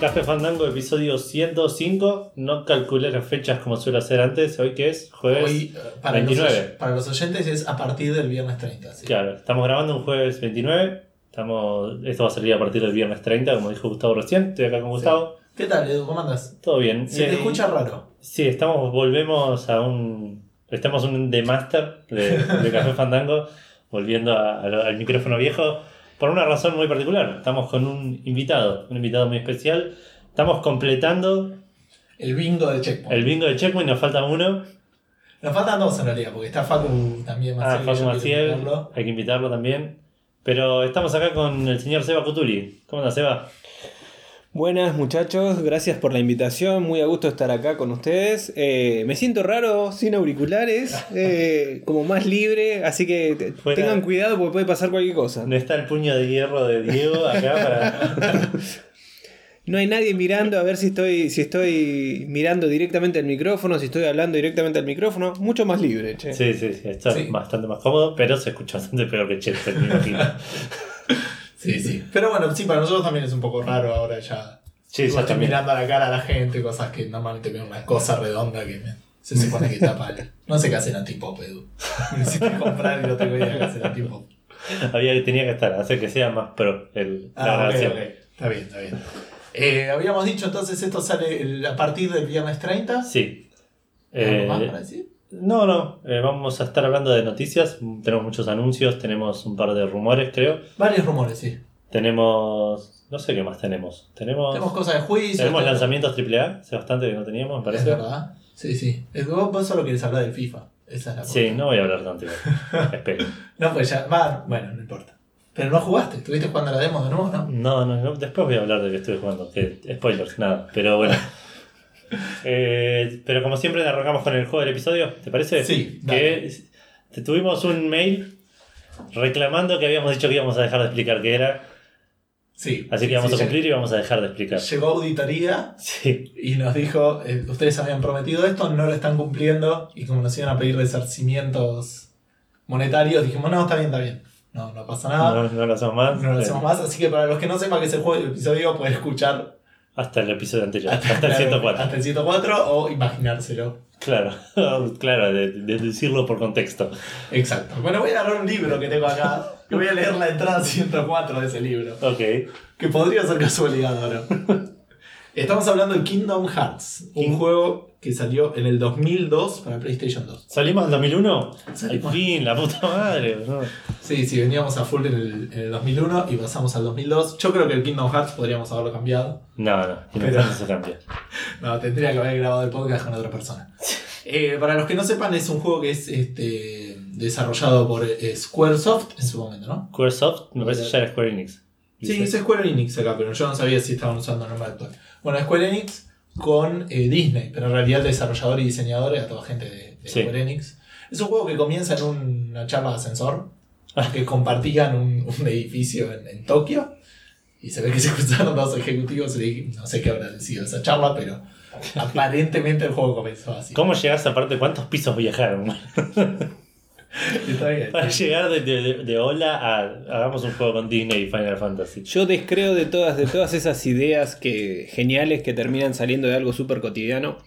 Café Fandango, episodio 105. No calculé las fechas como suelo hacer antes. ¿Hoy qué es? Jueves Hoy, eh, para, 29. Los, para los oyentes es a partir del viernes 30. ¿sí? Claro, estamos grabando un jueves 29. Estamos, esto va a salir a partir del viernes 30, como dijo Gustavo recién. Estoy acá con Gustavo. ¿Qué tal, Edu? ¿Cómo andas? Todo bien. Se te Eh, escucha raro. Sí, estamos, volvemos a un. Estamos un The Master de, de Café Fandango, volviendo a- a al micrófono viejo, por una razón muy particular. Estamos con un invitado, un invitado muy especial. Estamos completando El bingo de Checkpoint. el bingo de Checkpoint, nos falta uno. Nos faltan dos en realidad, porque está Facu también Ah, Maciel. que Facu Maciel, hay que invitarlo también. Pero estamos acá con el señor Seba Cutuli. ¿Cómo anda, Seba? Buenas muchachos, gracias por la invitación, muy a gusto estar acá con ustedes. Eh, me siento raro sin auriculares, eh, como más libre, así que Fuera- tengan cuidado porque puede pasar cualquier cosa. No está el puño de hierro de Diego acá para. No hay nadie mirando a ver si estoy, si estoy mirando directamente al micrófono, si estoy hablando directamente al micrófono, mucho más libre, che. Sí, sí, sí, está Sí. bastante más cómodo, pero se escucha bastante peor que Checkpoint, me imagino. Sí, sí. Pero bueno, sí, para nosotros también es un poco raro ahora ya. Sí, ya estoy también. mirando a la cara a la gente, cosas que normalmente veo una cosa redonda que me- se supone que tapa el... No sé qué hacer antipop, Edu. Necesito comprar y no tengo idea qué hacer antipop. Había, tenía que estar, hacer que sea más pro el, la Ah, ok. Está bien, está bien. Eh, habíamos dicho entonces esto sale el- a partir del viernes 30. Sí. ¿Algo Eh, más para decir? No, no, eh, vamos a estar hablando de noticias. Tenemos muchos anuncios, tenemos un par de rumores, creo. Varios rumores, sí. Tenemos. No sé qué más tenemos. Tenemos. Tenemos cosas de juicio. tenemos lanzamientos AAA, hace bastante que no teníamos, me Es parece. verdad. Sí, sí. Es- Vos, vos solo querés hablar del FIFA. Esa es la Sí, no voy a hablar tanto. Espero. No, pues ya. Va, bueno, no importa. Pero no jugaste. ¿Estuviste jugando la demo de nuevo, no? No, no, no, después voy a hablar de que estoy jugando. Que, spoilers, nada. Pero bueno. Eh, pero como siempre arrancamos con el juego del episodio, ¿te parece? Sí, Que te tuvimos un mail reclamando que habíamos dicho que íbamos a dejar de explicar qué era. Sí. Así que vamos Sí, a cumplir y vamos a dejar de explicar. Llegó auditoría Sí. y nos dijo: eh, Ustedes habían prometido esto, no lo están cumpliendo. Y como nos iban a pedir resarcimientos monetarios, dijimos: No, está bien, está bien. No, no pasa nada. No, no lo hacemos más. No lo hacemos más, así que para los que no sepan que es el juego del episodio, pueden escuchar Hasta el episodio anterior. Hasta, el claro, 104. Hasta el 104 o imaginárselo. Claro, claro, de, de decirlo por contexto. Exacto. Bueno, voy a agarrar un libro que tengo acá y voy a leer la entrada 104 de ese libro. Ok. Que podría ser casualidad ahora. Estamos hablando de Kingdom Hearts, un juego que salió en el 2002 para PlayStation 2. ¿Salimos en 2001? Al Salimos. fin, la puta madre. ¿no? Sí, sí, veníamos a full en el, en el 2001 y pasamos al 2002. Yo creo que el Kingdom Hearts podríamos haberlo cambiado. No, no, y no Pero- se cambia. No, tendría que haber grabado el podcast con otra persona. Eh, para los que no sepan, es un juego que es este, desarrollado por eh, Squaresoft en su momento, ¿no? Squaresoft, me parece ya era Square Enix. Sí, es Square Enix acá, pero yo no sabía si estaban usando el nombre actual. Bueno, Square Enix con eh, Disney, pero en realidad el desarrollador y diseñador era toda gente de, de Sí. Square Enix. Es un juego que comienza en una charla de ascensor, Ah. que compartían un, un edificio en, en Tokio, y se ve que se cruzaron dos ejecutivos y no sé qué habrá sido esa charla, pero aparentemente el juego comenzó así. ¿Cómo llegaste aparte? ¿Cuántos pisos viajaron? Está bien. Para llegar de, de, de hola a hagamos un juego con Disney y Final Fantasy. Yo descreo de todas, de todas esas ideas que, geniales que terminan saliendo de algo súper cotidiano.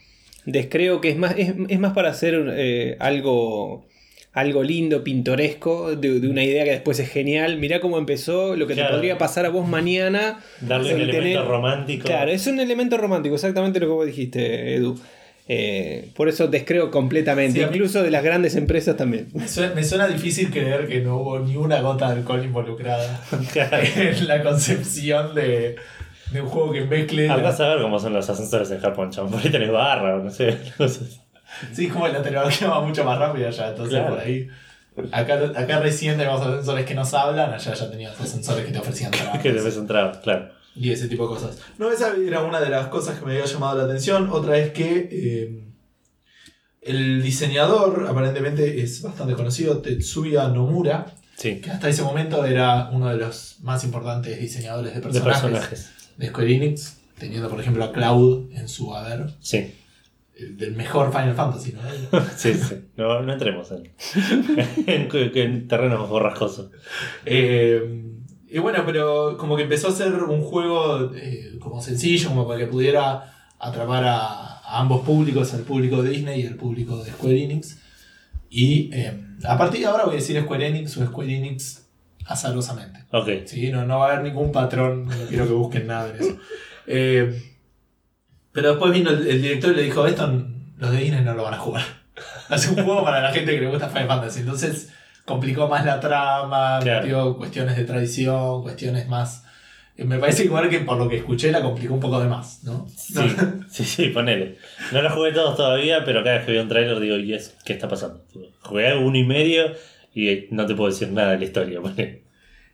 Descreo que es más, es, es más para hacer eh, algo, algo lindo, pintoresco, de, de una idea que después es genial. Mirá cómo empezó, lo que Claro. te podría pasar a vos mañana. Darle un el elemento tener- romántico. Claro, es un elemento romántico, exactamente lo que vos dijiste, Edu. Eh, por eso descreo completamente, Sí, a mí- incluso de las grandes empresas también. Me suena, me suena difícil creer que no hubo ni una gota de alcohol involucrada en la concepción de, de un juego que mezcle. Andás a ver cómo son los ascensores en Japón, chabón. Por ahí tenés barra o no sé. cosas. Sí, como la tecnología va mucho más rápida allá, entonces Claro. por ahí. Acá, acá recién tenemos ascensores que nos hablan, allá ya teníamos ascensores que te ofrecían trabajo. que te ves entrado, claro. Y ese tipo de cosas. No, esa era una de las cosas que me había llamado la atención. Otra es que eh, el diseñador aparentemente es bastante conocido, Tetsuya Nomura, Sí, que hasta ese momento era uno de los más importantes diseñadores de de personajes de, personajes. Square Enix, teniendo por ejemplo a Cloud en su haber, Sí, el del mejor Final Fantasy, ¿no? sí, sí. No, no entremos en, en, en terrenos borrascosos. Eh, Y bueno, pero como que empezó a ser un juego eh, como sencillo, como para que pudiera atrapar a, a ambos públicos, al público de Disney y al público de Square Enix. Y eh, a partir de ahora voy a decir Square Enix o Square Enix azarosamente. Ok. ¿sí? No, no va a haber ningún patrón, no quiero que busquen nada de eso. Eh, pero después vino el, el director y le dijo, esto los de Disney no lo van a jugar. Hace un juego para la gente que le gusta Final Fantasy. Entonces complicó más la trama, Claro. metió cuestiones de tradición, cuestiones más... eh, Me parece igual que por lo que escuché la complicó un poco de más, ¿no? Sí, sí, sí, ponele. No lo jugué todos todavía, pero cada vez que veo un trailer digo, ¿y es qué está pasando? Jugué uno y medio y no te puedo decir nada de la historia. ponele.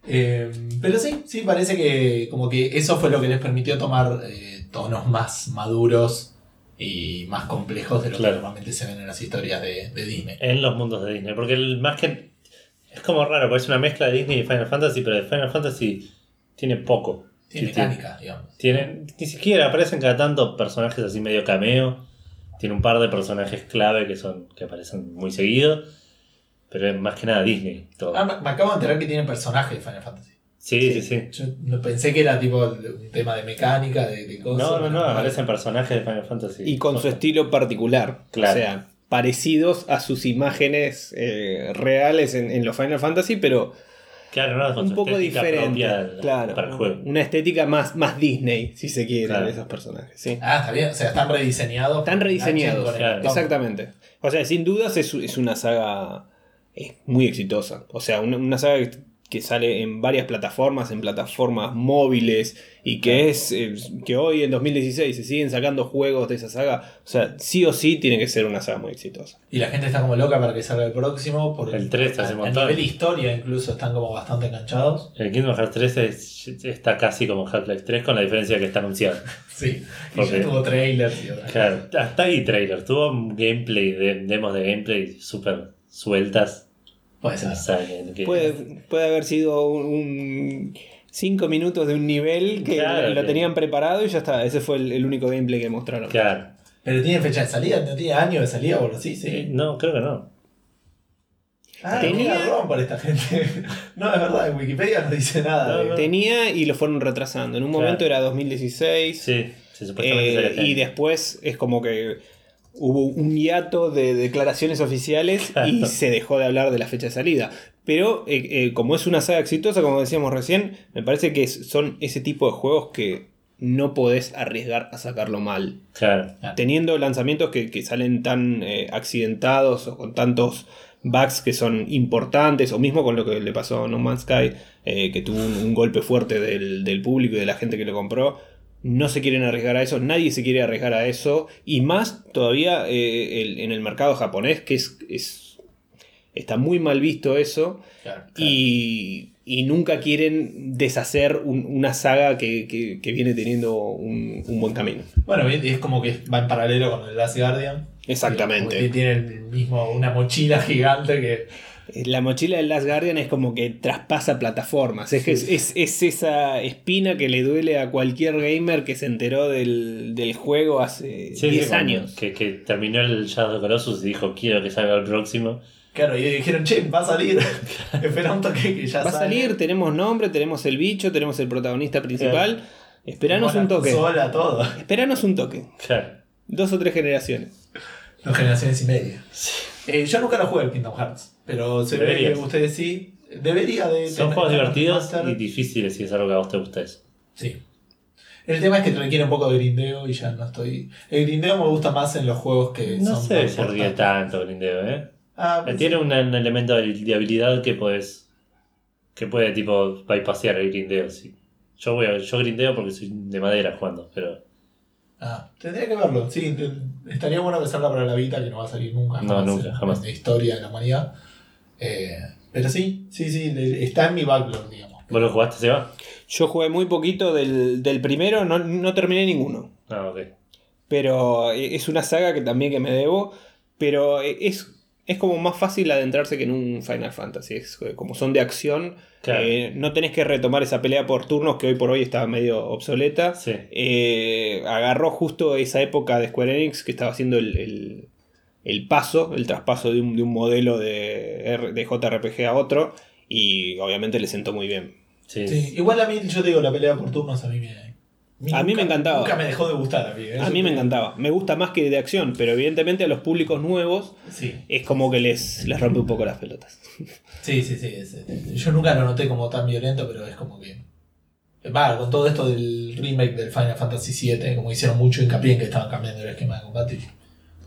Eh, pero sí, sí, parece que como que eso fue lo que les permitió tomar eh, tonos más maduros y más complejos de lo Claro. que normalmente se ven en las historias de, de Disney. En los mundos de Disney. Porque el, más que. Es como raro, porque es una mezcla de Disney y Final Fantasy, pero de Final Fantasy tiene poco. Tiene Sí, mecánica, digamos. Tiene, ni siquiera aparecen cada tanto personajes así medio cameo. Tiene un par de personajes clave que son que aparecen muy seguido. Pero es más que nada Disney. Todo. Ah, me, me acabo de enterar que tienen personajes de Final Fantasy. sí, sí, sí. Yo no pensé que era tipo un tema de mecánica, de, de cosas. No, no, no, aparecen personajes de Final Fantasy. Y con su estilo particular. Claro. O sea, parecidos a sus imágenes eh, reales en, en los Final Fantasy, pero Claro, no, un poco diferente. Claro, para el juego. una estética más, más Disney, si se quiere, Claro. de esos personajes. Sí. Ah, está bien. O sea, están rediseñados. Están rediseñados, claro. Exactamente. O sea, sin dudas es, es una saga muy exitosa. O sea, una, una saga que, que sale en varias plataformas, en plataformas móviles, y que es eh, que hoy en 2016 se siguen sacando juegos de esa saga. O sea, sí o sí tiene que ser una saga muy exitosa. Y la gente está como loca para que salga el próximo. Por El 3 hace a, nivel historia incluso están como bastante enganchados. El Kingdom Hearts 3 es- está casi como Half-Life 3 con la diferencia que está anunciado. Sí. Y Porque- ya tuvo trailers y otras Claro, hasta ahí trailer. Tuvo gameplay, de, demos de gameplay súper sueltas. Puede ser. No saben qué- Puede, puede haber sido un 5 minutos de un nivel que Claro, lo que- tenían preparado y ya está. Ese fue el, el único gameplay que mostraron. Claro. Pero tiene fecha de salida, no tiene año de salida o algo así, Eh, sí. No, creo que no. Ah, Tenía- ron por esta gente. no, es verdad, en Wikipedia no dice nada. No, no. Tenía y lo fueron retrasando. En un Claro. momento era 2016. Sí, sí supuestamente Eh, este y después es como que hubo un hiato de declaraciones oficiales y se dejó de hablar de la fecha de salida. Pero eh, eh, como es una saga exitosa, como decíamos recién, me parece que son ese tipo de juegos que no podés arriesgar a sacarlo mal. Claro. Teniendo lanzamientos que, que salen tan eh, accidentados o con tantos bugs que son importantes, o mismo con lo que le pasó a No Man's Sky, que tuvo un, un golpe fuerte del, del público y de la gente que lo compró. No se quieren arriesgar a eso, nadie se quiere arriesgar a eso, y más todavía eh, el- en el mercado japonés, que es, es- está muy mal visto eso, Claro. y, y nunca quieren deshacer un- una saga que, que- que viene teniendo un, un buen camino. Bueno, es como que va en paralelo con el Last Guardian. Exactamente. Porque tiene el mismo, una mochila gigante que. La mochila del Last Guardian es como que traspasa plataformas. Es, que es, es- es esa espina que le duele a cualquier gamer que se enteró del, del juego hace Sí, 10 sí, cuando- años. Que, que terminó el Shadow of the Colossus y dijo, quiero que salga el próximo. Claro, y dijeron, che, va a salir. Espera un toque que ya Va a salir, tenemos nombre, tenemos el bicho, tenemos el protagonista principal. Esperanos un toque. Sola todo. Esperanos un toque. Claro. Dos o tres generaciones. Dos generaciones y media. Eh, yo nunca lo jugué el Kingdom Hearts, pero se ve que ustedes sí. Debería de. Son juegos divertidos y difíciles si es algo que a vos te gusta eso. Sí. El tema es que requiere un poco de grindeo y ya no estoy. El grindeo me gusta más en los juegos que No son. sé ríe portátiles. tanto Grindeo, ¿eh? Ah, Eh, Tiene un, un elemento de habilidad que puedes. que puede tipo bypassear el grindeo. Sí. Yo voy a, yo grindeo porque soy de madera jugando, pero. Ah, tendría que verlo, sí. te- estaría bueno que salga para la Vita, que no va a salir nunca. No, jamás nunca, en- jamás. En la historia de la humanidad. Eh, pero sí, sí, sí, está en mi backlog, digamos. ¿Vos lo jugaste, Seba? Yo jugué muy poquito del, del primero, no, no terminé ninguno. Ah, ok. Pero eh, es una saga que también que me debo. Pero eh, es, es como más fácil adentrarse que en un Final Fantasy. Es, como son de acción, Claro. eh, no tenés que retomar esa pelea por turnos que hoy por hoy está medio obsoleta. Sí. Eh, agarró justo esa época de Square Enix que estaba haciendo el, el- el paso, el traspaso de un, de un modelo de, R- de JRPG a otro. Y obviamente le sentó muy bien. Sí. Sí, igual a mí, yo te digo, la pelea por turnos a mí me. A mí me nunca- encantaba. Nunca me dejó de gustar a mí. ¿eh? A mí me encantaba. Me gusta más que de acción, pero evidentemente a los públicos nuevos Sí, es como que les, les rompe un poco las pelotas. sí, sí. sí es- es- yo nunca lo noté como tan violento, pero es como que. Va, con todo esto del remake del Final Fantasy VII, como hicieron mucho hincapié en que estaban cambiando el esquema de combate,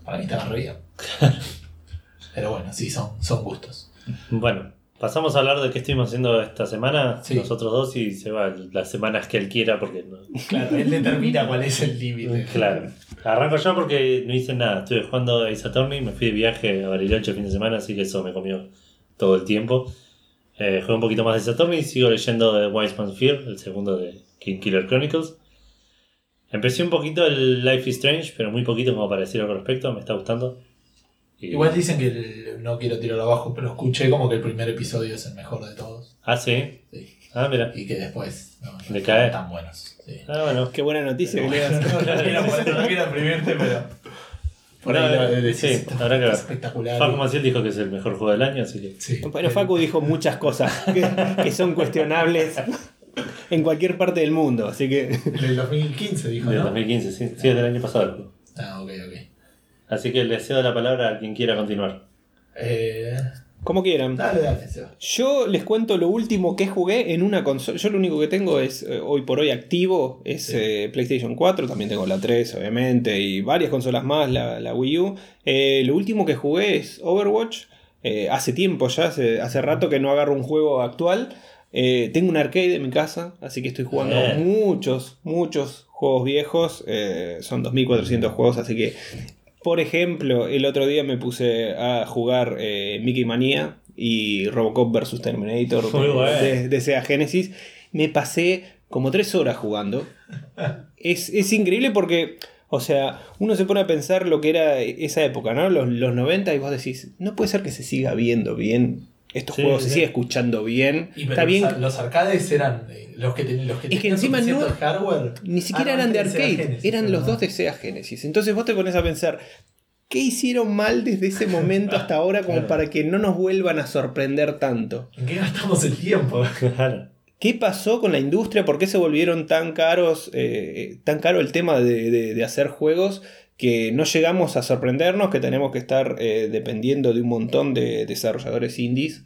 para mí estaba re bien. Pero bueno, sí, son, son gustos. Bueno, pasamos a hablar de qué estuvimos haciendo esta semana, Sí. nosotros dos, y se va las semanas que él quiera, porque no. Claro, él determina cuál es el límite. Claro. Arranco yo porque no hice nada. Estuve jugando a Ace Attorney, me fui de viaje a Bariloche el fin de semana, así que eso me comió todo el tiempo. Eh, jugué un poquito más de Ace Attorney, sigo leyendo de Wise Man's Fear, el segundo de King Killer Chronicles. Empecé un poquito el Life is Strange, pero muy poquito como para decir algo al respecto, me está gustando. Y- Igual dicen que el- no quiero tirarlo abajo, pero escuché como que el primer episodio es el mejor de todos. Ah, sí. Sí. Ah, mira. Y que después no, no cae. están tan buenos. Sí. Ah, bueno. Qué buena noticia que le das. no, quiero, no quiero deprimirte, pero. Por No, ahí lo- eh, decís, sí, habrá que está espectacular. Facu Maciel dijo que es el mejor juego del año, así que. Sí. Bueno, Facu dijo muchas cosas que, que son cuestionables en cualquier parte del mundo, así que Del 2015 dijo, Del ¿no? 2015, sí. Sí, es del año pasado. Ah, ok, ok. Así que le cedo la palabra a quien quiera continuar. Eh, como quieran. dale, dale. Yo les cuento lo último que jugué en una consola. Yo lo único que tengo es, eh, hoy por hoy activo, es Sí. eh, PlayStation 4, también tengo la 3 obviamente, y varias consolas más, la, la Wii U. Eh, lo último que jugué es Overwatch. Eh, hace tiempo ya, hace, hace rato que no agarro un juego actual. Eh, tengo un arcade en mi casa, así que estoy jugando Bien. muchos, muchos juegos viejos. Eh, son 2400 juegos, así que por ejemplo, el otro día me puse a jugar eh, Mickey Manía y Robocop vs Terminator de- de Sega Genesis. Me pasé como tres horas jugando. Es, es increíble porque, o sea, uno se pone a pensar lo que era esa época, ¿no? Los, los 90 y vos decís, no puede ser que se siga viendo bien estos Sí, juegos, sí. se siga escuchando bien. Y pero Está bien. los, ar- los arcades eran eh, los que, ten- los que Es que tenían encima no- hardware. Ni siquiera Ah, eran de arcade, Genesis, eran los no. dos de Sega Genesis. Entonces vos te pones a pensar, ¿qué hicieron mal desde ese momento hasta ahora como Claro. para que no nos vuelvan a sorprender tanto? ¿En qué gastamos el tiempo? Claro. ¿Qué pasó con la industria? ¿Por qué se volvieron tan caros, eh, tan caro el tema de, de- de hacer juegos que no llegamos a sorprendernos, que tenemos que estar eh, dependiendo de un montón de desarrolladores indies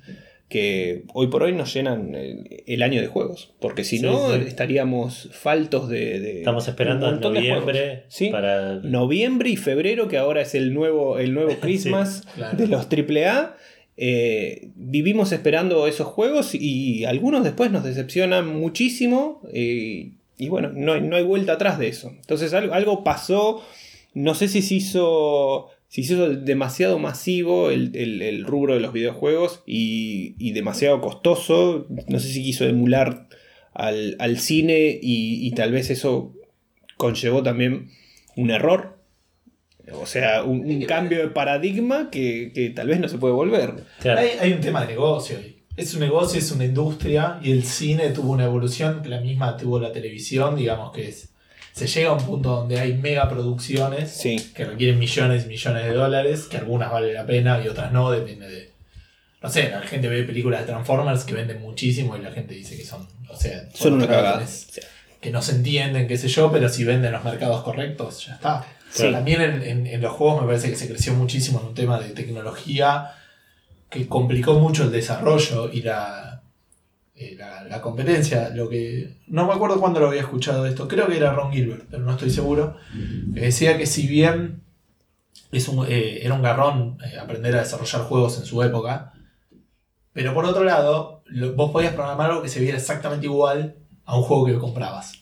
que hoy por hoy nos llenan el, el año de juegos? Porque si Sí, no, sí. estaríamos faltos de... de Estamos esperando en noviembre. ¿Sí? para. noviembre y febrero, que ahora es el nuevo, el nuevo Christmas claro. de los AAA. eh, vivimos esperando esos juegos y algunos después nos decepcionan muchísimo. eh, y bueno, no, hay- no hay vuelta atrás de eso. Entonces algo, algo pasó. No sé si se hizo. Si se hizo demasiado masivo el, el- el rubro de los videojuegos y, y demasiado costoso. No sé si quiso emular al, al cine y, y tal vez eso conllevó también un error. O sea, un, un cambio de paradigma que, que tal vez no se puede volver. Claro. Hay, hay un tema de negocio. ahí. Es un negocio, es una industria y el cine tuvo una evolución que la misma tuvo la televisión, digamos que es, se llega a un punto donde hay mega producciones Sí. que requieren millones y millones de dólares, que algunas valen la pena y otras no, depende de... No sé, la gente ve películas de Transformers que venden muchísimo y la gente dice que son, o sea, Son una cagada. producciones que no se entienden, qué sé yo, pero si venden los mercados correctos, ya está. Sí. También en, en- en los juegos me parece que se creció muchísimo en un tema de tecnología que complicó mucho el desarrollo y la, eh, la, la competencia. Lo que no me acuerdo cuándo lo había escuchado esto, creo que era Ron Gilbert, pero no estoy seguro. Que decía que si bien es un, eh, era un garrón eh, aprender a desarrollar juegos en su época, pero por otro lado, lo- vos podías programar algo que se viera exactamente igual a un juego que comprabas.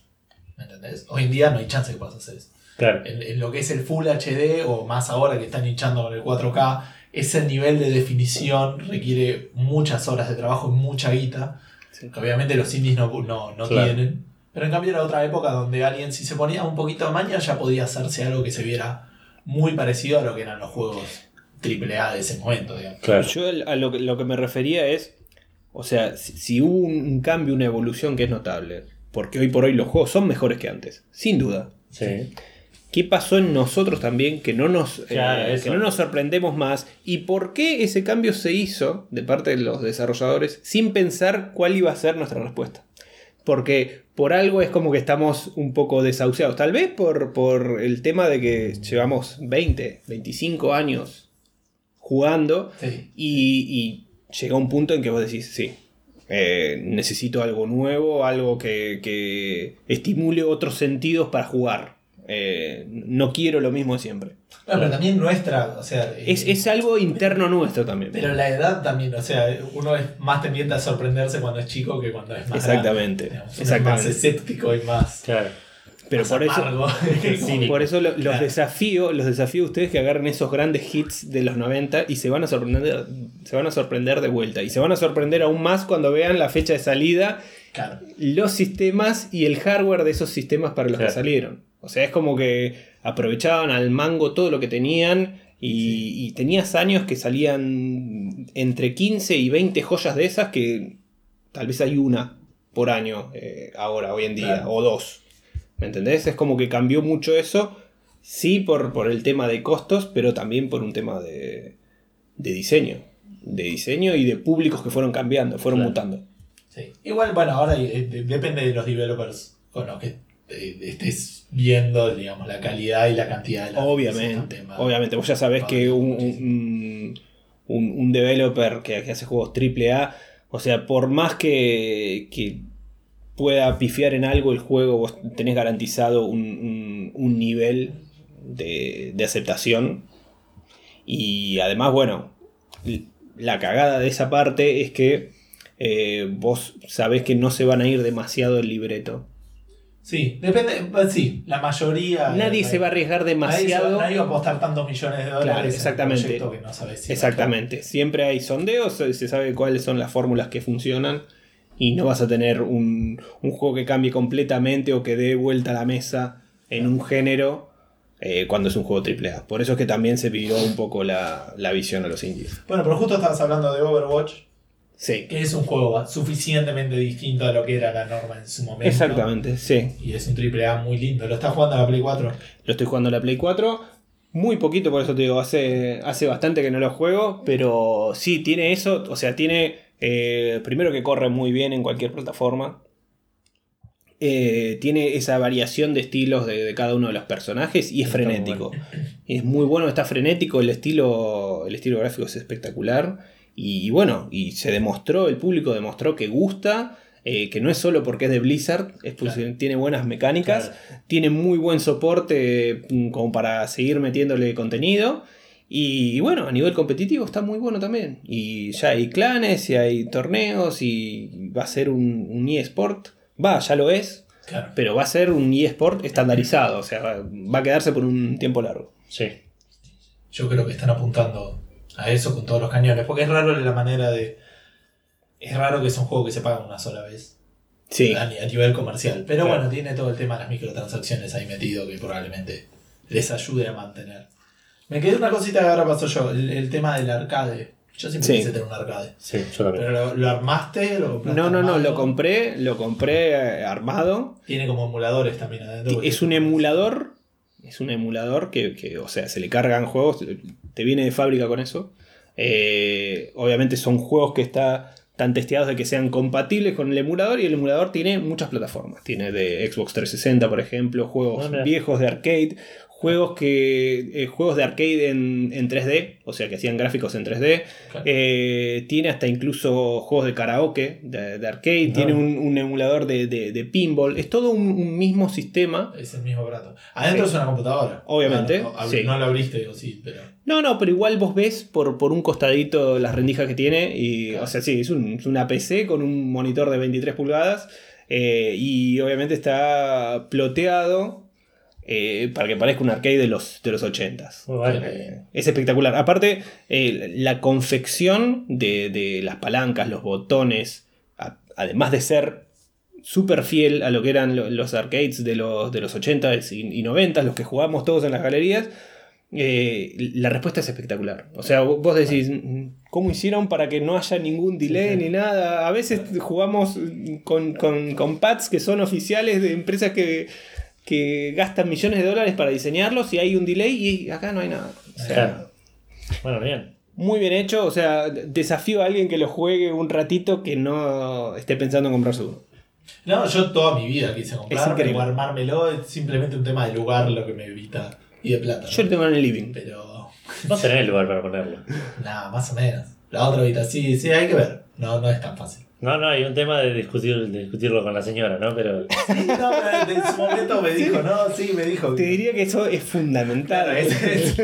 ¿Me entendés? Hoy en día no hay chance que puedas hacer eso Claro. en, en lo que es el Full HD o más ahora que están hinchando con el 4K, ese nivel de definición requiere muchas horas de trabajo y mucha guita, Sí. que obviamente los indies no, no, no Claro. tienen. Pero en cambio era otra época donde alguien si se ponía un poquito de maña ya podía hacerse algo que se viera muy parecido a lo que eran los juegos AAA de ese momento, digamos. Claro. Yo a lo, que- lo que me refería es, o sea, si, si hubo un, un cambio, una evolución que es notable, porque hoy por hoy los juegos son mejores que antes, sin duda. Sí. ¿Qué pasó en nosotros también que no nos, Claro, eh, que no nos sorprendemos más? ¿Y por qué ese cambio se hizo de parte de los desarrolladores sin pensar cuál iba a ser nuestra respuesta? porque por algo es como que estamos un poco desahuciados. Tal vez por, por el tema de que llevamos 20, 25 años jugando Sí. y, y llega un punto en que vos decís, sí, eh, necesito algo nuevo, algo que, que estimule otros sentidos para jugar. Eh, no quiero lo mismo de siempre. No, pero también nuestra, o sea. eh, Es, es algo interno nuestro también. Pero la edad también, o sea, uno es más tendiente a sorprenderse cuando es chico que cuando es más Exactamente, grande, digamos. Uno exactamente. Es más escéptico y más. Claro. Pero más por eso, por eso lo- los Claro. desafío, los desafío a ustedes que agarren esos grandes hits de los 90 y se van a sorprender, se van a sorprender de vuelta. Y se van a sorprender aún más cuando vean la fecha de salida, Claro. los sistemas y el hardware de esos sistemas para los Claro. que salieron. O sea, es como que aprovechaban al mango todo lo que tenían. Y, y tenías años que salían entre 15 y 20 joyas de esas que tal vez hay una por año eh, ahora, hoy en día, Claro. o dos. ¿Me entendés? Es como que cambió mucho eso. Sí, por, por el tema de costos, pero también por un tema de, de diseño. De diseño y de públicos que fueron cambiando, fueron Claro. mutando. Sí. Igual, bueno, ahora eh, de- depende de los developers con los que eh, estés viendo, digamos, la calidad y la cantidad de la Obviamente, tema. obviamente. Vos ya sabés que un, un, un- un developer que, que hace juegos AAA, o sea, por más que, que pueda pifiar en algo el juego, vos tenés garantizado un, un- un nivel de, de aceptación. Y además, bueno, la cagada de esa parte es que eh, vos sabés que no se van a ir demasiado el libreto. Sí, depende, eh, sí, la mayoría. Nadie se va a arriesgar demasiado. nadie va a apostar tantos millones de dólares Claro, en un exactamente. proyecto que no sabes si Exactamente. Siempre hay sondeos, se se sabe cuáles son las fórmulas que funcionan. Y no vas a tener un, un juego que cambie completamente o que dé vuelta a la mesa en un género eh, cuando es un juego AAA. Por eso es que también se pidió un poco la, la visión a los indies. Bueno, pero justo estabas hablando de Overwatch, Sí, que es un juego suficientemente distinto a lo que era la norma en su momento. exactamente, sí. Y es un triple A muy lindo. ¿Lo estás jugando a la Play 4? Lo estoy jugando en la Play 4. Muy poquito, por eso te digo, hace, hace bastante que no lo juego, pero sí, tiene eso, o sea, tiene, eh, primero que corre muy bien en cualquier plataforma, Eh, tiene esa variación de estilos de, de cada uno de los personajes y es Está frenético. Es muy bueno, está frenético, el estilo, el estilo gráfico es espectacular y, y bueno, y se demostró, el público demostró que gusta. eh, que no es solo porque es de Blizzard, es Claro. tiene buenas mecánicas, Claro. tiene muy buen soporte mm, como para seguir metiéndole contenido. Y, y bueno, a nivel competitivo está muy bueno también. Y ya hay clanes y hay torneos y va a ser un, un eSport. Va, ya lo es, Claro. pero va a ser un eSport estandarizado. O sea, va a quedarse por un tiempo largo. Sí. Yo creo que están apuntando a eso con todos los cañones. Porque es raro la manera de. Es raro que es un juego que se paga una sola vez. Sí, A, ni- a nivel comercial. Pero Claro. bueno, tiene todo el tema de las microtransacciones ahí metido que probablemente les ayude a mantener. Me quedé una cosita que ahora pasó yo, el, el tema del arcade. Yo siempre Sí. quise tener un arcade. Sí, yo también. Pero lo, lo armaste, lo compraste no, no, no, lo compré, lo compré eh, armado. Tiene como emuladores también adentro. Es un emulador. Es un emulador que, que, o sea, se le cargan juegos. Te viene de fábrica con eso. Eh, obviamente son juegos que está, están testeados de que sean compatibles con el emulador. Y el emulador tiene muchas plataformas. Tiene de Xbox 360, por ejemplo, juegos viejos de arcade. Juegos que. eh, juegos de arcade en, en 3D. O sea que hacían gráficos en 3D. Claro. Eh, tiene hasta incluso juegos de karaoke, de, de arcade. Ah. Tiene un, un emulador de, de- de pinball. Es todo un, un mismo sistema. Es el mismo aparato. Adentro Sí. es una computadora. Obviamente, No, no, sí. no la abriste, o sí, pero. No, no, pero igual vos ves por, por un costadito las rendijas que tiene. Y, o sea, sí, es, un- es una PC con un monitor de 23 pulgadas. eh, y obviamente está ploteado eh, para que parezca un arcade de los, de los 80s. Muy bueno. Eh, es espectacular. Aparte, eh, la confección de, de las palancas, los botones, a- además de ser súper fiel a lo que eran lo- los arcades de los, de los 80s y, y 90s, los que jugamos todos en las galerías, eh, la respuesta es espectacular. O sea, vos decís, "Mm, ¿cómo hicieron para que no haya ningún delay ni nada? A veces jugamos con, con- con pads que son oficiales de empresas que, que gastan millones de dólares para diseñarlos y hay un delay y acá no hay nada. O sea, Claro. Bueno, bien. muy bien hecho. O sea, desafío a alguien que lo juegue un ratito que no esté pensando en comprarse uno. No, yo toda mi vida quise comprarme increíble. o armármelo, es simplemente un tema de lugar lo que me evita y de plata. Yo lo tengo en el living. Pero No tenés lugar para ponerlo. nada, más o menos. La otra habitación, sí, sí, hay que ver. No, no es tan fácil. No, no, hay un tema de, discutir, de discutirlo con la señora, ¿no? Pero Sí, no, pero en su momento me dijo, no, sí, me dijo. Te diría que eso es fundamental. Claro, es- es-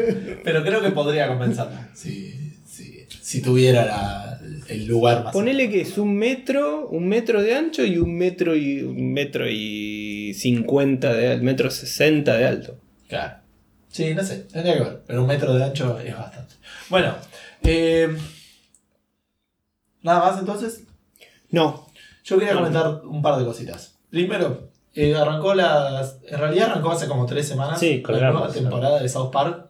pero creo que podría compensarla. Si, si, si tuviera la- el lugar más. Ponele que es un metro, un metro de ancho y un metro y un metro y cincuenta de alto, metro sesenta de alto. Claro. Sí, no sé, tendría que ver. Pero un metro de ancho es bastante. Bueno, eh, nada más entonces. No, Yo quería comentar un par de cositas. Primero, eh, arrancó las. En realidad arrancó hace como tres semanas Sí, la nueva temporada de South Park.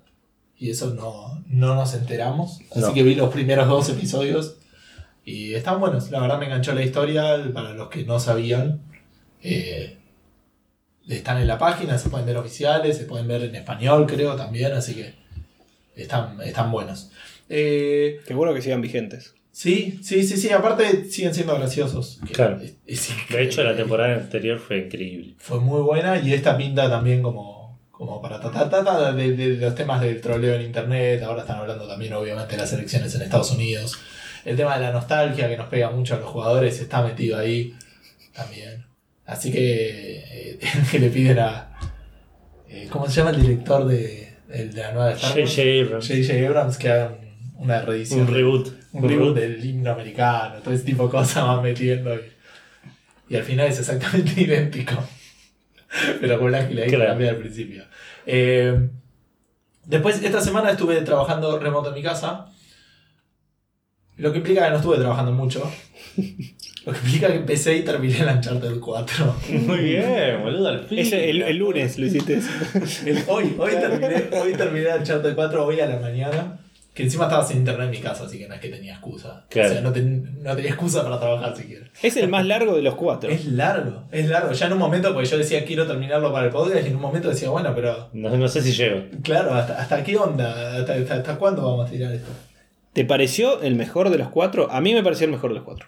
Y eso no, no nos enteramos. Así No. que vi los primeros dos episodios. Y están buenos. La verdad me enganchó la historia. Para los que no sabían. eh, están en la página, se pueden ver oficiales, se pueden ver en español, creo también. Así que están, están buenos. Eh, qué bueno que sigan vigentes. Sí, sí, sí, sí. Aparte siguen siendo graciosos. Claro. es- es de hecho la temporada anterior fue increíble. fue muy buena y esta pinta también como, como para tratar trata de, de los temas del troleo en internet. Ahora están hablando también obviamente de las elecciones en Estados Unidos. El tema de la nostalgia que nos pega mucho a los jugadores está metido ahí también. Así que, eh, que le piden a... eh, ¿Cómo se llama el director de, de la nueva Star Wars? J.J. Abrams. J.J. Abrams que haga un- una reedición. Un reboot. Un reboot del himno americano, todo ese tipo de cosas van metiendo y, y al final es exactamente idéntico. Pero con la que le hay que Claro. cambiar al principio. Eh, después, esta semana estuve trabajando remoto en mi casa. Lo que implica que no estuve trabajando mucho. Lo que implica que empecé y terminé el Uncharted 4. Muy bien, boludo, al fin. Ese- el, el lunes lo hiciste. El- hoy, hoy terminé, hoy terminé el Uncharted 4 hoy a la mañana. Que encima estaba sin internet en mi casa, así que no es que tenía excusa. Claro. O sea, no, ten- no tenía excusa para trabajar siquiera. es el más largo de los cuatro. Es largo, es largo. Ya en un momento, porque yo decía quiero terminarlo para el podcast, y en un momento decía, bueno, pero No, no sé si llego. claro, ¿hasta, hasta qué onda? ¿Hasta, hasta, hasta cuándo vamos a tirar esto? ¿Te pareció el mejor de los cuatro? A mí me pareció el mejor de los cuatro.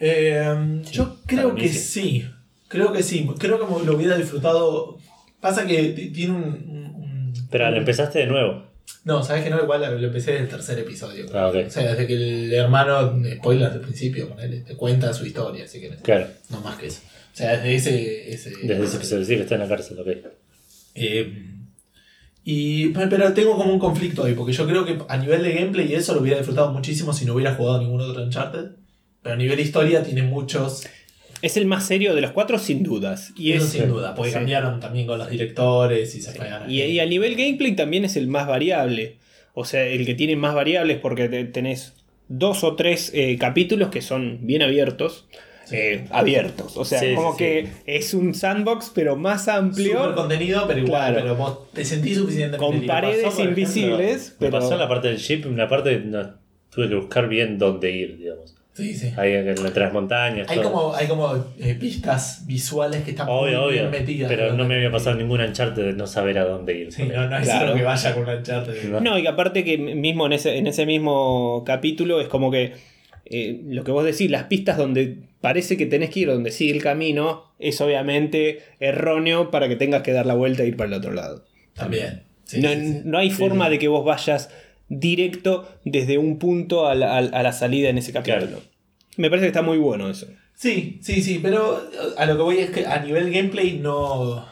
Eh, yo creo que sí. sí. Creo que sí. Creo que lo hubiera disfrutado. Pasa que tiene un. un- un- Pero lo empezaste de nuevo. No, sabes que no, igual lo empecé desde el tercer episodio. Ah, ok. O sea, desde que el hermano, spoiler del principio, ponele, te cuenta su historia, así que Claro. no más que eso. O sea, desde ese. ese Desde ese episodio sí que está en la cárcel, ok. Eh, y, pe- pero tengo como un conflicto ahí, porque yo creo que a nivel de gameplay y eso lo hubiera disfrutado muchísimo si no hubiera jugado ningún otro Uncharted. Pero a nivel de historia tiene muchos. Es el más serio de los cuatro, sin dudas. Y, eso es, sin duda, porque sí. cambiaron también con los directores y se pegaron. y, y a nivel gameplay también es el más variable. O sea, el que tiene más variables porque te- tenés dos o tres eh, capítulos que son bien abiertos. Sí. eh, abiertos. O sea, Sí, como sí, que sí. es un sandbox, pero más Super amplio. contenido, pero igual, Claro. pero vos te sentís suficientemente Con paredes Pasó, por ejemplo, invisibles, Me pero- pasó en la parte del ship, una parte no, tuve que buscar bien dónde ir, digamos. Sí, sí. Ahí en, entre las montañas. Hay todo. como, hay como eh, pistas visuales que están Obvio, muy obvio. bien metidas. Pero no me había pasado ningún Uncharted de no saber a dónde ir. Sí, no, no es Claro. solo que vaya con Uncharted. No. No, y que aparte que mismo en ese, en ese mismo capítulo es como que eh, lo que vos decís, las pistas donde parece que tenés que ir, donde sigue el camino, es obviamente erróneo para que tengas que dar la vuelta e ir para el otro lado. También. Sí, no, sí, sí. no hay Sí, forma sí. de que vos vayas directo desde un punto a la, a- a la salida en ese capítulo. Claro. Me parece que está muy bueno eso. Sí, sí, sí, pero a lo que voy es que a nivel gameplay no,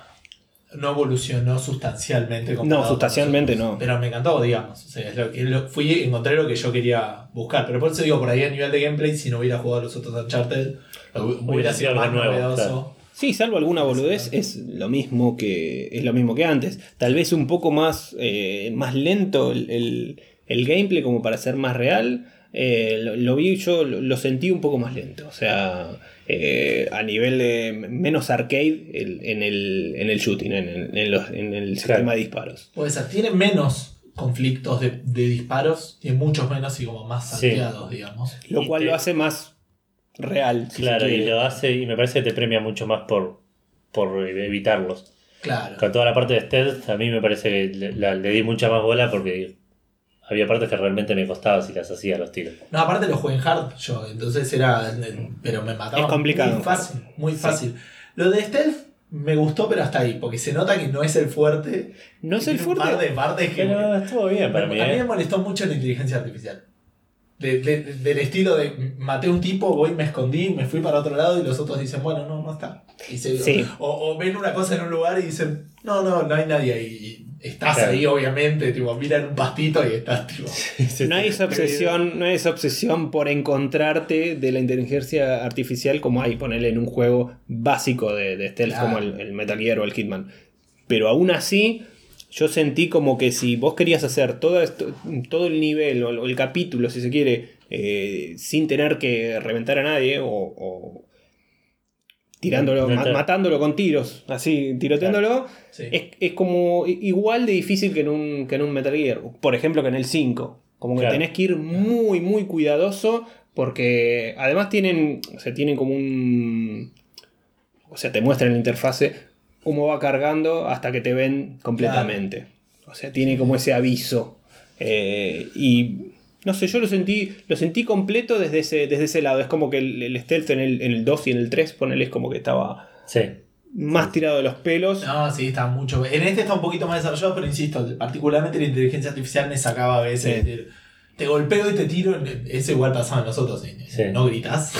no evolucionó sustancialmente. No, sustancialmente no. Pero me encantó, digamos. O sea, es lo que- lo- fui, encontré lo que yo quería buscar. Pero por eso digo, por ahí a nivel de gameplay, si no hubiera jugado los otros Uncharted, hubiera, Hubiera sido más nuevo, novedoso. claro. Sí, salvo alguna boludez, es lo mismo que, es lo mismo que antes. Tal vez un poco más, eh, más lento el, el- el gameplay como para ser más real. Eh, lo, lo vi yo, lo, lo sentí un poco más lento. O sea, eh, a nivel de menos arcade el- en, el, en el shooting, en el, en los- en el sistema de disparos. Puede ser, tiene menos conflictos de, de disparos, tiene muchos menos y como más Sí. salteados, digamos. Lo Y cual te- lo hace más real. si Claro, y lo hace, y me parece que te premia mucho más por, por evitarlos. Claro. Con toda la parte de stealth, a mí me parece que le, la- le di mucha más bola porque había partes que realmente me costaba si las hacía a los tiros. No, aparte lo jugué en hard yo, entonces era. Pero me mataba. Es complicado. Muy fácil, muy Sí. fácil. Lo de stealth me gustó, pero hasta ahí, porque se nota que no es el fuerte. No es el un fuerte. par de partes que. Pero estuvo bien para mí, a mí me ¿eh? molestó mucho la inteligencia artificial. De- de- del estilo de maté un tipo, voy, me escondí, me fui para otro lado y los otros dicen, bueno, no, no está. Y se- Sí. o, o ven una cosa en un lugar y dicen, no, no, no hay nadie ahí. Y estás Claro. ahí, obviamente, tipo, miran un pastito y estás tipo. No hay esa obsesión, no hay esa obsesión por encontrarte de la inteligencia artificial como hay, ponerle en un juego básico de, de stealth Claro. como el, el Metal Gear o el Hitman. Pero aún así, yo sentí como que si vos querías hacer todo, esto, todo el nivel o el, o el capítulo, si se quiere, eh, sin tener que reventar a nadie o, o tirándolo, No, no matándolo con tiros, así, tiroteándolo, Sí. es, es como igual de difícil que en, un, que en un Metal Gear. Por ejemplo, que en el 5. Como que Claro. tenés que ir muy, muy cuidadoso. Porque además tienen. O sea, tienen como un. O sea, te muestran la interfase cómo va cargando hasta que te ven completamente. O sea, tiene como ese aviso. Eh, y. No sé, yo lo sentí, lo sentí completo desde ese, desde ese lado. Es como que el, el stealth en el, en el 2 y en el 3, ponele, es como que estaba Sí. más tirado de los pelos. No, sí, está mucho. En este está un poquito más desarrollado, pero insisto, particularmente la inteligencia artificial me sacaba a veces. Sí. decir, Te golpeo y te tiro. Eso igual pasaba en nosotros. ¿sí? Sí. No gritas.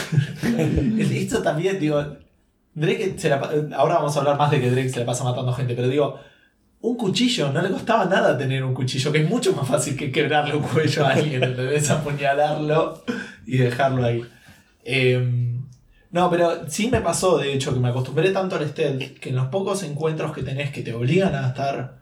Esto también, digo. Drake se la Ahora vamos a hablar más de que Drake se la pasa matando gente, pero digo. Un cuchillo, no le costaba nada tener un cuchillo, que es mucho más fácil que quebrarle un cuello a alguien, debes apuñalarlo y dejarlo ahí. Em, no, pero sí me pasó, de hecho, que me acostumbré tanto al stealth que en los pocos encuentros que tenés que te obligan a estar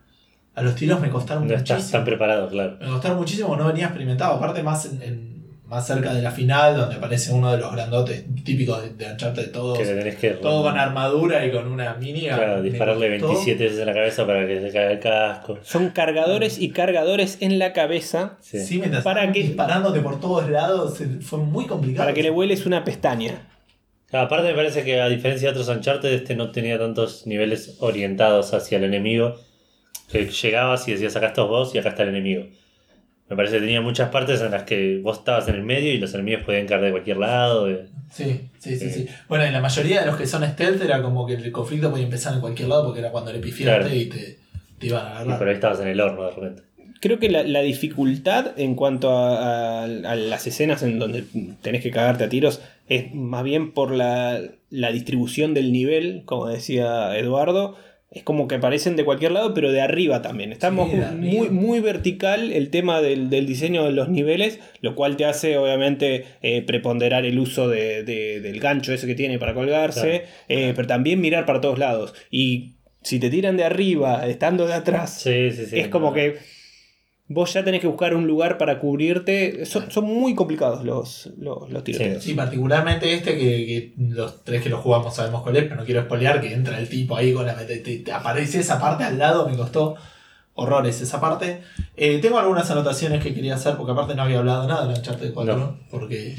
a los tiros me costaron No estás muchísimo. tan preparado, claro. Me costaron muchísimo, no venía experimentado. Aparte, más en, en- más cerca de la final, donde aparece uno de los grandotes típicos de, de Uncharted, todos, Que le tenés que todo con armadura y con una mini. claro, dispararle costó. 27 veces en la cabeza para que se caiga el casco. Son cargadores y cargadores en la cabeza Sí. Sí, mientras Para que- disparándote por todos lados, fue muy complicado. para que le vueles una pestaña. Claro, aparte me parece que a diferencia de otros Uncharted, este no tenía tantos niveles orientados hacia el enemigo. Que llegabas y decías acá estás vos y acá está el enemigo. Me parece que tenía muchas partes en las que vos estabas en el medio y los enemigos podían caer de cualquier lado. de- Sí, sí, sí, Eh. sí. Bueno, en la mayoría de los que son stealth era como que el conflicto podía empezar en cualquier lado porque era cuando le pifiaste Claro. y te, te iban a Y agarrar. por ahí estabas en el horno de repente. Creo que la, la dificultad en cuanto a, a- a las escenas en donde tenés que cagarte a tiros es más bien por la, la distribución del nivel, como decía Eduardo. Es como que aparecen de cualquier lado, pero de arriba también. Estamos Sí, muy, muy vertical el tema del, del diseño de los niveles, lo cual te hace obviamente eh, preponderar el uso de- de- del gancho ese que tiene para colgarse, eh, pero también mirar para todos lados. Y si te tiran de arriba, estando de atrás, Sí, sí, sí. es como que vos ya tenés que buscar un lugar para cubrirte. Son, son muy complicados los, los, los tiroteos. Sí, particularmente este que, que los tres que lo jugamos sabemos cuál es, pero no quiero spoilear, que entra el tipo ahí con la... Te, te- te aparece esa parte al lado, me costó horrores esa parte. Eh, tengo algunas anotaciones que quería hacer, porque aparte no había hablado nada de Uncharted 4, No. porque...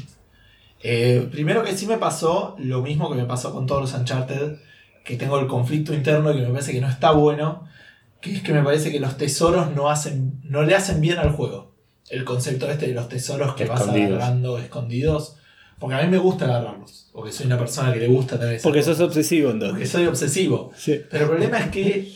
eh, primero que sí me pasó lo mismo que me pasó con todos los Uncharted, que tengo el conflicto interno que me parece que no está bueno, que es que me parece que los tesoros no, hacen, no le hacen bien al juego. El concepto este de los tesoros que vas agarrando escondidos. Porque a mí me gusta agarrarlos. Porque soy una persona que le gusta tener Porque sos obsesivo Porque entonces. soy obsesivo. Sí. Pero el problema es que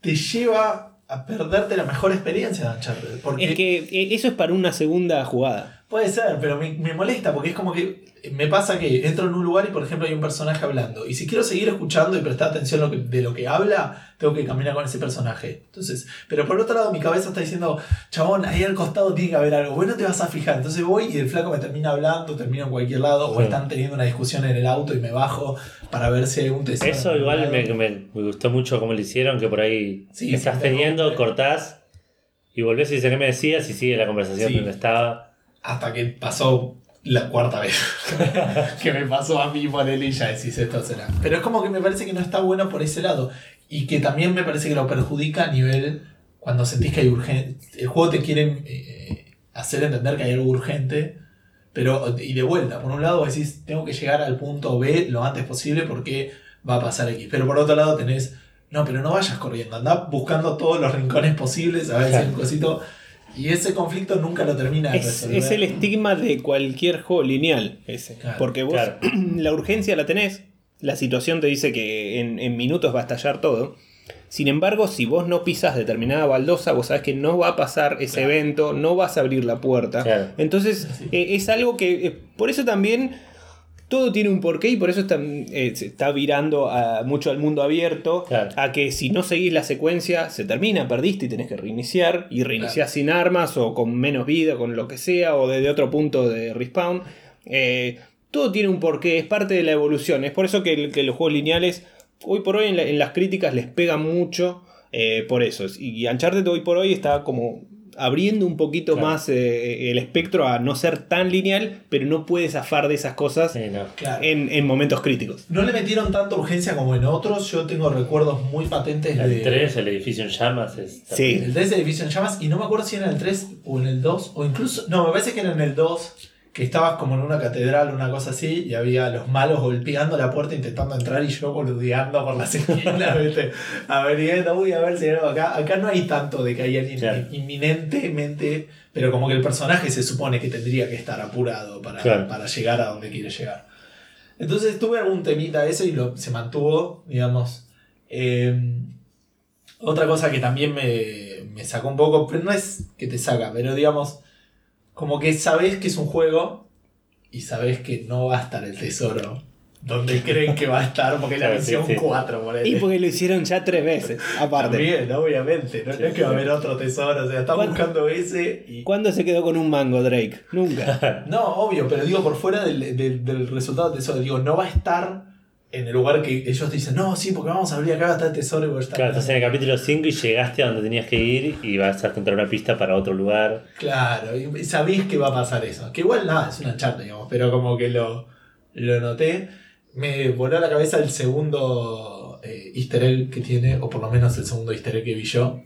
te lleva a perderte la mejor experiencia de Uncharted. Porque Es que eh, eso es para una segunda jugada. Puede ser, pero me, me molesta porque es como que me pasa que entro en un lugar y por ejemplo hay un personaje hablando. Y si quiero seguir escuchando y prestar atención a lo que- de lo que habla, tengo que caminar con ese personaje. Entonces, pero por otro lado mi cabeza está diciendo, chabón, ahí al costado tiene que haber algo. Bueno, te vas a fijar. Entonces voy y el flaco me termina hablando, termino en cualquier lado, o están teniendo una discusión en el auto y me bajo para ver si hay un tesoro. Eso igual algún me, me- me gustó mucho cómo lo hicieron, que por ahí Sí, estás teniendo, cortás y volvés y dices qué me decías y sigue la conversación Sí. donde estaba. Hasta que pasó la cuarta vez que me pasó a mí por él y ya decís esto será. Pero es como que me parece que no está bueno por ese lado. Y que también me parece que lo perjudica a nivel cuando sentís que hay urgente. El juego te quiere eh, hacer entender que hay algo urgente. Pero, y de vuelta, por un lado decís, tengo que llegar al punto B lo antes posible porque va a pasar X. Pero por otro lado tenés, no, pero no vayas corriendo, anda buscando todos los rincones posibles, a ver si hay un cosito. Y ese conflicto nunca lo termina de Es, es el estigma de cualquier juego lineal ese. Claro, porque vos claro. la urgencia la tenés, la situación te dice que en, en minutos va a estallar todo. Sin embargo, si vos no pisas determinada baldosa, vos sabés que no va a pasar ese Claro. evento, no vas a abrir la puerta. Claro. Entonces, Sí. eh, es algo que. eh, por eso también. Todo tiene un porqué y por eso está, eh, se está virando a- mucho al mundo abierto. Claro. A que si no seguís la secuencia, se termina, perdiste y tenés que reiniciar. Y reiniciás sin armas o con menos vida, con lo que sea, o desde otro punto de respawn. Eh, todo tiene un porqué, es parte de la evolución. Es por eso que, los juegos lineales, hoy por hoy en, la- en las críticas les pega mucho eh, por eso. Y Uncharted hoy por hoy está como abriendo un poquito Claro. más eh, el espectro a no ser tan lineal, pero no puede zafar de esas cosas Sí, no. Claro. en, en momentos críticos. No le metieron tanta urgencia como en otros. Yo tengo recuerdos muy patentes de. El 3, el edificio en llamas. Es Sí. El 3 de Division Llamas, y no me acuerdo si era en el 3 o en el 2, o incluso. No, me parece que era en el 2, que estabas como en una catedral, una cosa así, y había los malos golpeando la puerta intentando entrar y yo boludeando por las esquinas, ¿viste? A ver, y, no, uy, a ver si era acá. Acá no hay tanto de que hay alguien Claro. inminentemente, pero como que el personaje se supone que tendría que estar apurado para, Claro. para llegar a donde quiere llegar. Entonces tuve algún temita ese y lo, se mantuvo, digamos. Eh, otra cosa que también me, me sacó un poco, pero no es que te saca, pero digamos, como que sabes que es un juego y sabes que no va a estar el tesoro donde creen que va a estar, porque es la sí, sí. 4, por Y porque lo hicieron ya tres veces, aparte. También, obviamente, no, No es que va a haber otro tesoro, o sea, está ¿Cuándo- buscando ese y... ¿Cuándo se quedó con un mango Drake? Nunca. No, obvio, pero digo, por fuera del, del- del resultado del tesoro, digo, no va a estar en el lugar que ellos dicen, no, sí, porque vamos a abrir acá, estar el tesoro y estar... Claro, estás en el capítulo 5 y llegaste a donde tenías que ir y vas a encontrar una pista para otro lugar. Claro, y sabéis que va a pasar eso. Que igual nada, es una charla, digamos, pero como que lo, lo noté. Me voló a la cabeza el segundo eh, easter egg que tiene, o por lo menos el segundo easter egg que vi yo,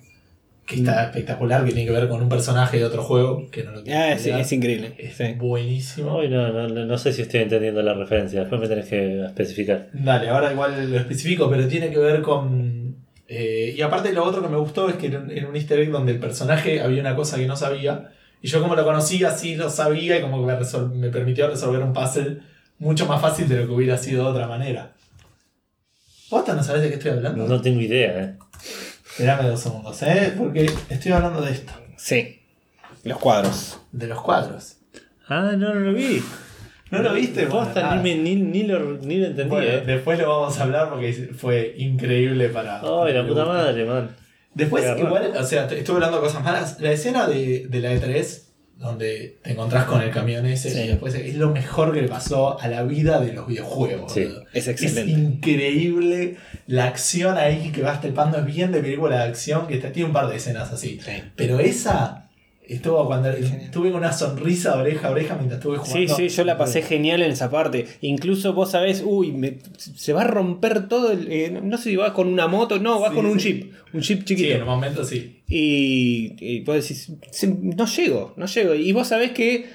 que está espectacular, que tiene que ver con un personaje de otro juego, que no lo quiero Ah, es, es increíble. Es sí. buenísimo. Uy, no, no, no sé si estoy entendiendo la referencia. Después me tenés que especificar. Dale, ahora igual lo especifico, pero tiene que ver con... eh, y aparte lo otro que me gustó es que en un, en un easter egg donde el personaje había una cosa que no sabía, y yo como lo conocía, sí lo sabía, y como que me, resol- me permitió resolver un puzzle mucho más fácil de lo que hubiera sido de otra manera. ¿Vos no sabés de qué estoy hablando? No tengo idea, eh. Esperame dos segundos, ¿eh? Porque estoy hablando de esto, Sí. Los cuadros. de los cuadros. Ah, no, no lo vi. ¿No lo viste? Bueno, Posta, nada. ni, me- ni, ni lo, ni lo entendí, Bueno, eh. después lo vamos a hablar porque fue increíble para... Ay, la puta madre, man. Después, igual, o sea, estuve hablando de cosas malas. La escena de, de la E3, donde te encontrás con el camión ese, Sí. y después es lo mejor que le pasó a la vida de los videojuegos. Sí. Es increíble la acción ahí que vas trepando. Es bien de película de acción, que te- tiene un par de escenas así. Sí. Pero esa estuvo cuando estuve con una sonrisa oreja a oreja mientras estuve Sí, jugando. sí, yo la pasé genial en esa parte. Incluso vos sabés, uy, me- se va a romper todo el. eh, no sé si vas con una moto, no, vas Sí, con un sí. jeep, un jeep Sí, chiquito. en un momento sí. Y, y vos decís, "Se- no llego, no llego. Y vos sabés que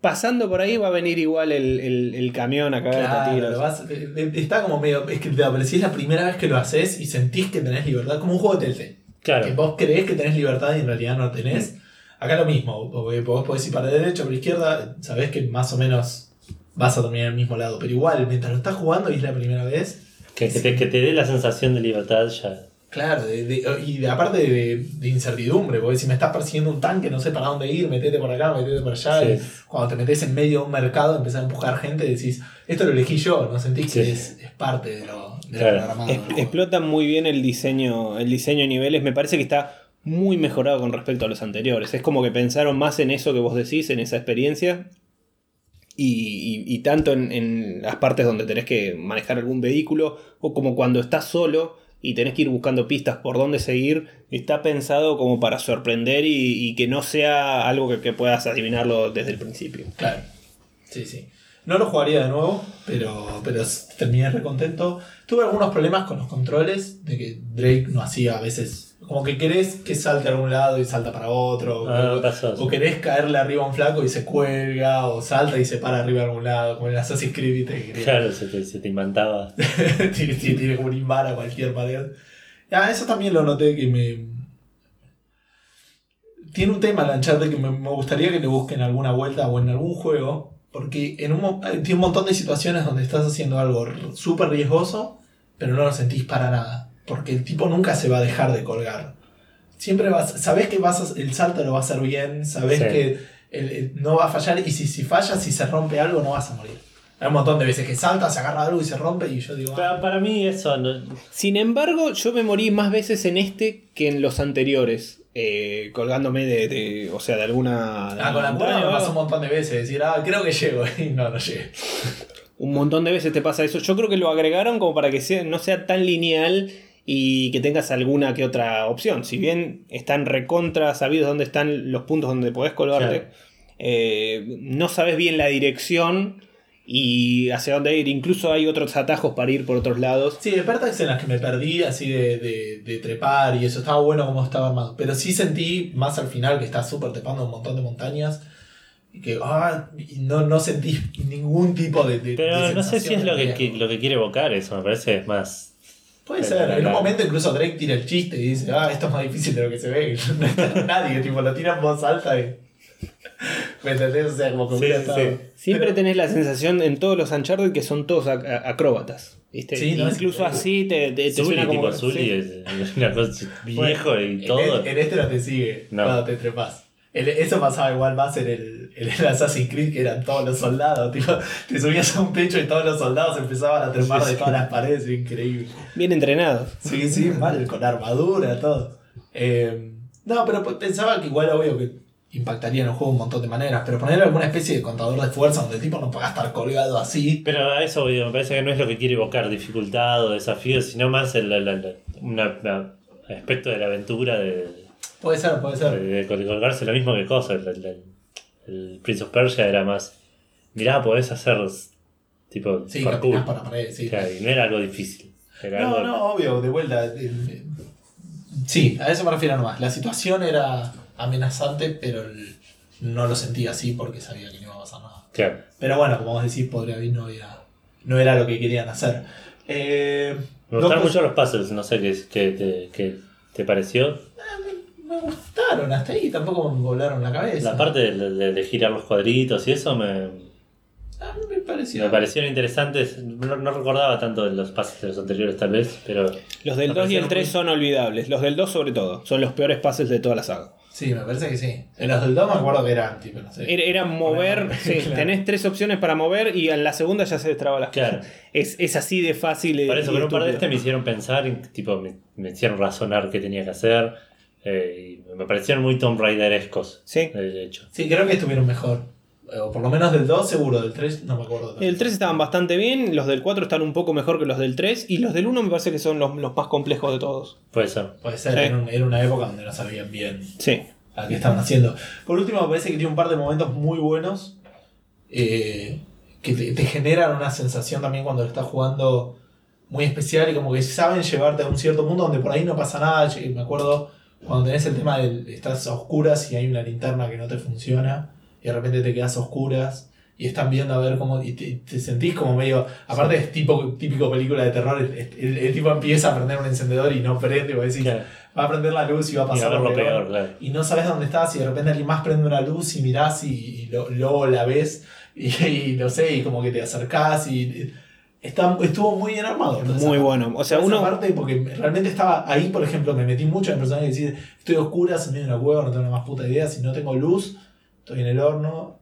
pasando por ahí va a venir igual el, el- el camión a cagarte a Claro, tiros. lo vas- eh, eh, está como medio. Es que te pero si es la primera vez que lo haces y sentís que tenés libertad, como un juego de Telltale. Que Claro. vos creés que tenés libertad y en realidad no tenés. Acá lo mismo, porque vos podés ir para la derecha o para la izquierda, sabés que más o menos vas a terminar en el mismo lado. Pero igual, mientras lo estás jugando y es la primera vez, Que, que te, que te dé la sensación de libertad ya. claro, de- de- y de- aparte de, de incertidumbre, porque si me estás persiguiendo un tanque, no sé para dónde ir, metete por acá, metete por allá. Sí. y cuando te metes en medio de un mercado, empezás a empujar gente, decís, esto lo elegí yo, no sentís que es, es parte de lo, de lo Claro. programado Es- explotan muy bien el diseño, el diseño de niveles. Me parece que está muy mejorado con respecto a los anteriores. Es como que pensaron más en eso que vos decís, en esa experiencia. Y, y- tanto en, en las partes donde tenés que manejar algún vehículo, o como cuando estás solo y tenés que ir buscando pistas por dónde seguir, está pensado como para sorprender y, y que no sea algo que, que puedas adivinarlo desde el principio. Claro. Sí, sí. No lo jugaría de nuevo, pero, pero terminé recontento. Tuve algunos problemas con los controles, de que Drake no hacía a veces. Como que querés que salte a algún lado y salta para otro. Ah, o, pasó. o querés caerle arriba a un flaco y se cuelga, o salta y se para arriba a algún lado, como en Assassin's Creed, Claro, se te, se te imantaba. tiene, tiene- tiene como un imán a cualquier pared. Ah, eso también lo noté que me. tiene un tema el Uncharted que me, me gustaría que le busquen alguna vuelta o en algún juego. Porque en un, mo- tiene un montón de situaciones donde estás haciendo algo súper riesgoso, pero no lo sentís para nada. Porque el tipo nunca se va a dejar de colgar. Siempre vas, sabés que vas a- el salto lo va a hacer bien, sabés Sí. que el- el- no va a fallar y si, si falla, si se rompe algo, no vas a morir. Hay un montón de veces que salta, se agarra algo y se rompe y yo digo, ah, Para, para mí eso no- Sin embargo, yo me morí más veces en este que en los anteriores. eh, colgándome de, de- O sea, de alguna. ah, con la montaña me pasó un montón de veces, decir, ah, creo que llego, y no, no llegué. Un montón de veces te pasa eso. Yo creo que lo agregaron como para que sea, no sea tan lineal y que tengas alguna que otra opción. Si bien están recontra sabidos dónde están los puntos donde podés colgarte, Claro. eh, no sabes bien la dirección y hacia dónde ir. Incluso hay otros atajos para ir por otros lados. Sí, de partes en las que me perdí, así de, de, de trepar y eso, estaba bueno como estaba armado. Pero sí sentí más al final que estás súper trepando un montón de montañas y que ah, no, no sentí ningún tipo de. de- Pero de no sé si es lo que, lo que quiere evocar eso, me parece más. Puede Pero, ser, en un momento incluso Drake tira el chiste y dice, ah, esto es más difícil de lo que se ve. No está nadie, tipo, lo tira en voz alta y. ¿Me entendés? O sea, como que Sí, hubiera sí. Siempre Pero- tenés la sensación en todos los Uncharted que son todos acróbatas. ¿viste? Sí, no, es Incluso así te, te, te Zully, suena como. tipo Zully, es una cosa viejo Bueno, y todo. En, en este no te sigue No. cuando te trepas. El- eso pasaba igual más en el, en el Assassin's Creed, que eran todos los soldados. Tipo, te subías a un techo y todos los soldados empezaban a trepar Sí, de sí. todas las paredes. Increíble. Bien entrenados. Sí, sí, mal, con armadura, todo. Eh, no, pero pues pensaba que igual obvio que impactaría en el juego un montón de maneras. Pero poner alguna especie de contador de fuerza donde el tipo no pueda estar colgado así. Pero a eso voy, me parece que no es lo que quiere evocar, dificultad o desafío, sino más el, el- el- una- una aspecto de la aventura, de, Puede ser, puede ser. de colgarse lo mismo que cosa. El, el- el Prince of Persia era más, mirá, podés hacer tipo Sí, parkour. para paredes, sí. Y no era algo difícil. Era No, algo, no, obvio, de vuelta. eh, eh, Sí, a eso me refiero nomás. La situación era amenazante, pero el- no lo sentía así porque sabía que no iba a pasar nada. Claro. Pero bueno, como vos decís, podría haber no era, no era lo que querían hacer. Eh, Me gustaron mucho los puzzles, no sé qué, qué qué te pareció. Me gustaron, hasta ahí tampoco me volaron la cabeza. La parte de, de- de girar los cuadritos y eso me, A mí me pareció. me parecieron interesantes. No, no recordaba tanto de los puzzles de los anteriores tal vez, pero Los del Me 2 y el parecieron 3 muy- son olvidables. Los del 2 sobre todo. Son los peores pases de toda la saga. Sí, me parece que sí. En los del 2 me acuerdo que eran, tipo, no sé. Era, era mover, Bueno, sí, claro. tenés tres opciones para mover y en la segunda ya se destraba las Claro. cosas. Es, es así de fácil. Por eso, pero un par de este me hicieron pensar, y, tipo, me, me hicieron razonar qué tenía que hacer. Eh, y me parecieron muy Tomb Raider-escos, Sí. de hecho. Sí, creo que estuvieron mejor. Eh, O por lo menos del 2 seguro, del 3 no me acuerdo. tanto. El 3 estaban bastante bien, los del 4 están un poco mejor que los del 3 y los del 1 me parece que son los, los más complejos de todos. Puede ser. Puede ser, Sí. era, un- era una época donde no sabían bien Sí. a qué estaban haciendo. Por último, me parece que tiene un par de momentos muy buenos eh, que te, te generan una sensación también cuando lo estás jugando muy especial y como que saben llevarte a un cierto mundo donde por ahí no pasa nada. Me acuerdo cuando tenés el tema de estás a oscuras y hay una linterna que no te funciona y de repente te quedas a oscuras. Y están viendo a ver cómo. Y te, te sentís como medio. Aparte, es tipo, típico película de terror. El, el- el tipo empieza a prender un encendedor y no prende. Y decís, Claro. va a prender la luz y va a Y pasar ver lo lo peor peor, claro. y no sabes dónde estás y de repente alguien más prende una luz y mirás y, y lo- luego la ves y, y no sé, y como que te acercás y está, estuvo muy bien armado. Muy bueno. O sea, uno. parte porque realmente estaba ahí, por ejemplo, me metí mucho en personajes que decir, estoy a oscuras, en medio de una cueva, no tengo la más puta idea, si no tengo luz, estoy en el horno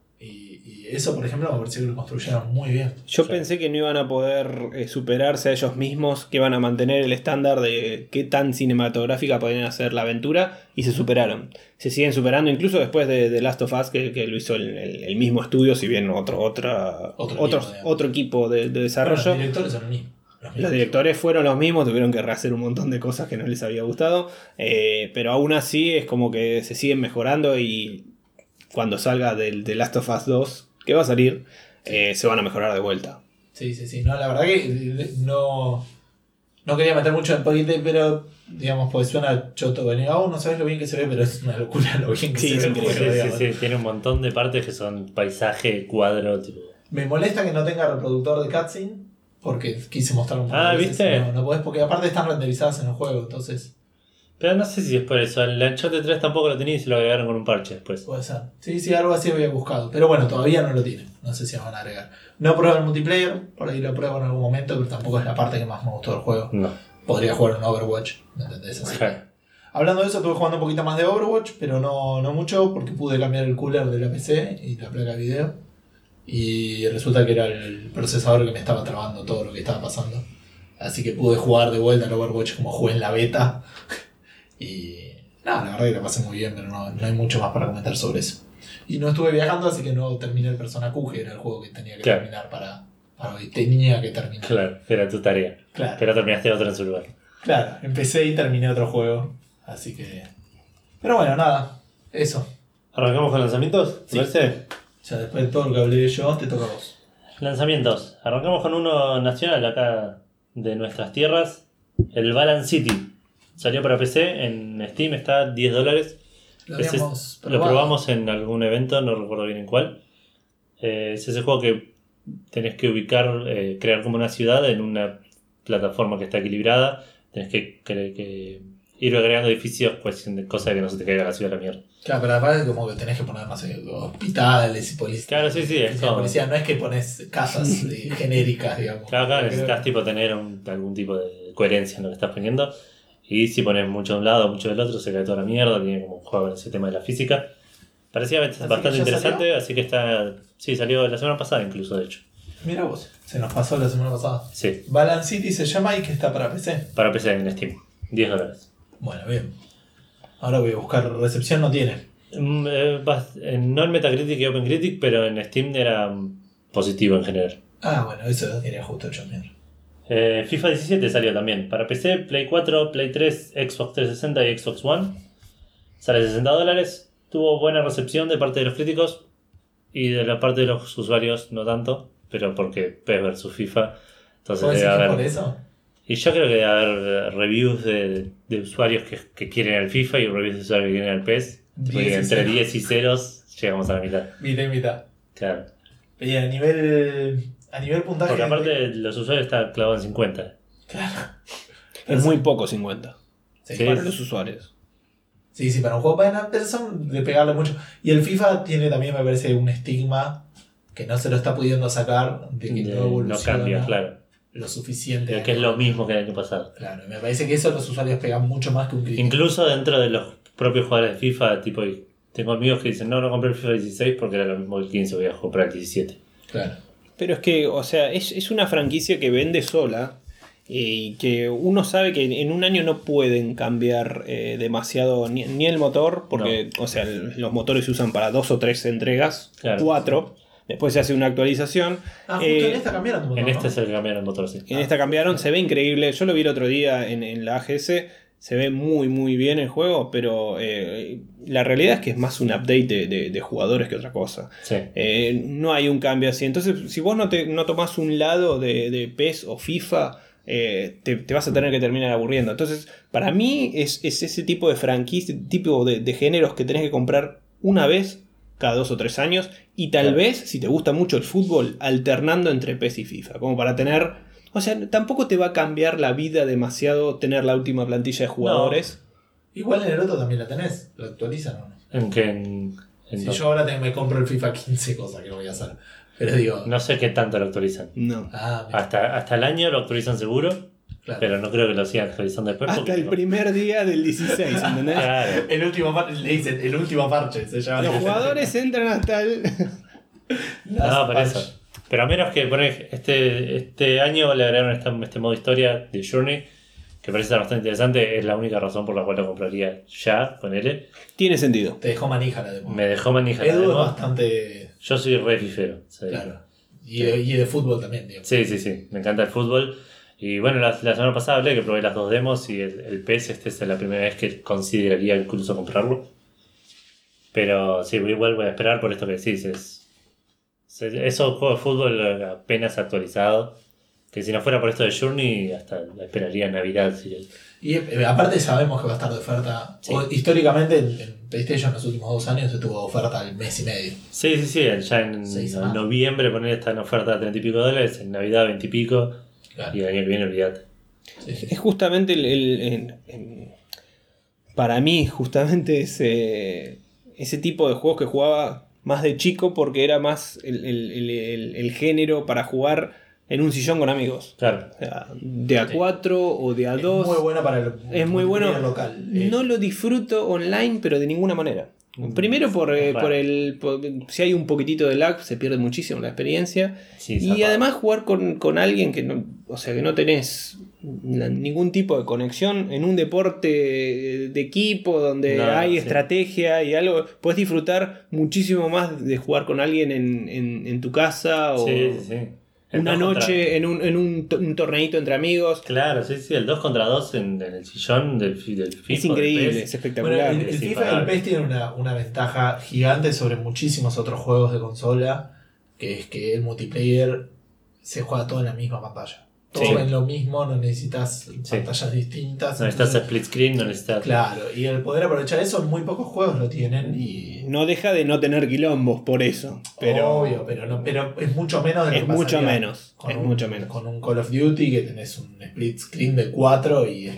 y, eso, por ejemplo, me pareció que lo construyeron muy bien. Yo pensé que no iban a poder eh, superarse a ellos mismos, que iban a mantener el estándar de qué tan cinematográfica podían hacer la aventura, y se superaron. Se siguen superando incluso después de The Last of Us, que, que lo hizo el, el- el mismo estudio, si bien otro, otra, Otro otro, equipo, digamos. otro equipo de, de Bueno, desarrollo. los directores son los mismos. los mismos. Los directores fueron los mismos, tuvieron que rehacer un montón de cosas que no les había gustado, eh, pero aún así es como que se siguen mejorando y cuando salga del The Last of Us 2, que va a salir, eh, se van a mejorar de vuelta. Sí, sí, sí. No, la verdad que eh, no, no quería meter mucho en el paquete, pero digamos, pues suena choto. Venir, oh, no sabes lo bien que se ve, pero es una locura lo bien que Sí, se es ve. el increíble. juego, Sí, sí, sí, tiene un montón de partes que son paisaje, cuadro, tipo. Me molesta que no tenga reproductor de cutscene, porque quise mostrar un poco Ah, de ¿viste? No, no podés, porque aparte están renderizadas en el juego, entonces. Pero no sé si es por eso. El Uncharted 3 tampoco lo tenía y se lo agregaron con un parche después. Puede ser. Sí, sí, algo así había buscado. Pero bueno, todavía no lo tiene. No sé si lo van a agregar. No pruebo el multiplayer, por ahí lo pruebo en algún momento, pero tampoco es la parte que más me gustó del juego. No. Podría jugar un Overwatch, ¿me entendés? Así. Hablando de eso, estuve jugando un poquito más de Overwatch, pero no, no mucho, porque pude cambiar el cooler de la PC y la placa de video. Y resulta que era el procesador que me estaba trabando todo lo que estaba pasando. Así que pude jugar de vuelta al Overwatch como jugué en la beta. Y nada, la verdad que la pasé muy bien, pero no, no hay mucho más para comentar sobre eso. Y no estuve viajando, así que no terminé el Persona Q, que era el juego que tenía que Claro. terminar para, para hoy. Tenía que terminar. Claro, era tu tarea. Claro. Pero terminaste otro en su lugar. Claro, empecé y terminé otro juego. Así que. Pero bueno, nada. Eso. ¿Arrancamos con lanzamientos? ¿Te Sí. parece? Ya después de todo lo que hablé yo, te toca a vos. Lanzamientos. Arrancamos con uno nacional acá de nuestras tierras. El Balance City. Salió para PC, en Steam está a 10 dólares. Lo Ese- probamos en algún evento, no recuerdo bien en cuál. Eh, es ese juego que tenés que ubicar, eh, crear como una ciudad en una plataforma que está equilibrada. Tenés que, que- que ir agregando edificios, cuestión de cosas que no se te caiga la ciudad a la mierda. Claro, pero aparte como que tenés que poner más eh, hospitales y policías. Claro, sí, sí, es como- policía. No es que pones casas eh, genéricas, digamos. Claro, claro, Creo- necesitas tipo tener un- algún tipo de coherencia en lo que estás poniendo. Y si pones mucho de un lado, mucho del otro, se cae toda la mierda. Tiene como un juego en ese tema de la física. Parecía bastante interesante, así que está. Sí, salió la semana pasada incluso, de hecho. Mira vos, se nos pasó la semana pasada. Sí, Balance City se llama y que está para PC. para PC en Steam. 10 dólares. Bueno, bien. Ahora voy a buscar recepción, no tiene. Mm, eh, eh, no en Metacritic y OpenCritic, pero en Steam era mm, positivo en general. Ah, bueno, eso era justo hecho mierda. Eh, FIFA 17 salió también para PC, Play 4, Play 3, Xbox 360 y Xbox One. Sale 60 dólares. Tuvo buena recepción de parte de los críticos y de la parte de los usuarios no tanto, pero porque PES versus FIFA. Entonces ¿Vos debe haber. por eso? Y yo creo que debe haber eh, reviews de, de usuarios que, que quieren el FIFA y reviews de usuarios que quieren el PES. Entre cero. 10 y 0 llegamos a la mitad. Mitad y mitad. Claro. Y a nivel, a nivel puntaje. Porque aparte los usuarios están clavados en 50. Claro. Es muy poco 50 Sí, Sí. para los usuarios. Sí, sí, para un juego para pero son de pegarle mucho. Y el FIFA tiene también, me parece, un estigma que no se lo está pudiendo sacar de que De- no no evoluciona cambia, claro. lo suficiente. Que es lo mismo que el año pasado. Claro, me parece que eso los usuarios pegan mucho más que un crítico. Incluso dentro de los propios jugadores de FIFA, tipo, tengo amigos que dicen, no, no compré el FIFA 16 porque era lo mismo que el 15, voy a comprar el 17. Claro. Pero es que, o sea, es, es una franquicia que vende sola eh, y que uno sabe que en un año no pueden cambiar eh, demasiado ni, ni el motor, porque, o sea, el- los motores se usan para dos o tres entregas, Claro. cuatro. Después se hace una actualización. Ah, justo Eh, en esta cambiaron tu motor, En este ¿no? es el que cambiaron el motor, sí. En esta cambiaron, se ve increíble. Yo lo vi el otro día en, en la AGS. Se ve muy, muy bien el juego, pero eh, la realidad es que es más un update de, de- de jugadores que otra cosa. Sí. Eh, no hay un cambio así. Entonces, si vos no, te, no tomás un lado de, de PES o FIFA, eh, te, te vas a tener que terminar aburriendo. Entonces, para mí es, es ese tipo de franquicia, tipo de, géneros que tenés que comprar una vez cada dos o tres años. Y tal Claro. vez, si te gusta mucho el fútbol, alternando entre PES y FIFA. Como para tener. O sea, tampoco te va a cambiar la vida demasiado tener la última plantilla de jugadores. Igual en el otro también la tenés. ¿Lo actualizan o no? En que en- en Si no, yo ahora te- me compro el FIFA 15, cosa que no voy a hacer. Pero digo. no sé qué tanto lo actualizan. No. Ah, Hasta, hasta el año lo actualizan seguro, claro. pero no creo que lo sigan actualizando después. Hasta porque el no- primer día del 16, ¿entendés? Claro. El último par- le dicen el último parche, se llama. Los jugadores entran hasta el. No, por eso. Pero a menos que este, este año le agregaron esta- este modo historia de Journey, que parece bastante interesante, es la única razón por la cual lo compraría ya, con él. Tiene sentido. Te dejó manija la demo. Me dejó manija la Edu es demo. bastante. Yo soy re fifero. Claro. Y de, y de fútbol también, digo. Sí, sí, sí, me encanta el fútbol. Y bueno, la, la semana pasada hablé que probé las dos demos y el, el PES este es la primera vez que consideraría incluso comprarlo. Pero sí, igual voy a esperar por esto que decís. Es, es- esos juegos de fútbol apenas actualizado. Que si no fuera por esto de Journey, hasta esperaría Navidad. si- Y eh, aparte sabemos que va a estar de oferta. Sí. O, históricamente en, PlayStation en los últimos dos años estuvo de oferta al mes y medio. Sí, sí, sí. Ya en, noviembre poner esta en oferta a 30 y pico dólares, en Navidad 20 y pico. Claro. Y el año que viene olvidate. Sí, sí. Es justamente el. para mí justamente ese, ese tipo de juegos que jugaba más de chico porque era más el, el- el- el- el género para jugar en un sillón con amigos. Claro. O sea, de a 4 o de a 2. Es muy bueno para el Es muy bueno. local. Eh, No lo disfruto online, pero de ninguna manera. Primero por, eh, por el. por- si hay un poquitito de lag, se pierde muchísimo la experiencia. Sí, y además jugar con, con alguien que no. O sea que no tenés ningún tipo de conexión en un deporte de equipo donde No, hay sí. estrategia y algo. Puedes disfrutar muchísimo más de jugar con alguien en, en- en tu casa o Sí, una noche en, un, en un, to- un torneito entre amigos. Claro, sí, sí, el 2 contra 2 en, en el sillón del, fi- del FIFA. Es increíble, del es espectacular. Bueno, el, FIFA y el. PES tienen una, una ventaja gigante sobre muchísimos otros juegos de consola, que es que el multiplayer se juega todo en la misma pantalla. Todo Sí. en lo mismo, no necesitas pantallas distintas. No necesitas entonces- split screen, no necesitas. Claro, y el poder aprovechar eso, muy pocos juegos lo tienen y... No deja de no tener quilombos por eso. Pero Obvio, pero, no, pero es mucho menos de lo es que mucho menos. Con Es un, mucho menos. Con un Call of Duty que tenés un split screen de 4 y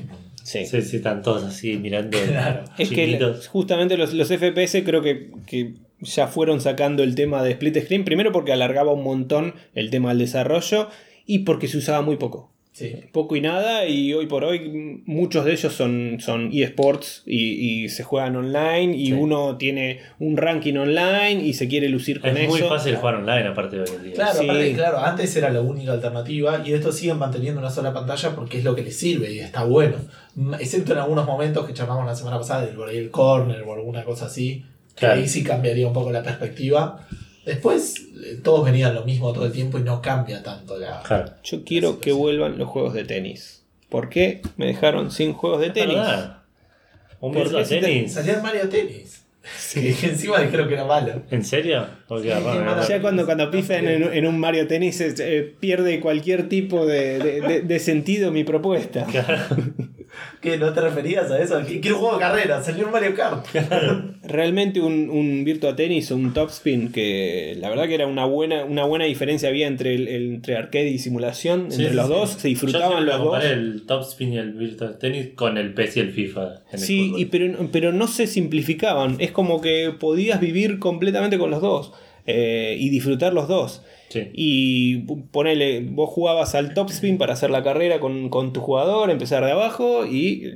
Sí. Sí, sí, están todos así mirando. Claro. Es que justamente los, los FPS creo que, que ya fueron sacando el tema de split screen. Primero porque alargaba un montón el tema del desarrollo y porque se usaba muy poco. Sí. Poco y nada, y hoy por hoy muchos de ellos son, son eSports y, y se juegan online. Y Sí. uno tiene un ranking online y se quiere lucir con Es eso. muy fácil jugar online, aparte de hoy en día. Claro, Sí. aparte, claro, antes era la única alternativa y esto siguen manteniendo una sola pantalla porque es lo que les sirve y está bueno. Excepto en algunos momentos que charlamos la semana pasada del por ahí el corner o alguna cosa así, que Claro. ahí sí cambiaría un poco la perspectiva. Después eh, todos venían lo mismo todo el tiempo y no cambia tanto la... Claro. Yo quiero que vuelvan los juegos de tenis. ¿Por qué me dejaron sin juegos de tenis? Un ¿Por virtual qué si te- tenis. Salía el Mario Tennis. Que encima dijeron que era malo. ¿En serio? Porque Sí. Ya cuando, cuando pifen en, en un Mario Tennis es- eh, pierde cualquier tipo de, de- de- de sentido mi propuesta. ¿Qué? ¿No te referías a eso? ¿Qué- Quiero un juego de carrera, salió un Mario Kart. Realmente un, un Virtua Tennis o un Topspin que la verdad que era una buena, una buena diferencia había entre, el, el- entre arcade y simulación, Sí, entre sí, los sí. dos, se Yo disfrutaban siempre los dos. comparé el Topspin y el Virtual Tennis con el PES y el FIFA. en Sí, y pero, pero no se simplificaban. Es como que podías vivir completamente con los dos eh, y disfrutar los dos. Sí. Y ponele, vos jugabas al topspin para hacer la carrera con, con tu jugador, empezar de abajo y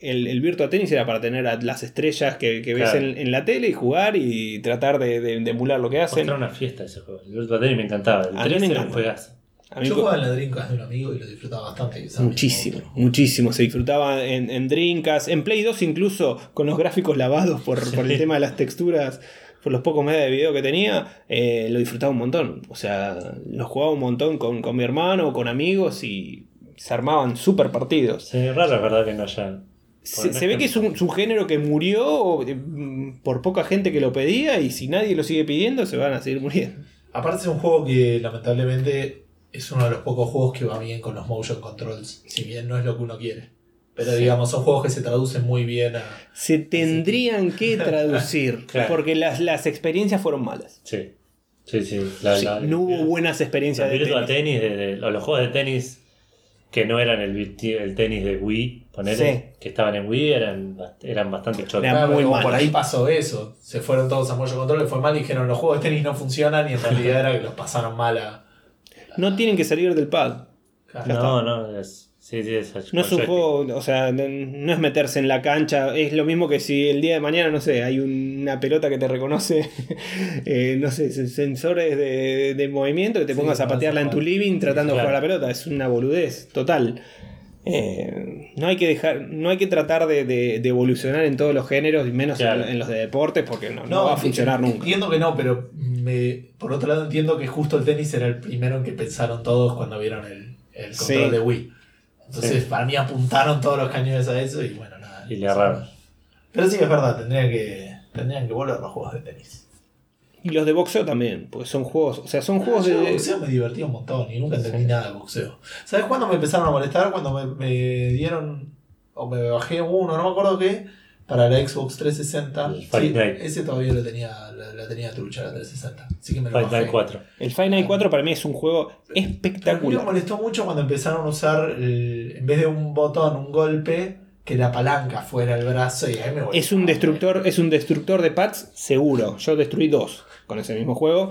el, el Virtua Tennis era para tener a las estrellas que, que ves en, en la tele y jugar y tratar de, de- de emular lo que hacen. Era una fiesta ese juego. El Virtual Tennis me encantaba. El A mí me 3 era un encanta. A mí Yo jugaba en la Dreamcast de un amigo y lo disfrutaba bastante. muchísimo, muchísimo. Se disfrutaba en, en Dreamcast, en Play 2 incluso con los gráficos lavados por, por el tema de las texturas, por los pocos megas de video que tenía, eh, lo disfrutaba un montón. O sea, lo jugaba un montón con, con mi hermano, con amigos y se armaban super partidos. Sí, raro es verdad que no haya. Se, se ve que es un, es un género que murió eh, por poca gente que lo pedía y si nadie lo sigue pidiendo se van a seguir muriendo. Aparte es un juego que lamentablemente es uno de los pocos juegos que va bien con los motion controls, si bien no es lo que uno quiere. Pero digamos, son juegos que se traducen muy bien a... Se tendrían que traducir Claro. porque las, las experiencias fueron malas. Sí. Sí, sí. La- Sí, la- no hubo buenas experiencias de tenis. Tennis, de- de- los juegos de tenis que no eran el, el tenis de Wii, ponele, Sí. que estaban en Wii, eran, eran bastante chotos. Claro, por ahí pasó eso. Se fueron todos a motion control, les fue mal y dijeron los juegos de tenis no funcionan y en realidad era que los pasaron mal a... No tienen que salir del pad. Claro. No, no, es, sí, sí, es, No es un juego, o sea, no es meterse en la cancha. Es lo mismo que si el día de mañana, no sé, hay una pelota que te reconoce, eh, no sé, sen- sensores de, de movimiento que te Sí, pongas a patearla en tu living tratando de claro. jugar la pelota. Es una boludez total. Eh, no hay que dejar, no hay que tratar de, de- de evolucionar en todos los géneros y menos en- Claro. en, los de deportes porque no, no va a funcionar nunca. Entiendo que no, pero me, por otro lado entiendo que justo el tenis era el primero en que pensaron todos cuando vieron el, el control Sí. de Wii. Entonces, para mí apuntaron todos los cañones a eso y bueno, nada. Y le erraron. Pero sí, es verdad, tendrían que, tendrían que volver los juegos de tenis. Y los de boxeo también, porque son juegos, o sea, son juegos Yo de de... boxeo me divertí un montón y nunca entendí nada de boxeo. ¿Sabes cuándo me empezaron a molestar? Cuando me, me dieron, o me bajé uno, no me acuerdo qué, para la Xbox 360. El Fight Sí, Night. ese todavía lo tenía, la, la tenía trucha la 360. Así que me lo Fight bajé. Night 4. El Final Night 4 para mí es un juego a mí me espectacular. molestó mucho cuando empezaron a usar, el- en vez de un botón, un golpe, que la palanca fuera el brazo y ahí me Es un destructor, es un destructor de pads seguro. Yo destruí dos con ese mismo juego.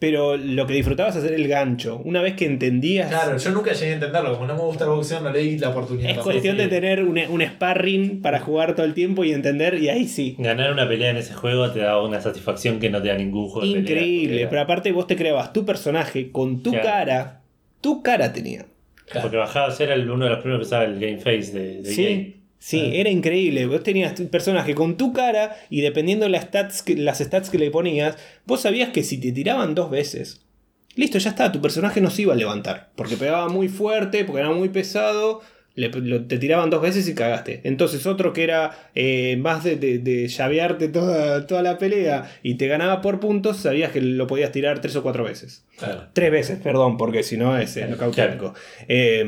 Pero lo que disfrutabas es hacer el gancho. Una vez que entendías. Claro, yo nunca llegué a entenderlo. Como no me gusta el boxeo, no le di la oportunidad. Es cuestión de tener un, un sparring para jugar todo el tiempo y entender, y ahí sí. Ganar una pelea en ese juego te da una satisfacción que no te da ningún juego de pelea. Increíble. Pero aparte vos te creabas tu personaje con tu Claro. cara. Tu cara tenía. Claro. Porque bajabas, era el- uno de los primeros que usaba el Game Face de, de Sí, EA. Sí, Ah. era increíble. Vos tenías tu personaje con tu cara y dependiendo las stats, que, las stats que le ponías, vos sabías que si te tiraban dos veces, listo, ya está, tu personaje no se iba a levantar. Porque pegaba muy fuerte, porque era muy pesado. le- lo- te tiraban dos veces y cagaste. Entonces otro que era eh, más de, de, de llavearte toda, toda la pelea y te ganaba por puntos, sabías que lo podías tirar tres o cuatro veces. Claro. Tres veces, perdón, porque si no es el Claro, técnico. Eh,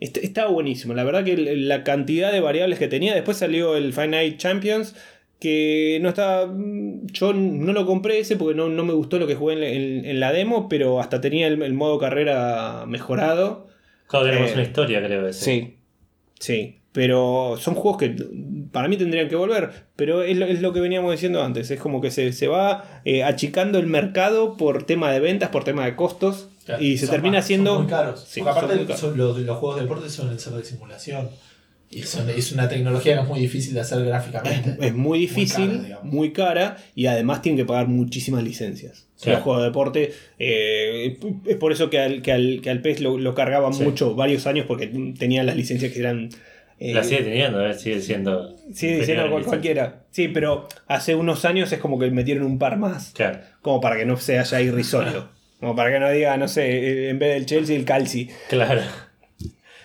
estaba buenísimo. La verdad que la cantidad de variables que tenía. Después salió el Finite Champions. Que no estaba. mm, Yo no lo compré ese porque no, no me gustó lo que jugué en, en- en la demo. Pero hasta tenía el, el modo carrera mejorado. Claro, tenemos Eh, una historia, creo. Ese. Sí. Sí. Pero son juegos que para mí tendrían que volver. Pero es lo, es lo que veníamos diciendo antes. Es como que se, se va eh, achicando el mercado por tema de ventas, por tema de costos. Claro. Y se termina más- siendo. Son muy caros. Sí, Porque son muy aparte, caros. son- los, los juegos de deporte son el ser de simulación. Y son- es una tecnología que es muy difícil de hacer gráficamente. Es muy difícil, muy cara, y además tienen que pagar muchísimas licencias. Claro. Los juegos de deporte, eh, es por eso que al, que al, que al PES lo, lo cargaban Sí. mucho, varios años, porque tenían las licencias que eran... eh, La sigue teniendo, eh, sigue siendo. sigue cual- en cualquiera. Sí, pero hace unos años es como que metieron un par más, Claro. como para que no sea ya irrisorio. Como para que no diga, no sé, eh, en vez del Chelsea, el Calci. Claro.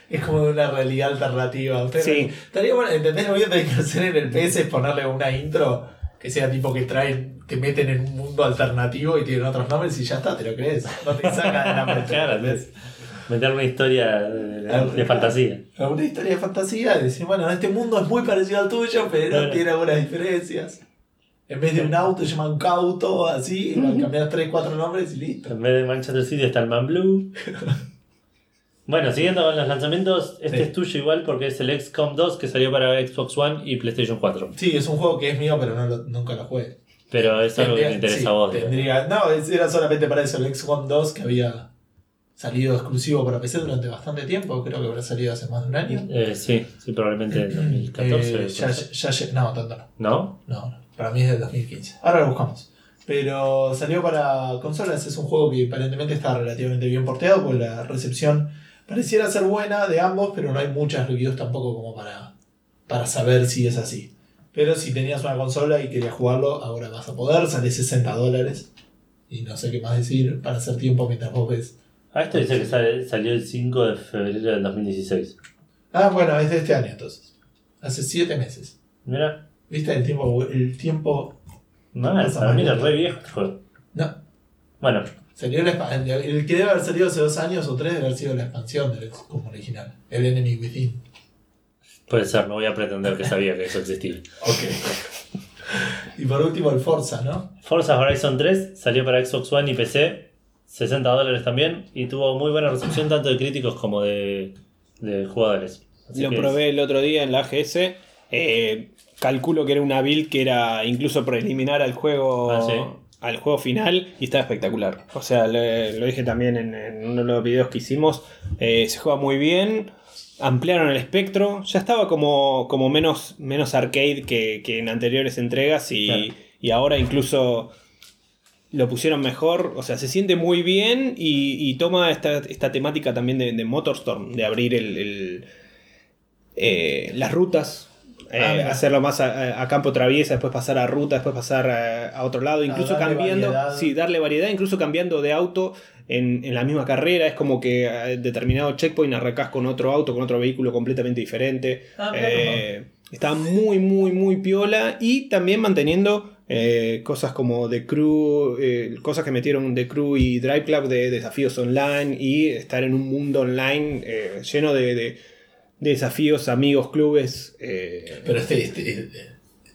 Es como una realidad alternativa. Sí. Estaría bueno, ¿entendés? Lo que hay que hacer en el PS es ponerle una intro que sea tipo que traen, te meten en un mundo alternativo y tienen otros nombres y ya está, te lo crees. No te saca de la mente. Claro, ¿entendés? Meter una historia de, fantasía. Una historia de fantasía, de decir, bueno, este mundo es muy parecido al tuyo, pero Claro. tiene algunas diferencias. En vez de un auto, se llama un cauto, así, cambias 3, 4 nombres y listo. En vez de Manchester City está el Man Blue. Bueno, siguiendo con los lanzamientos, este Sí. es tuyo igual porque es el XCOM 2 que salió para Xbox One y PlayStation 4. Sí, es un juego que es mío, pero no lo- nunca lo jugué. Pero es algo que te interesa sí, a vos. tendría- no, era solamente para eso, el XCOM 2 que había salido exclusivo para PC durante bastante tiempo, creo que habrá salido hace más de un año. Eh, sí, sí, probablemente en 2014. Eh, ya, ya, ya- no, tanto no. ¿No? No, no, para mí es del 2015. Ahora lo buscamos. Pero salió para consolas, es un juego que aparentemente está relativamente bien porteado, porque la recepción pareciera ser buena de ambos, pero no hay muchas reviews tampoco como para, para saber si es así. Pero si tenías una consola y querías jugarlo, ahora vas a poder, sale 60 dólares. Y no sé qué más decir para hacer tiempo mientras vos ves. Ah, esto dice que sale- salió el 5 de febrero del 2016. Ah, bueno, es de este año entonces. Hace 7 meses. Mira, ¿Viste? El tiempo, el tiempo no, para mí era re viejo este juego. no, Bueno, Salió la el, el que debe haber salido hace dos años o tres debe haber sido la expansión del como original. El Enemy Within. puede ser, no voy a pretender que sabía que eso existía. Ok. y por último el Forza, ¿no? Forza Horizon 3 salió para Xbox One y PC, 60 dólares también, y tuvo muy buena recepción tanto de críticos como de, de jugadores. Así Lo probé el otro día en la AGS. eh, calculo que era una build que era incluso preliminar al juego. Ah, sí. Al juego final y está espectacular. O sea, le- lo dije también en, en uno de los videos que hicimos. eh, se juega muy bien. Ampliaron el espectro. Ya estaba como, como menos, menos arcade que, que en anteriores entregas. Y, Claro. y ahora incluso lo pusieron mejor. O sea, se siente muy bien. Y, y toma esta, esta temática también de, de Motorstorm. De abrir el- el, eh, las rutas, eh, Ah, hacerlo más a, a campo traviesa, después pasar a ruta, después pasar a, a otro lado, incluso darle cambiando, variedad. sí, darle variedad, incluso cambiando de auto en, en la misma carrera, es como que a determinado checkpoint arrancás con otro auto, con otro vehículo completamente diferente. Ah, Eh, está muy, muy, muy piola y también manteniendo eh, cosas como The Crew, eh, cosas que metieron The Crew y Drive Club de desafíos online y estar en un mundo online eh, lleno de desafíos, amigos, clubes. eh, Pero este, este es,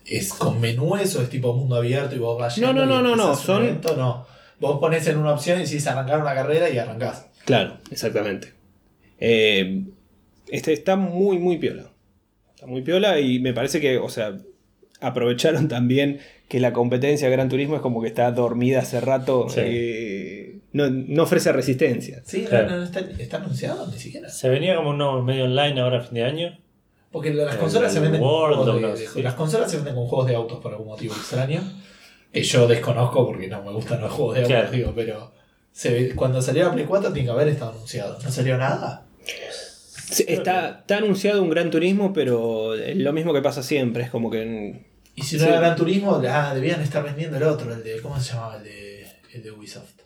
es con menúes o es tipo mundo abierto y vos vas No, no, no, no, no, son- evento, no. Vos pones en una opción y decís arrancar una carrera y arrancás. Claro, exactamente. Eh, este está muy, muy piola. Está muy piola y me parece que, o sea, aprovecharon también que la competencia de Gran Turismo es como que está dormida hace rato. Sí. eh, no, no ofrece resistencia. Sí, Claro. no, no, está, está anunciado ni siquiera. Se venía como un nuevo medio online ahora a fin de año. Porque las El consolas se venden con World de, no de- sé. las consolas se venden con juegos de autos por algún motivo extraño. Que yo desconozco porque no me gustan los juegos de autos, Claro. digo, pero se ve- cuando salió la Play 4 tiene que haber estado anunciado. ¿No salió nada? Sí, Está, está anunciado un Gran Turismo, pero es lo mismo que pasa siempre. Es como que. Y si no Sí. era Gran Turismo, ah, debían estar vendiendo el otro, el de. ¿Cómo se llamaba? El de, el de Ubisoft.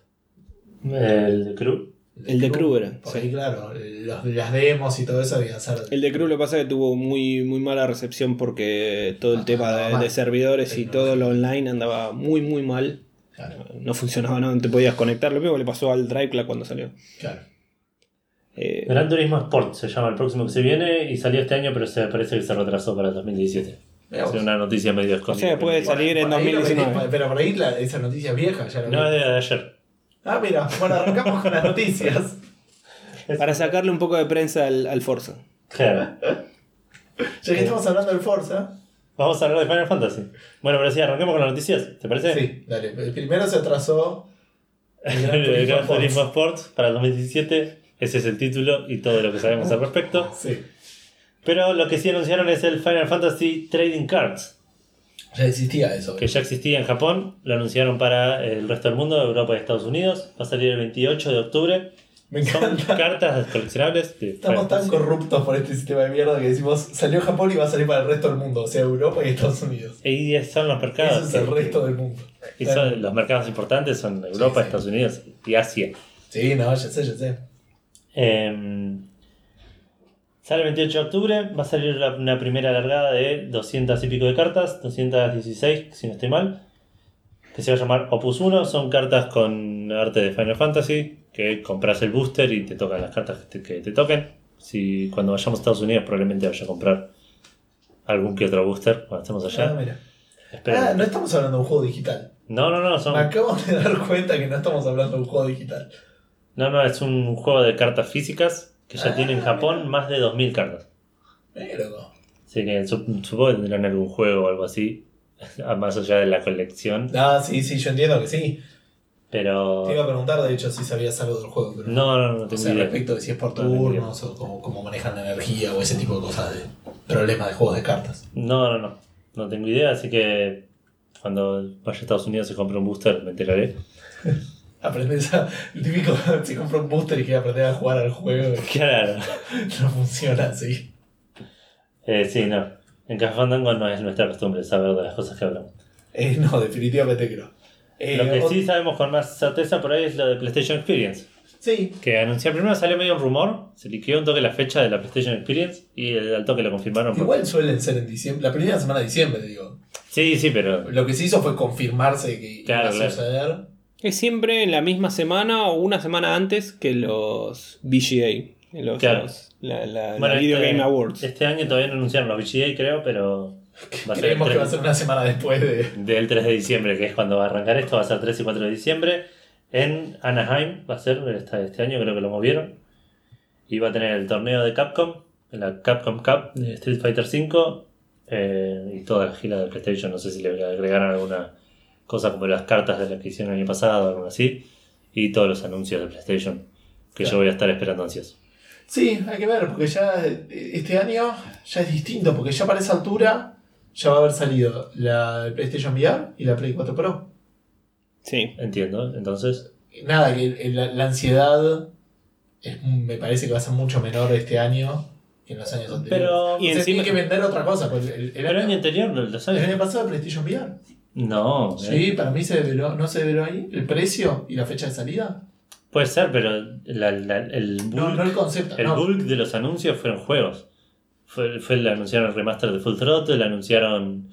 El de Crew. El de Crew era, sí. ahí, claro, los- las demos y todo eso debían ser. El de Crew lo que pasa es que tuvo muy, muy mala recepción porque todo el Ah, tema de, servidores y todo lo online andaba muy, muy mal. Claro, No funcionaba, no te podías conectar. Lo mismo le pasó al Drive Club cuando salió. claro. Eh, Gran Turismo Sport se llama el próximo que se viene y salió este año, pero se parece que se retrasó para el 2017. Mirá Es una noticia medio escondida. sea, puede salir en Por ahí lo 2019. metí- pero por ahí la- esa noticia es vieja, ya No, es de ayer. Ah, mira, bueno, arrancamos con las noticias. para sacarle un poco de prensa al, al Forza. Claro. Ya que estamos hablando del Forza. Vamos a hablar de Final Fantasy. Bueno, pero sí, arranquemos con las noticias, ¿te parece? Sí, dale. Primero se atrasó el Gran El Turismo Gran Sport. Turismo Sport para el 2017. Ese es el título y todo lo que sabemos al respecto. Sí. Pero lo que sí anunciaron es el Final Fantasy Trading Cards, Ya existía eso. que ya existía en Japón. Lo anunciaron para el resto del mundo, Europa y Estados Unidos. Va a salir el 28 de octubre. Me Son encanta. cartas coleccionables. de Estamos tan corruptos por este sistema de mierda que decimos salió Japón y va a salir para el resto del mundo, o sea, Europa y Estados Unidos. Y son los mercados. Eso es el resto del mundo. y son- los mercados importantes son Europa, sí. Estados Unidos y Asia. Sí, no, ya sé, ya sé. Eh, sale el 28 de octubre, va a salir la- una primera largada de 200 y pico de cartas, 216 si no estoy mal, que se va a llamar Opus 1, son cartas con arte de Final Fantasy, que compras el booster y te tocan las cartas que te, que te toquen. Si cuando vayamos a Estados Unidos probablemente vaya a comprar algún que otro booster cuando estemos Ah, allá. mira. Espero. Ah, no estamos hablando de un juego digital. No, no, no, son, Me acabo de dar cuenta que no estamos hablando de un juego digital. no, no, es un juego de cartas físicas que ya Ah, tiene en Japón más de 2000 cartas. Eh, loco. Así que sup- supongo que tendrán algún juego o algo así, más allá de la colección. Ah, sí, sí, yo entiendo que sí. Pero. Te iba a preguntar, de hecho, si sabías algo del juego. Pero No, no, no O tengo sea, idea. respecto de si es por No turnos o cómo, cómo manejan la energía o ese tipo de cosas de problemas de juegos de cartas. No, no, no. No tengo idea, así que cuando vaya a Estados Unidos y compre un booster me enteraré. Aprendes a. El típico, si compra un booster y quiere aprender a jugar al juego, Claro. no funciona así. Eh, sí, no. En Café Fandango no es nuestra costumbre saber de las cosas que hablamos. Eh, no, definitivamente que no. Eh, Lo que o- sí sabemos con más certeza por ahí es lo de PlayStation Experience. Sí, Que anunció primero salió medio un rumor, se liquidó un toque la fecha de la PlayStation Experience y al toque lo confirmaron. igual suelen ser en diciembre. La primera semana de diciembre, digo. Sí, sí, pero. Lo que se hizo fue confirmarse que Claro, iba a claro. Es siempre en la misma semana o una semana antes que los VGA. Los, Claro. los- la, la- la Bueno, Video este- Game Awards. Este año todavía no anunciaron los VGA, creo, pero. Va a ser el Creemos que va a 3 ser una semana después de. del 3 de diciembre, que es cuando va a arrancar esto, va a ser 3 y 4 de diciembre. En Anaheim va a ser este, este año, creo que lo movieron. Y va a tener el torneo de Capcom, la Capcom Cup de Street Fighter V. eh, y toda la gira de PlayStation. No sé si le agregaron alguna cosa como las cartas de las que hicieron el año pasado o algo así. Y todos los anuncios de PlayStation, que yo voy a estar esperando ansioso. Sí, hay que ver, porque ya este año ya es distinto, porque ya para esa altura ya va a haber salido la PlayStation VR y la Play 4 Pro. Sí. Entiendo, entonces. Nada, que el- la, la ansiedad es- me parece que va a ser mucho menor este año que en los años anteriores. Pero. Y encima- tiene que vender otra cosa. Porque el, el Pero el año, anterior, los el años. año pasado PlayStation VR. No. Sí, para mí se develó, ¿no se develó ahí? ¿El precio y la fecha de salida? Puede ser, pero la- la- el, bulk, No, no el concepto. el no. bulk de los anuncios fueron juegos. Fue, fue el- anunciaron el remaster de Full Throttle, anunciaron.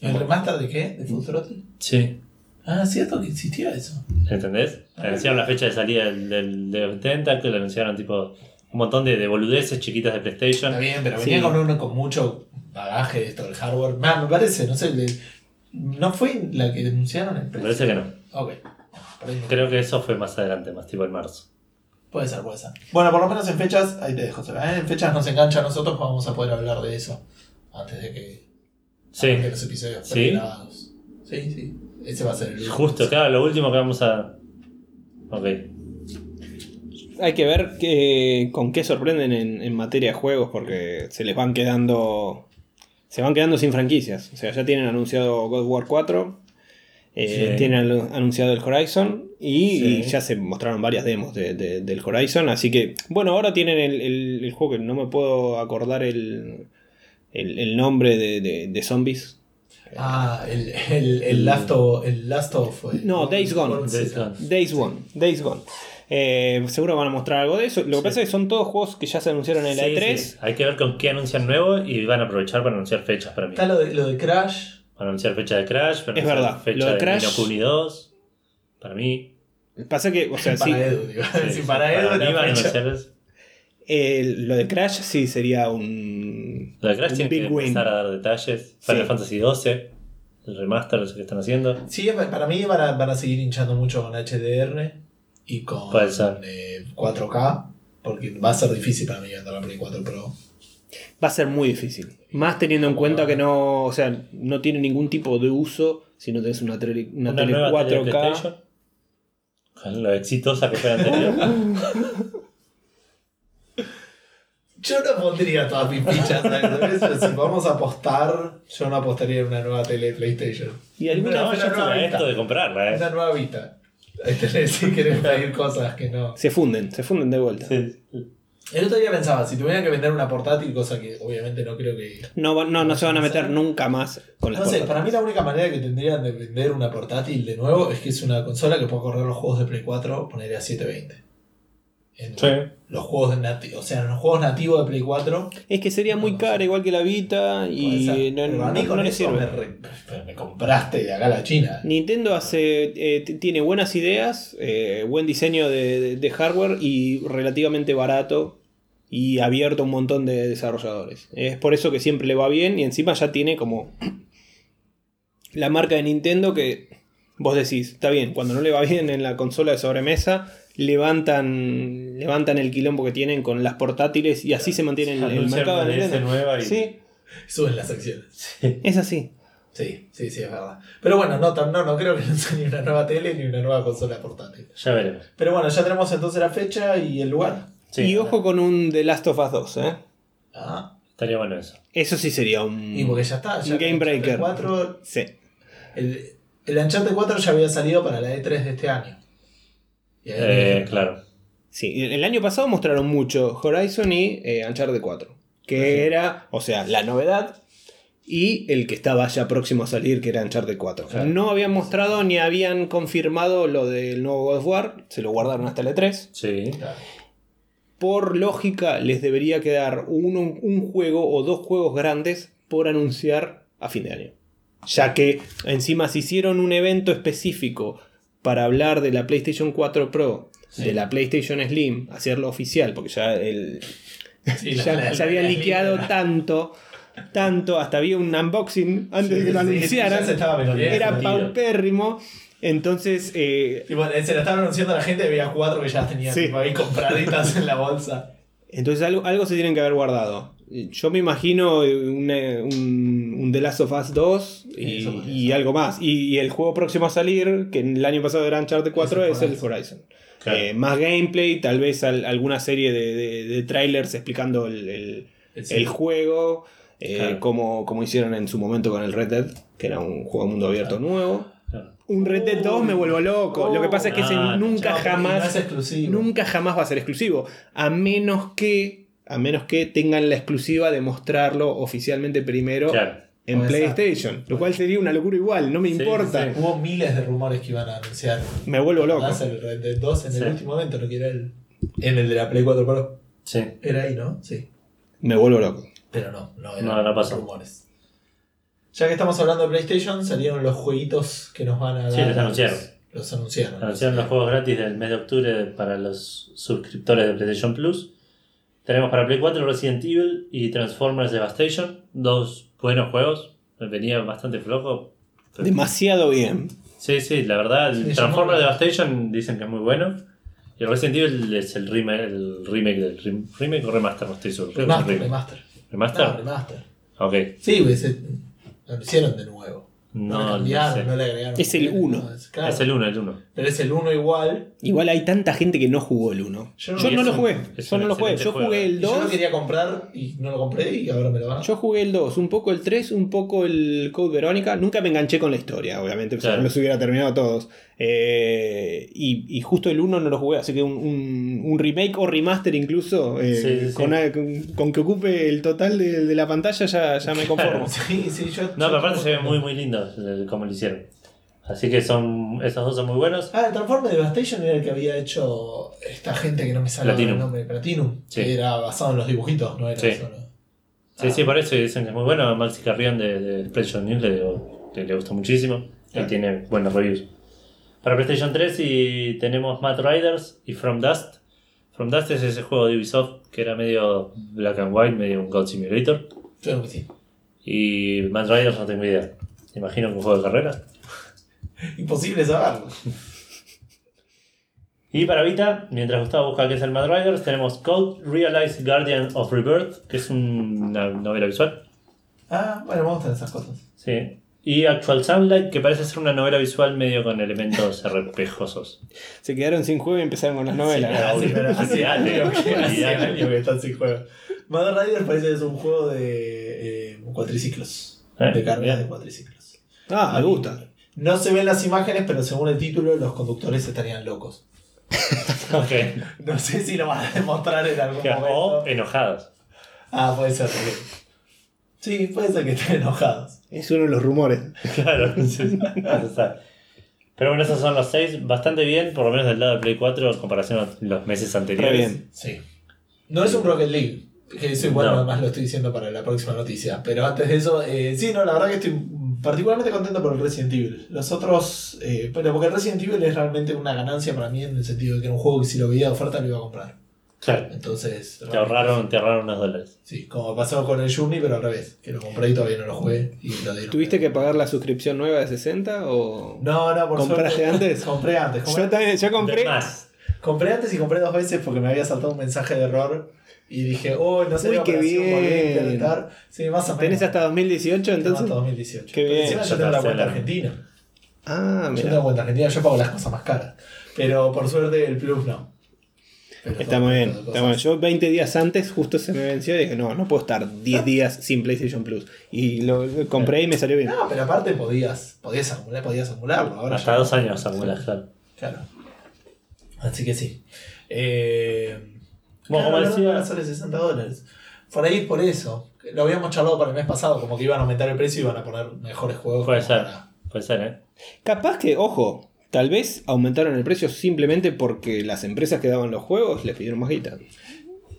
¿El remaster de qué? ¿De Full Throttle? Sí. Ah, cierto que existía eso. ¿Entendés? Anunciaron la fecha de salida del, del, de Tentacle, anunciaron tipo un montón de, de boludeces chiquitas de PlayStation. Está bien, pero Sí. venía con uno con mucho bagaje de esto del hardware. Man, me parece, no sé, le- ¿no fue la que denunciaron el precio? parece que no. Ok. Creo que eso fue más adelante, más tipo en marzo. Puede ser, puede ser. Bueno, por lo menos en fechas, ahí te dejo. ¿eh? En fechas nos engancha a nosotros, vamos a poder hablar de eso. Antes de que Sí, los episodios Sí. pregrabados. Sí, sí. Ese va a ser el último. justo, claro, lo último que vamos a. Ok. Hay que ver qué- con qué sorprenden en, en materia de juegos porque se les van quedando. Se van quedando sin franquicias. O sea, ya tienen anunciado God of War 4. eh, Sí. Tienen anu- anunciado el Horizon. Y, Sí. y ya se mostraron varias demos de- de- del Horizon. Así que, bueno, ahora tienen el, el- el juego que no me puedo acordar el, el, el nombre de, de- de zombies. Ah, el, el, el Last of. El Last of eh, No, Days Gone. Days Gone. Days Gone. Days Gone. Eh, seguro van a mostrar algo de eso. Lo que pasa es que son todos juegos que ya se anunciaron en la Sí, E3. sí. Hay que ver con qué anuncian nuevo y van a aprovechar para anunciar fechas para mí. Está lo de, lo de Crash. Para anunciar fecha de Crash, para Es anunciar verdad, fecha lo de de Crash- Kuni 2. Para mí. Pasa que, o sea, sí, Edu, digo. para Edu anunciar eso. eh, lo de Crash sí sería un. Lo de Crash tiene que win. empezar a dar detalles. Final Sí. Fantasy 12, el remaster, eso que están haciendo. Sí, para mí van a, van a seguir hinchando mucho con HDR y con Puede ser. eh, 4K. Porque va a ser difícil para mí vender la Play 4 Pro. Va a ser muy difícil. Más teniendo en cuenta que no. O sea, no tiene ningún tipo de uso si no tenés una tele, una Una tele nueva tele 4K. PlayStation. Lo exitosa que fue la anterior. Yo no pondría todas mis fichas. Si vamos a apostar, yo no apostaría en una nueva tele de PlayStation. Y alguna no, Una ya estoy a esto de comprarla, eh. Una nueva Vita. Si querés pedir cosas que no. Se funden, se funden de vuelta. Sí. El otro día pensaba, si tuvieran que vender una portátil, cosa que obviamente no creo que. No, va- no, no se van a meter nunca más con las No sé, portátiles. para mí la única manera que tendrían de vender una portátil de nuevo es que es una consola que pueda correr los juegos de Play 4, ponerle a 720. En Sí. Los juegos o sea, en los juegos nativos de Play 4. Es que sería muy No, cara, igual que la Vita, y no, no- a mí no le sirve. Me, re- me compraste de acá a la China. Nintendo hace, eh, tiene buenas ideas, eh, buen diseño de, de- de hardware y relativamente barato y abierto a un montón de desarrolladores. Es por eso que siempre le va bien y encima ya tiene como la marca de Nintendo que vos decís, está bien, cuando no le va bien en la consola de sobremesa, levantan, levantan el quilombo que tienen con las portátiles y así se mantiene el, el mercado de Nintendo. nueva y- Sí, Suben las acciones. es así. Sí, sí, sí, es verdad. Pero bueno, no, no, no creo que no sea ni una nueva tele ni una nueva consola portátil. Ya veremos. Pero bueno, ya tenemos entonces la fecha y el lugar. Sí, y ojo con un The Last of Us 2, ¿eh? Ah, Estaría bueno eso. Eso sí sería un... y porque ya está. Ya Un game breaker. Uncharted 4, Sí. el, el Uncharted 4 ya había salido para la E3 de este año. Eh, había- claro. Sí, el año pasado mostraron mucho Horizon y eh, Uncharted 4. Que era, o sea, la novedad y el que estaba ya próximo a salir, que era Uncharted 4. Claro. No habían mostrado ni habían confirmado lo del nuevo God of War, se lo guardaron hasta el E3. Sí. Claro. Por lógica, les debería quedar uno- un juego o dos juegos grandes por anunciar a fin de año. Ya que encima se hicieron un evento específico para hablar de la PlayStation 4 Pro, Sí. de la PlayStation Slim, hacerlo oficial, porque ya, el, Sí, ya la- había liqueado la- tanto, tanto, hasta había un unboxing antes de que lo sí, anunciaran. Era paupérrimo. Entonces, eh, Tipo, se la estaban anunciando a la gente, había cuatro que ya tenían Sí. tipo, ahí compraditas en la bolsa. Entonces algo, algo se tienen que haber guardado. Yo me imagino un, un, un The Last of Us 2 y, Eso, eso. y algo más. Y, y el juego próximo a salir, que el año pasado era Uncharted 4, Es es el Horizon. Claro. Eh, más gameplay, tal vez al- alguna serie de, de- de trailers explicando el, el- juego, eh, Claro. como, como hicieron en su momento con el Red Dead, que era un juego de mundo abierto nuevo. Un Red Dead 2 me vuelvo loco. Lo que pasa es que ese Ah, nunca jamás... No es exclusivo. Nunca jamás va a ser exclusivo. A menos que. A menos que tengan la exclusiva de mostrarlo oficialmente primero Claro. en. PlayStation. Lo cual sería una locura igual, no me Sí, importa. sí. Hubo miles de rumores que iban a anunciar. Me vuelvo loco. Más el Red Dead 2 en Sí. el último evento, no que era el. En el de la Play 4 Pro. Sí. Era ahí, ¿no? Sí. Me vuelvo loco. Pero no, no eran No, no pasó. rumores. Ya que estamos hablando de PlayStation, salieron los jueguitos que nos van a dar. Sí, los anunciaron. Los anunciaron. Anunciaron los juegos gratis del mes de octubre para los suscriptores de PlayStation Plus. Tenemos para Play 4 Resident Evil y Transformers Devastation. Dos buenos juegos. Venía bastante flojo. pero- Demasiado bien. Sí, sí, la verdad. El Sí, Transformers Devastation dicen que es muy bueno. Y el Resident Evil es el remake, el remake del rem- remake o remaster, no estoy seguro. Remaster, remaster. ¿Remaster? No, remaster. Ok. Sí, pues, eh, lo hicieron de nuevo. No, No, le no cambiaron, sé. no le agregaron. Es el juguetes, uno. no, es- claro. Es el 1, el 1. Pero es el 1 igual. Igual hay tanta gente que no jugó el 1. Yo Yo, no- no, y es lo jugué. Yo no lo jugué. Yo juego. jugué el Y Yo 2. lo quería comprar y no lo compré y ahora me lo van a Yo jugué el 2, un poco el 3, un poco el Code Verónica. Nunca me enganché con la historia, obviamente, Claro. no los hubiera terminado todos. Eh, y, y justo el 1 no lo jugué, así que un, un- un remake o remaster incluso, eh, Sí, sí, sí. Con, con- con que ocupe el total de, de la pantalla ya, ya me conformo. Sí, sí, yo. No, yo pero aparte se ve como- muy, muy lindo el- cómo lo hicieron. Así que son esos dos son muy buenos. Ah, el Transformer Devastation era el que había hecho esta gente que no me sale el nombre, Platinum, Sí. que era basado en los dibujitos, no era Sí. solo. Sí, Ah. sí, por eso dicen que es muy bueno. A Maxi Carrión de, de PlayStation News le, le, le gustó muchísimo. Y tiene buenos reviews. Para PlayStation 3 y tenemos Mad Riders y From Dust. From Dust es ese juego de Ubisoft que era medio black and white, medio un God Simulator. Que sí. Y Mad Riders no tengo idea. Imagino que un juego de carreras. Imposible saberlo. Y para Vita, mientras Gustavo busca qué es el Mad Riders, tenemos Code Realized Guardian of Rebirth, que es una novela visual. Ah, bueno, me gustan esas cosas. Sí. Y Actual Sunlight, que parece ser una novela visual medio con elementos RPGosos. Se quedaron sin juego y empezaron con las novelas. Sí, Ah, sí, pero hace años que, están sin juego. Mother Riders parece que es un juego de eh, cuatriciclos. Eh, de carreras de cuatriciclos. Ah, me gusta. No se ven las imágenes, pero según el título, los conductores estarían locos. Ok. No sé si lo van a demostrar en algún O momento. enojados. Ah, puede ser. también. Sí, puede ser que estén enojados. Es uno de los rumores. Claro, sí, sí, no se sabe. Pero bueno, esos son los seis. Bastante bien, por lo menos del lado de Play 4 en comparación a los meses Re anteriores. bien. Sí. No es un Rocket League. Que eso igual No. además lo estoy diciendo para la próxima noticia. Pero antes de eso, eh, sí, no, la verdad que estoy particularmente contento por el Resident Evil. Los otros, eh, pero porque el Resident Evil es realmente una ganancia para mí en el sentido de que era un juego que si lo veía de oferta lo iba a comprar. Claro. Entonces, Te ahorraron, te ahorraron unos dólares. Sí, como pasó con el Journey, pero al revés. Que lo compré y todavía no lo jugué. Y lo dieron. ¿Tuviste que pagar la suscripción nueva de 60 o...? No, no, por ¿Compraste suerte. antes? Compré antes. Compré, Yo también, yo compré... Más. compré antes y compré dos veces porque me había saltado un mensaje de error. Y dije, oh, no sé Uy, qué bien. intentar. Sí, más o menos. ¿Tenés hasta 2018 Tengo entonces? hasta 2018. Qué bien. Encima Ya yo tengo la cuenta argentina. Ah, Yo mira. tengo cuenta argentina, yo pago las cosas más caras. Pero por suerte el plus no. Pero Está muy bien. Está muy bien. Yo 20 días antes justo se me venció y dije, no, no puedo estar 10 días sin PlayStation Plus. Y lo, lo compré y me salió bien. No, pero aparte podías, podías acumular, podías acumularlo. Ahora Hasta ya dos no. años acumulas, claro. Claro. Así que sí. Eh, Bueno, como claro, no, decía- sale 60 dólares. Por ahí por eso. Lo habíamos charlado para el mes pasado, como que iban a aumentar el precio y iban a poner mejores juegos. Puede ser. para- Puede ser, ¿eh? Capaz que, ojo, tal vez aumentaron el precio simplemente porque las empresas que daban los juegos les pidieron más guita.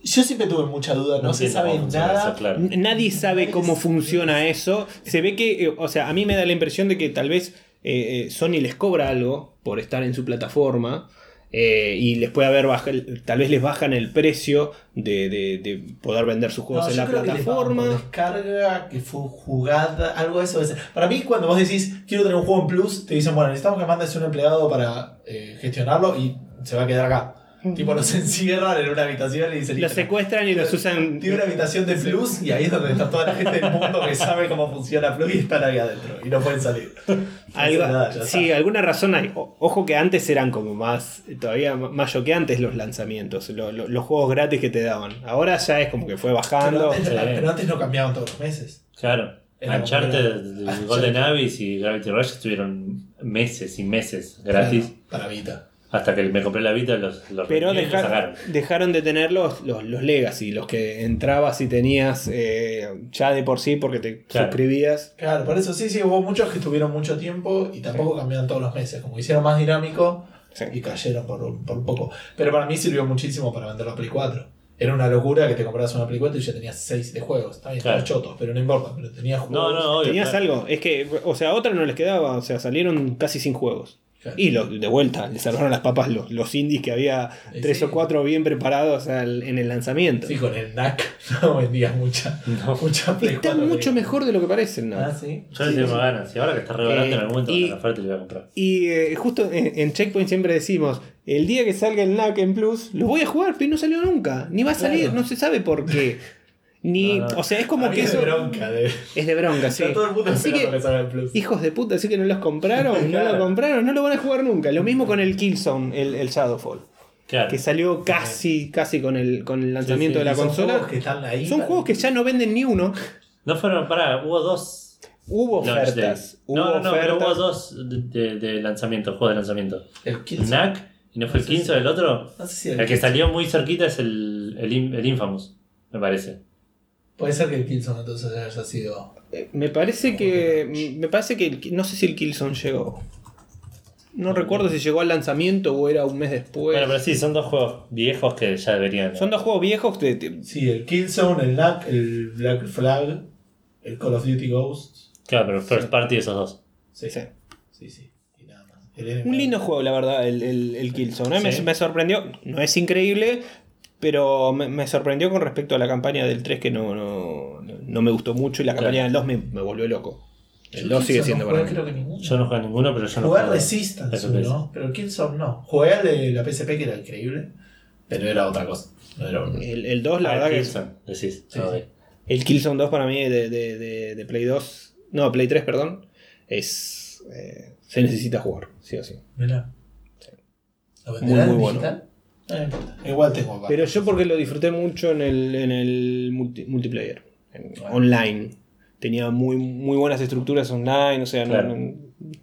Yo siempre tuve mucha duda, no, se sabe nada. eso, claro. N- Nadie sabe cómo funciona eso. Se ve que, eh, o sea, a mí me da la impresión de que tal vez eh, eh, Sony les cobra algo por estar en su plataforma eh, y les puede haber baja- tal vez les bajan el precio de, de- de poder vender sus juegos No, en yo la creo que les plataforma. descarga, que fue jugada, algo de eso. Para mí, cuando vos decís quiero tener un juego en Plus, te dicen, bueno, necesitamos que mandes un empleado para eh, gestionarlo y se va a quedar acá. Tipo, los encierran en una habitación y dicen, Los "Listo, secuestran y los usan. Tiene una habitación de Plus y ahí es donde está toda la gente del mundo que sabe cómo funciona Plus y están ahí adentro y no pueden salir. Algo- nada, sí, está. alguna razón hay. O- ojo que antes eran como más, todavía más choqueantes los lanzamientos, lo- lo- los juegos gratis que te daban. Ahora ya es como que fue pero, bajando. antes, Sí. pero antes no cambiaban todos los meses. Claro. Uncharted, Golden Abyss y Gravity Rush estuvieron meses y meses gratis. Claro, para Vita. Hasta que me compré la Vita, los, los Pero dejar- sacaron. dejaron de tener los, los, los legacy, los que entrabas y tenías eh, ya de por sí porque te Claro. suscribías. Claro, por eso sí, sí, hubo muchos que estuvieron mucho tiempo y tampoco cambiaban todos los meses. Como hicieron más dinámico Sí. y cayeron por, un- por un poco. Pero para mí sirvió muchísimo para vender la Play 4. Era una locura que te comprabas una Play 4 y ya tenías 6 de juegos. Claro. estaban chotos, pero no importa. Pero tenías juegos. No, no, obvio. Tenías claro. algo, es que, o sea, a otra no les quedaba, o sea, salieron casi sin juegos. Claro. Y lo- de vuelta, le salvaron las papas los, los indies que había Sí, tres sí. o cuatro bien preparados al- en el lanzamiento. Sí, con el NAC no vendías mucha, No. mucha Está 4. mucho mejor de lo que parecen, ¿no? Ah, sí. Yo le tengo ganas. Y ahora que está re barato Eh, en algún momento, y- la oferta le voy a comprar. Y eh, justo en, en Checkpoint siempre decimos, el día que salga el NAC en Plus, lo voy a jugar, pero no salió nunca. Ni va a salir, Claro. no se sabe por qué. Ni, No, no. o sea, es como que es de eso bronca. De... es de bronca, sí. Todo el mundo Así que, que salga el Plus. hijos de puta, así que no los compraron, no lo compraron, no lo van a jugar nunca. Lo mismo con el Killzone, el, el Shadowfall, Claro. que salió casi, casi con el, con el lanzamiento sí, de la son consola. juegos que están ahí. Son para- juegos que ya no venden ni uno. No fueron, pará, hubo dos. Hubo ofertas. days. Hubo No, no, no, pero hubo dos de, de- de lanzamiento, juegos de lanzamiento. El Killzone. Knack, y no fue el No sé 15 si- del otro. No sé si El que salió muy cerquita es el, el, el Infamous, me parece. Puede ser que el Killzone entonces haya sido. Eh, Me parece que. Me parece que. el- no sé si el Killzone llegó. No recuerdo si llegó al lanzamiento o era un mes después. Bueno, pero sí, son dos juegos viejos que ya deberían. Son dos juegos viejos. de- de- Sí, el Killzone, el Knack, el Black Flag, el Call of Duty Ghosts. Claro, pero first party esos dos. Sí, Sí. sí, sí. Y nada más. Un lindo juego, la verdad, el, el, el Killzone. Sí. me, me sorprendió. No es increíble, pero me, me sorprendió con respecto a la campaña del 3 que no, no, no me gustó mucho y la campaña del 2 me, me volvió loco. El Yo 2 sigue siendo no para mí. Yo no jugué a ninguno, pero yo no Jugué juego. Resistance. ¿no? Pero el Killzone no. Jugué al de la PSP que era increíble, pero era otra cosa. Era. El, el 2, la Ah, verdad que. Killzone, decís. Sí, sí. El Killzone 2 para mí de, de, de, de Play 2. No, Play 3, perdón. Es. eh, se necesita jugar, sí o sí. Mirá. ¿Lo Muy, muy en bueno. digital? Importa. Igual tengo acá. Pero yo porque lo disfruté mucho en el, en el multi- multiplayer, en- Bueno. online. Tenía muy, muy buenas estructuras online, o sea, no- Claro. no,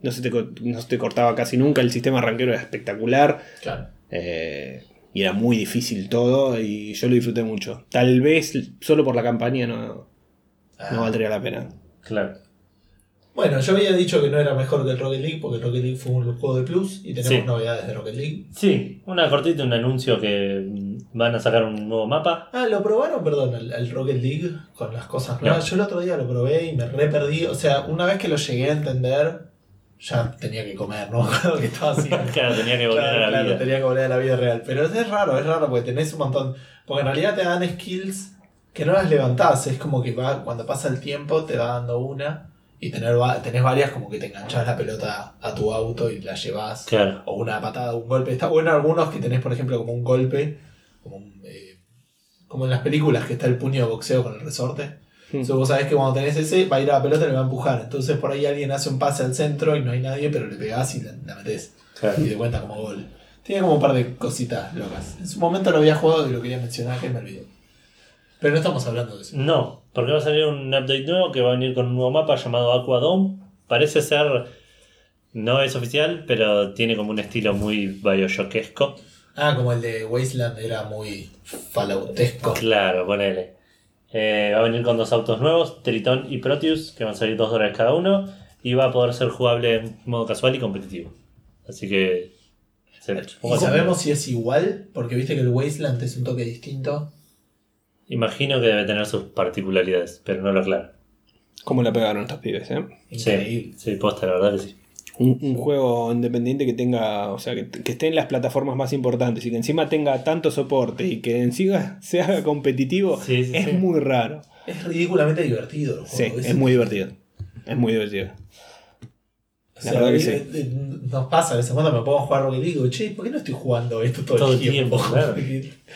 no se te, no se te cortaba casi nunca, el sistema arranquero era espectacular Claro. eh, y era muy difícil todo y yo lo disfruté mucho. Tal vez solo por la campaña no, Ah. no valdría la pena. Claro. Bueno, yo había dicho que no era mejor que el Rocket League porque el Rocket League fue un juego de Plus y tenemos Sí. novedades de Rocket League. Sí, una cortita, un anuncio que mm, van a sacar un nuevo mapa. Ah, ¿lo probaron? Perdón, el, el Rocket League con las cosas nuevas. Yo el otro día lo probé y me re perdí. O sea, una vez que lo llegué a entender, ya tenía que comer, ¿no? lo que estaba haciendo. Claro, tenía que volver Claro, a la claro, vida. tenía que volver a la vida real. Pero es raro, es raro porque tenés un montón. Porque en realidad te dan skills que no las levantás. Es como que va, cuando pasa el tiempo te va dando una. Y tener, tenés varias como que te enganchás la pelota a tu auto y la llevas. Claro. O una patada, un golpe. Está bueno algunos que tenés, por ejemplo, como un golpe. Como, un, eh, como en las películas que está el puño de boxeo con el resorte. Hmm. Entonces vos sabés que cuando tenés ese, va a ir a la pelota y le va a empujar. Entonces por ahí alguien hace un pase al centro y no hay nadie, pero le pegás y la, la metés claro. y te cuenta como gol. Tiene como un par de cositas locas. En su momento lo había jugado y lo quería mencionar que me olvidé. Pero no estamos hablando de eso. No, porque va a salir un update nuevo que va a venir con un nuevo mapa llamado Aqua Dome. Parece ser. No es oficial, pero tiene como un estilo muy Bioshockesco. Ah, como el de Wasteland era muy falautesco. Claro, ponele. Eh, va a venir con dos autos nuevos, Triton y Proteus, que van a salir 2 dólares cada uno. Y va a poder ser jugable en modo casual y competitivo. Así que. se- ¿Y sabemos si es igual? Porque viste que el Wasteland es un toque distinto. Imagino que debe tener sus particularidades, pero no lo aclaro. ¿Cómo la pegaron estos pibes, eh? Sí, sí, posta, la verdad que sí. Un, un juego independiente que tenga, o sea, que, que esté en las plataformas más importantes y que encima tenga tanto soporte y que encima se haga competitivo, Sí, sí, es sí. muy raro. Es ridículamente divertido el Sí, es muy divertido. Es muy divertido. O La sea, verdad que eh, eh, Nos pasa, de vez en cuando me pongo a jugar Rocket League y digo, che, ¿por qué no estoy jugando esto todo, Todo el tiempo? tiempo, claro.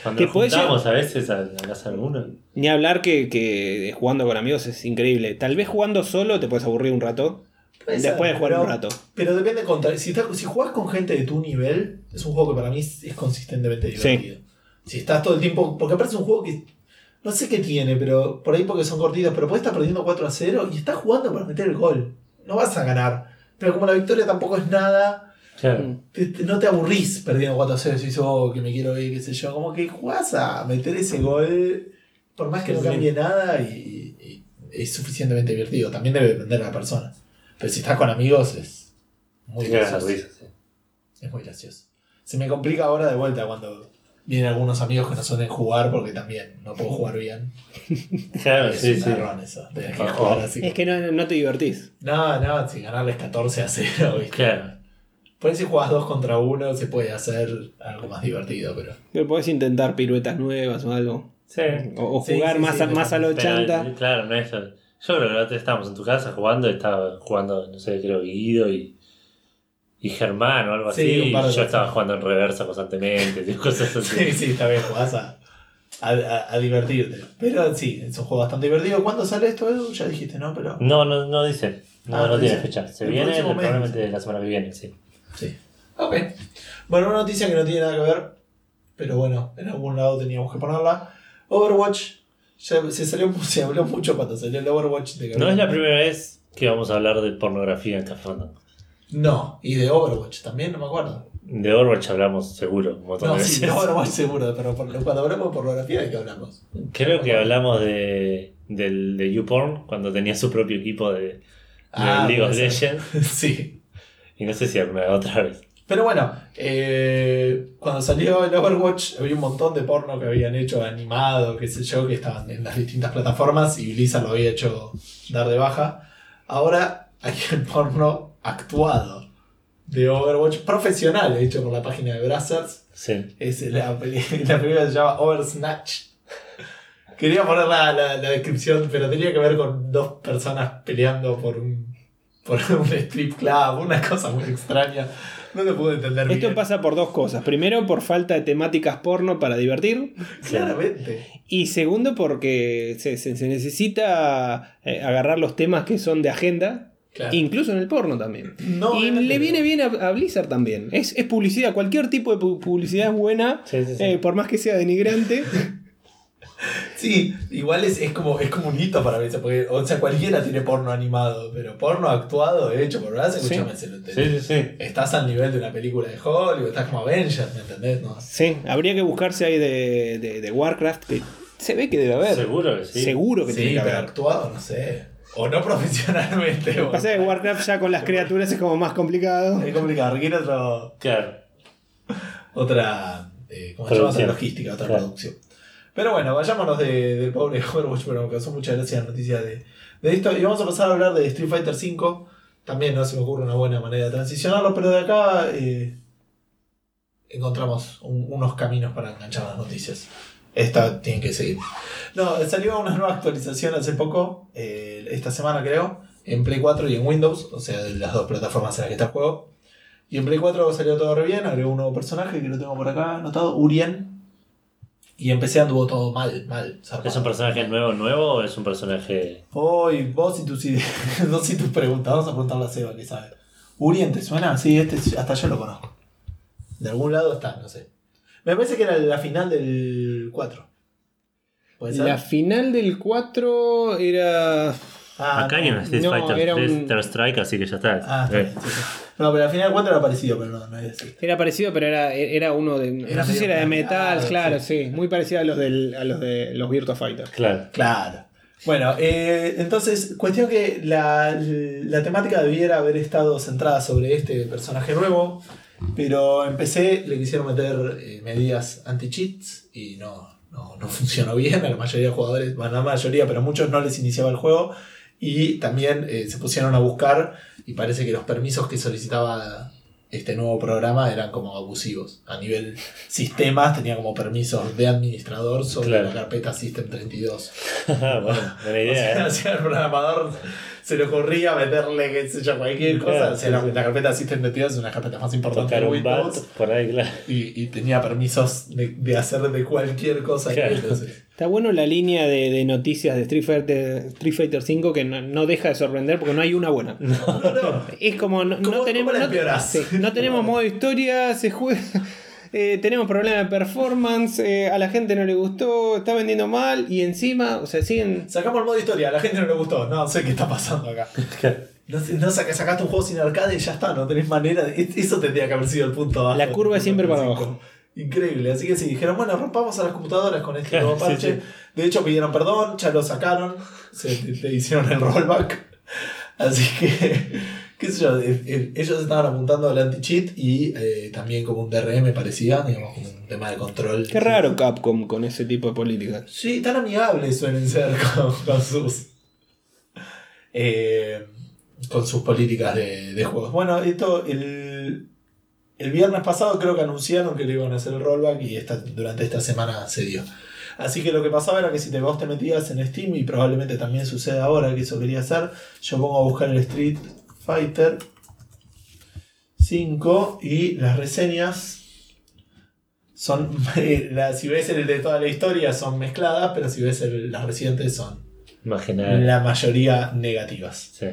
Cuando Que nos juntamos a veces a casa alguno. Ni hablar que, que jugando con amigos es increíble. Tal vez jugando solo te puedes aburrir un rato. Puede ser, Después de jugar pero- un rato. Pero depende contra. Si, estás- si jugás con gente de tu nivel, es un juego que para mí es, es consistentemente Sí. divertido. Si estás todo el tiempo. Porque aparte es un juego que. No sé qué tiene, pero por ahí porque son cortitos, pero puedes estar perdiendo 4 a 0 y estás jugando para meter el gol. No vas a ganar. Pero como la victoria tampoco es nada, Claro. Te- te- no te aburrís perdiendo 4 a 0 si dices, oh, que me quiero ir, qué sé yo. Como que jugás a meter ese gol, por más que no cambie nada, y, y es suficientemente divertido. También debe depender de la persona. Pero si estás con amigos, es muy Sí, gracioso. risa, sí. Es muy gracioso. Se me complica ahora de vuelta cuando vienen algunos amigos que no suelen jugar porque también no puedo jugar bien. Claro, es sí, un sí. error eso. tener que Ojo. jugar así. Es que no, no te divertís. No, no, si ganarles 14 a 0. ¿viste? Claro. Por ahí si jugás 2 contra 1 se puede hacer algo más divertido, pero. Pero podés intentar piruetas nuevas o algo. Sí. O, o Sí, jugar sí, más, sí, a, más a lo Pero, chanta. claro, no es. Yo creo que la otra estábamos en tu casa jugando, estaba jugando, no sé, creo Guido y, y Germán o algo Sí, así. y yo estaba jugando en reversa constantemente, cosas así. Sí, sí, está bien, jugás a a, a- divertirte. Pero sí, es un juego bastante divertido. ¿Cuándo sale esto, Edu? Ya dijiste, ¿no? Pero. No, no, no dice. No, Ah, no tiene fecha. Se El viene probablemente la semana que viene, sí. Sí. Ok. Bueno, una noticia que no tiene nada que ver. Pero bueno, en algún lado teníamos que ponerla. Overwatch. Ya se salió se habló mucho cuando salió el Overwatch de No es la primera vez que vamos a hablar de pornografía en Café Fandango. No, y de Overwatch también, no me acuerdo. De Overwatch hablamos seguro un montón No, de sí, veces. de Overwatch seguro, pero por- cuando hablamos de pornografía, ¿de qué hablamos? Creo que hablamos de, del, de YouPorn cuando tenía su propio equipo de, de Ah, League of. Legends. sí. Y no sé si alguna otra vez. Pero bueno, eh, cuando salió el Overwatch había un montón de porno que habían hecho animado, qué sé yo, que estaban en las distintas plataformas y Blizzard lo había hecho dar de baja. Ahora hay el porno actuado de Overwatch, profesional, hecho por la página de Brazzers. Sí. Es la, la película se llama Oversnatch. Quería poner la, la- la descripción, pero tenía que ver con dos personas peleando por un, por un strip club, una cosa muy extraña. No lo pude entender Esto bien. pasa por dos cosas. Primero, por falta de temáticas porno para divertir. Claramente. Y segundo, porque se, se- se necesita eh, agarrar los temas que son de agenda. Claro. Incluso en el porno también. No, y le no. viene bien a, a Blizzard también. Es, es publicidad. Cualquier tipo de pu- publicidad es buena. Sí, sí, sí. eh, por más que sea denigrante. Sí, igual es, es como, es como un hito para veces, porque, o sea, cualquiera tiene porno animado, pero porno actuado, hecho por Brazzers, Sí. escúchame, se lo. Sí, sí, sí. Estás al nivel de una película de Hollywood, estás como Avengers, ¿me entendés? No, sí, habría que buscarse ahí de, de- de Warcraft. Que se ve que debe haber. Seguro que sí. Seguro que sí, tiene que pero haber. actuado, no sé. O no profesionalmente. Lo que pasa es que Warcraft ya con las criaturas es como más complicado. Es complicado, requiere otro, Claro. otra eh, ¿cómo se llama? Otra logística, otra Claro. producción. Pero bueno, vayámonos de- del pobre Overwatch, pero me causó mucha gracia la noticia de, de esto. Y vamos a pasar a hablar de Street Fighter V. También no se me ocurre una buena manera de transicionarlo, pero de acá eh, encontramos un- unos caminos para enganchar las noticias. Esta tiene que seguir. No, salió una nueva actualización hace poco, eh, esta semana creo, en Play 4 y en Windows, o sea, de las dos plataformas en las que está el juego. Y en Play 4 salió todo re bien, agregó un nuevo personaje que lo tengo por acá anotado, Urien. Y empecé anduvo todo mal, mal. zarpado. ¿Es un personaje nuevo, nuevo o es un personaje. Hoy, vos y tus ideas, vos y tus preguntas, vamos a preguntarle a Seba que sabe. Urien, ¿te suena? Sí, este hasta yo lo conozco. De algún lado está, no sé. Me parece que era la final del 4. ¿Puede ser? La final del 4 era. Ah, Acá no. hay un Street no, Fighter era 3 un- Third Strike, así que ya está. Ah, está Eh, bien, sí, sí. No, pero al final del 4 era parecido, pero no, no es así. Era parecido, pero era, era uno de. Era no sé si era de metal, claro, sí. sí. Muy parecido a los, del, a los de los Virtua Fighter. Claro. Claro. Bueno, eh, entonces, cuestión que la, la temática debiera haber estado centrada sobre este personaje nuevo, pero en PC le quisieron meter eh, medidas anti-cheats y no, no, no funcionó bien. A la mayoría de jugadores, bueno, la mayoría, pero muchos no les iniciaba el juego. Y también eh, se pusieron a buscar y parece que los permisos que solicitaba este nuevo programa eran como abusivos. A nivel sistemas tenía como permisos de administrador sobre Claro. la carpeta System 32. bueno, buena O idea, sea, ¿eh? al programador se le ocurría meterle, qué sé yo, cualquier cosa. Claro, o sea, la, sí, la carpeta System 32 es una carpeta más importante Tocar de un bat Windows. por ahí, claro. Y, y tenía permisos de, de hacer de cualquier cosa. Claro. Está bueno la línea de, de noticias de Street Fighter, Street Fighter 5 que no, no deja de sorprender porque no hay una buena. no, no. Es como no, no ¿Cómo- tenemos cómo la no, sí, no tenemos modo historia, se juega eh, tenemos problemas de performance, eh, a la gente no le gustó, está vendiendo mal y encima, o sea, siguen Sacamos el modo historia, a la gente no le gustó. No sé qué está pasando acá. No, sé- no saca- sacaste un juego sin arcade y ya está, no tenés manera. de- es- Eso tendría que haber sido el punto abajo. La curva es siempre para abajo. Increíble, así que sí, dijeron, bueno, rompamos a las computadoras con este nuevo sí, parche. sí. De hecho, pidieron perdón, ya lo sacaron, se te, te hicieron el rollback. Así que, qué sé yo, ellos estaban apuntando al anti-cheat y eh, también como un DRM parecía, digamos, como un tema de control. Qué raro Capcom con ese tipo de políticas. Sí, tan amigables suelen ser con, con sus. eh, con sus políticas de, de juegos. Bueno, esto el, el viernes pasado creo que anunciaron que le iban a hacer el rollback y esta, durante esta semana se dio. Así que lo que pasaba era que si te, vos te metías en Steam, y probablemente también sucede ahora que eso quería hacer, yo pongo a buscar el Street Fighter 5 y las reseñas son, la- si ves el de toda la historia son mezcladas, pero si ves el- las recientes son general. la mayoría negativas. Sí.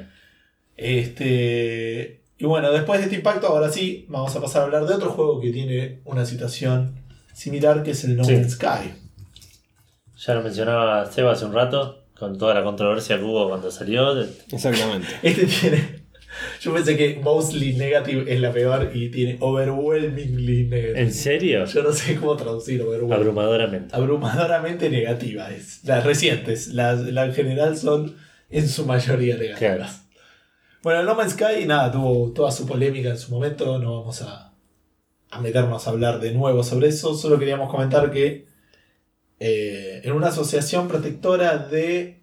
Este, y bueno, después de este impacto, ahora sí, vamos a pasar a hablar de otro juego que tiene una situación similar, que es el No Sí. Man's Sky. Ya lo mencionaba Seba hace un rato, con toda la controversia que hubo cuando salió. Exactamente. Este tiene. Yo pensé que mostly negative es la peor y tiene overwhelmingly negative. ¿En serio? Yo no sé cómo traducir overwhelming. Abrumadoramente. Abrumadoramente negativa es. Las recientes, las, las en general son en su mayoría negativas. Claro. Bueno, No Man's Sky, nada, tuvo toda su polémica en su momento. No vamos a, a meternos a hablar de nuevo sobre eso. Solo queríamos comentar que eh, en una asociación protectora de.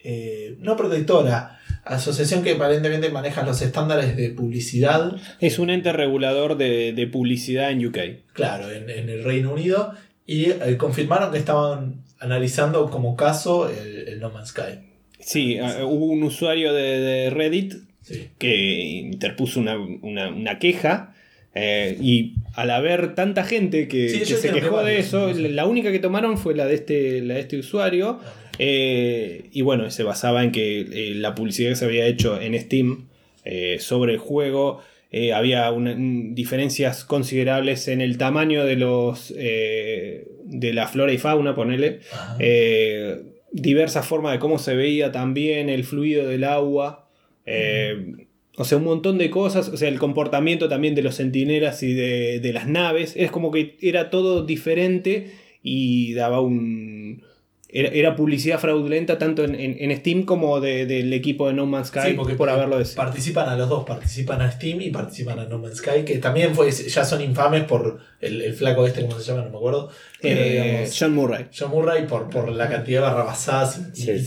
eh, no protectora, asociación que aparentemente maneja los estándares de publicidad, Es un ente regulador de, de publicidad en UK. claro, en, en el Reino Unido, y eh, confirmaron que estaban analizando como caso el, el No Man's Sky. Sí, ah, hubo un usuario de, de Reddit Sí. que interpuso una, una- una queja. eh, y al haber tanta gente que, Sí, que ellos se quejó que de eso, la única que tomaron fue la de este, la de este usuario. eh, y bueno, se basaba en que eh, la publicidad que se había hecho en Steam eh, sobre el juego había una- un- diferencias considerables en el tamaño de los de la flora y fauna, ponele. Diversas formas de cómo se veía también el fluido del agua. O sea, un montón de cosas. O sea, el comportamiento también de los centinelas y de, de las naves. Es como que era todo diferente y daba un. Era, era publicidad fraudulenta tanto en, en- en Steam como de- del equipo de No Man's Sky Sí, porque por haberlo decidido. participan a los dos, participan a Steam y participan a No Man's Sky, que también fue, ya son infames por el, el flaco este, ¿cómo se llama? No me acuerdo. Eh, digamos, John Murray. John Murray por, por la cantidad de barrabasadas y, Sí, y sí.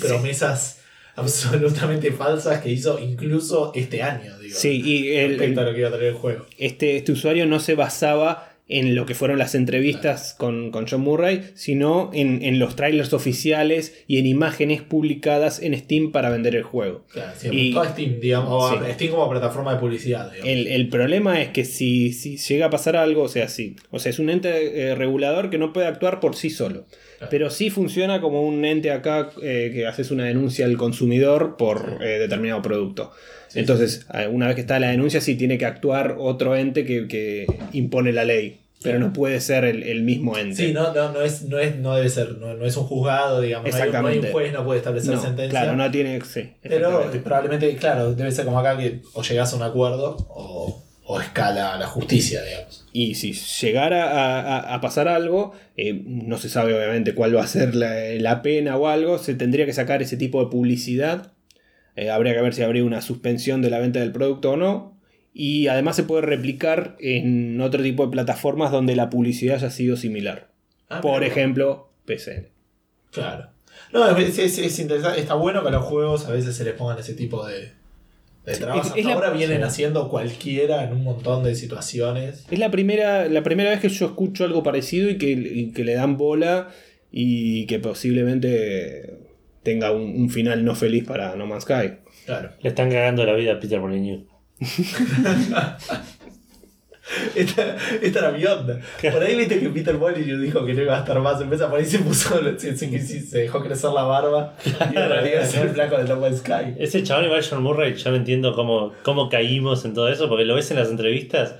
Absolutamente falsas que hizo incluso este año, digo. Sí, y el, respecto a lo que iba a traer el juego. este, este usuario no se basaba en lo que fueron las entrevistas con, con John Murray, sino en, en los trailers oficiales y en imágenes publicadas en Steam para vender el juego. Claro, sí, Y- todo Steam, digamos, Sí. Steam como plataforma de publicidad. El, el problema es que si, si llega a pasar algo, o sea, sí, o sea, es un ente eh, regulador que no puede actuar por sí solo. Claro. Pero sí funciona como un ente acá eh, que haces una denuncia al consumidor por eh, determinado producto. Sí, Entonces, eh, una vez que está la denuncia, sí tiene que actuar otro ente que, que impone la ley. Pero no puede ser el, el mismo ente. Sí, no, no, no, es, no, es, no debe ser, no, no es un juzgado, digamos, no hay, un- no hay un Exactamente. juez, no puede establecer No, sentencia. Claro, no tiene. Sí, Pero exactamente. probablemente, claro, debe ser como acá que o llegas a un acuerdo o, o escala la justicia, digamos. Y si llegara a, a- a pasar algo, eh, no se sabe obviamente cuál va a ser la, la pena o algo, se tendría que sacar ese tipo de publicidad. Eh, habría que ver si habría una suspensión de la venta del producto o no. Y además se puede replicar en otro tipo de plataformas donde la publicidad haya sido similar. Ah, Por pero- ejemplo, PCN. Claro. No, es, es- es interesante, está bueno que a los juegos a veces se les pongan ese tipo de, es- Hasta es la- ahora vienen sí. haciendo cualquiera en un montón de situaciones. Es la primera, la primera vez que yo escucho algo parecido y que, y que le dan bola y que posiblemente tenga un, un final no feliz para No Man's Sky. Claro. Le están cagando la vida a Peter Molyneux. Esta, esta era mi onda. Por ahí viste que Peter Molyneux dijo que no iba a estar más. En vez de por ahí se puso, se, se- se dejó crecer la barba. Y en realidad iba a ser el flaco de No Man's Sky. Ese chabón igual John Murray, yo no entiendo cómo, cómo caímos en todo eso, porque lo ves en las entrevistas,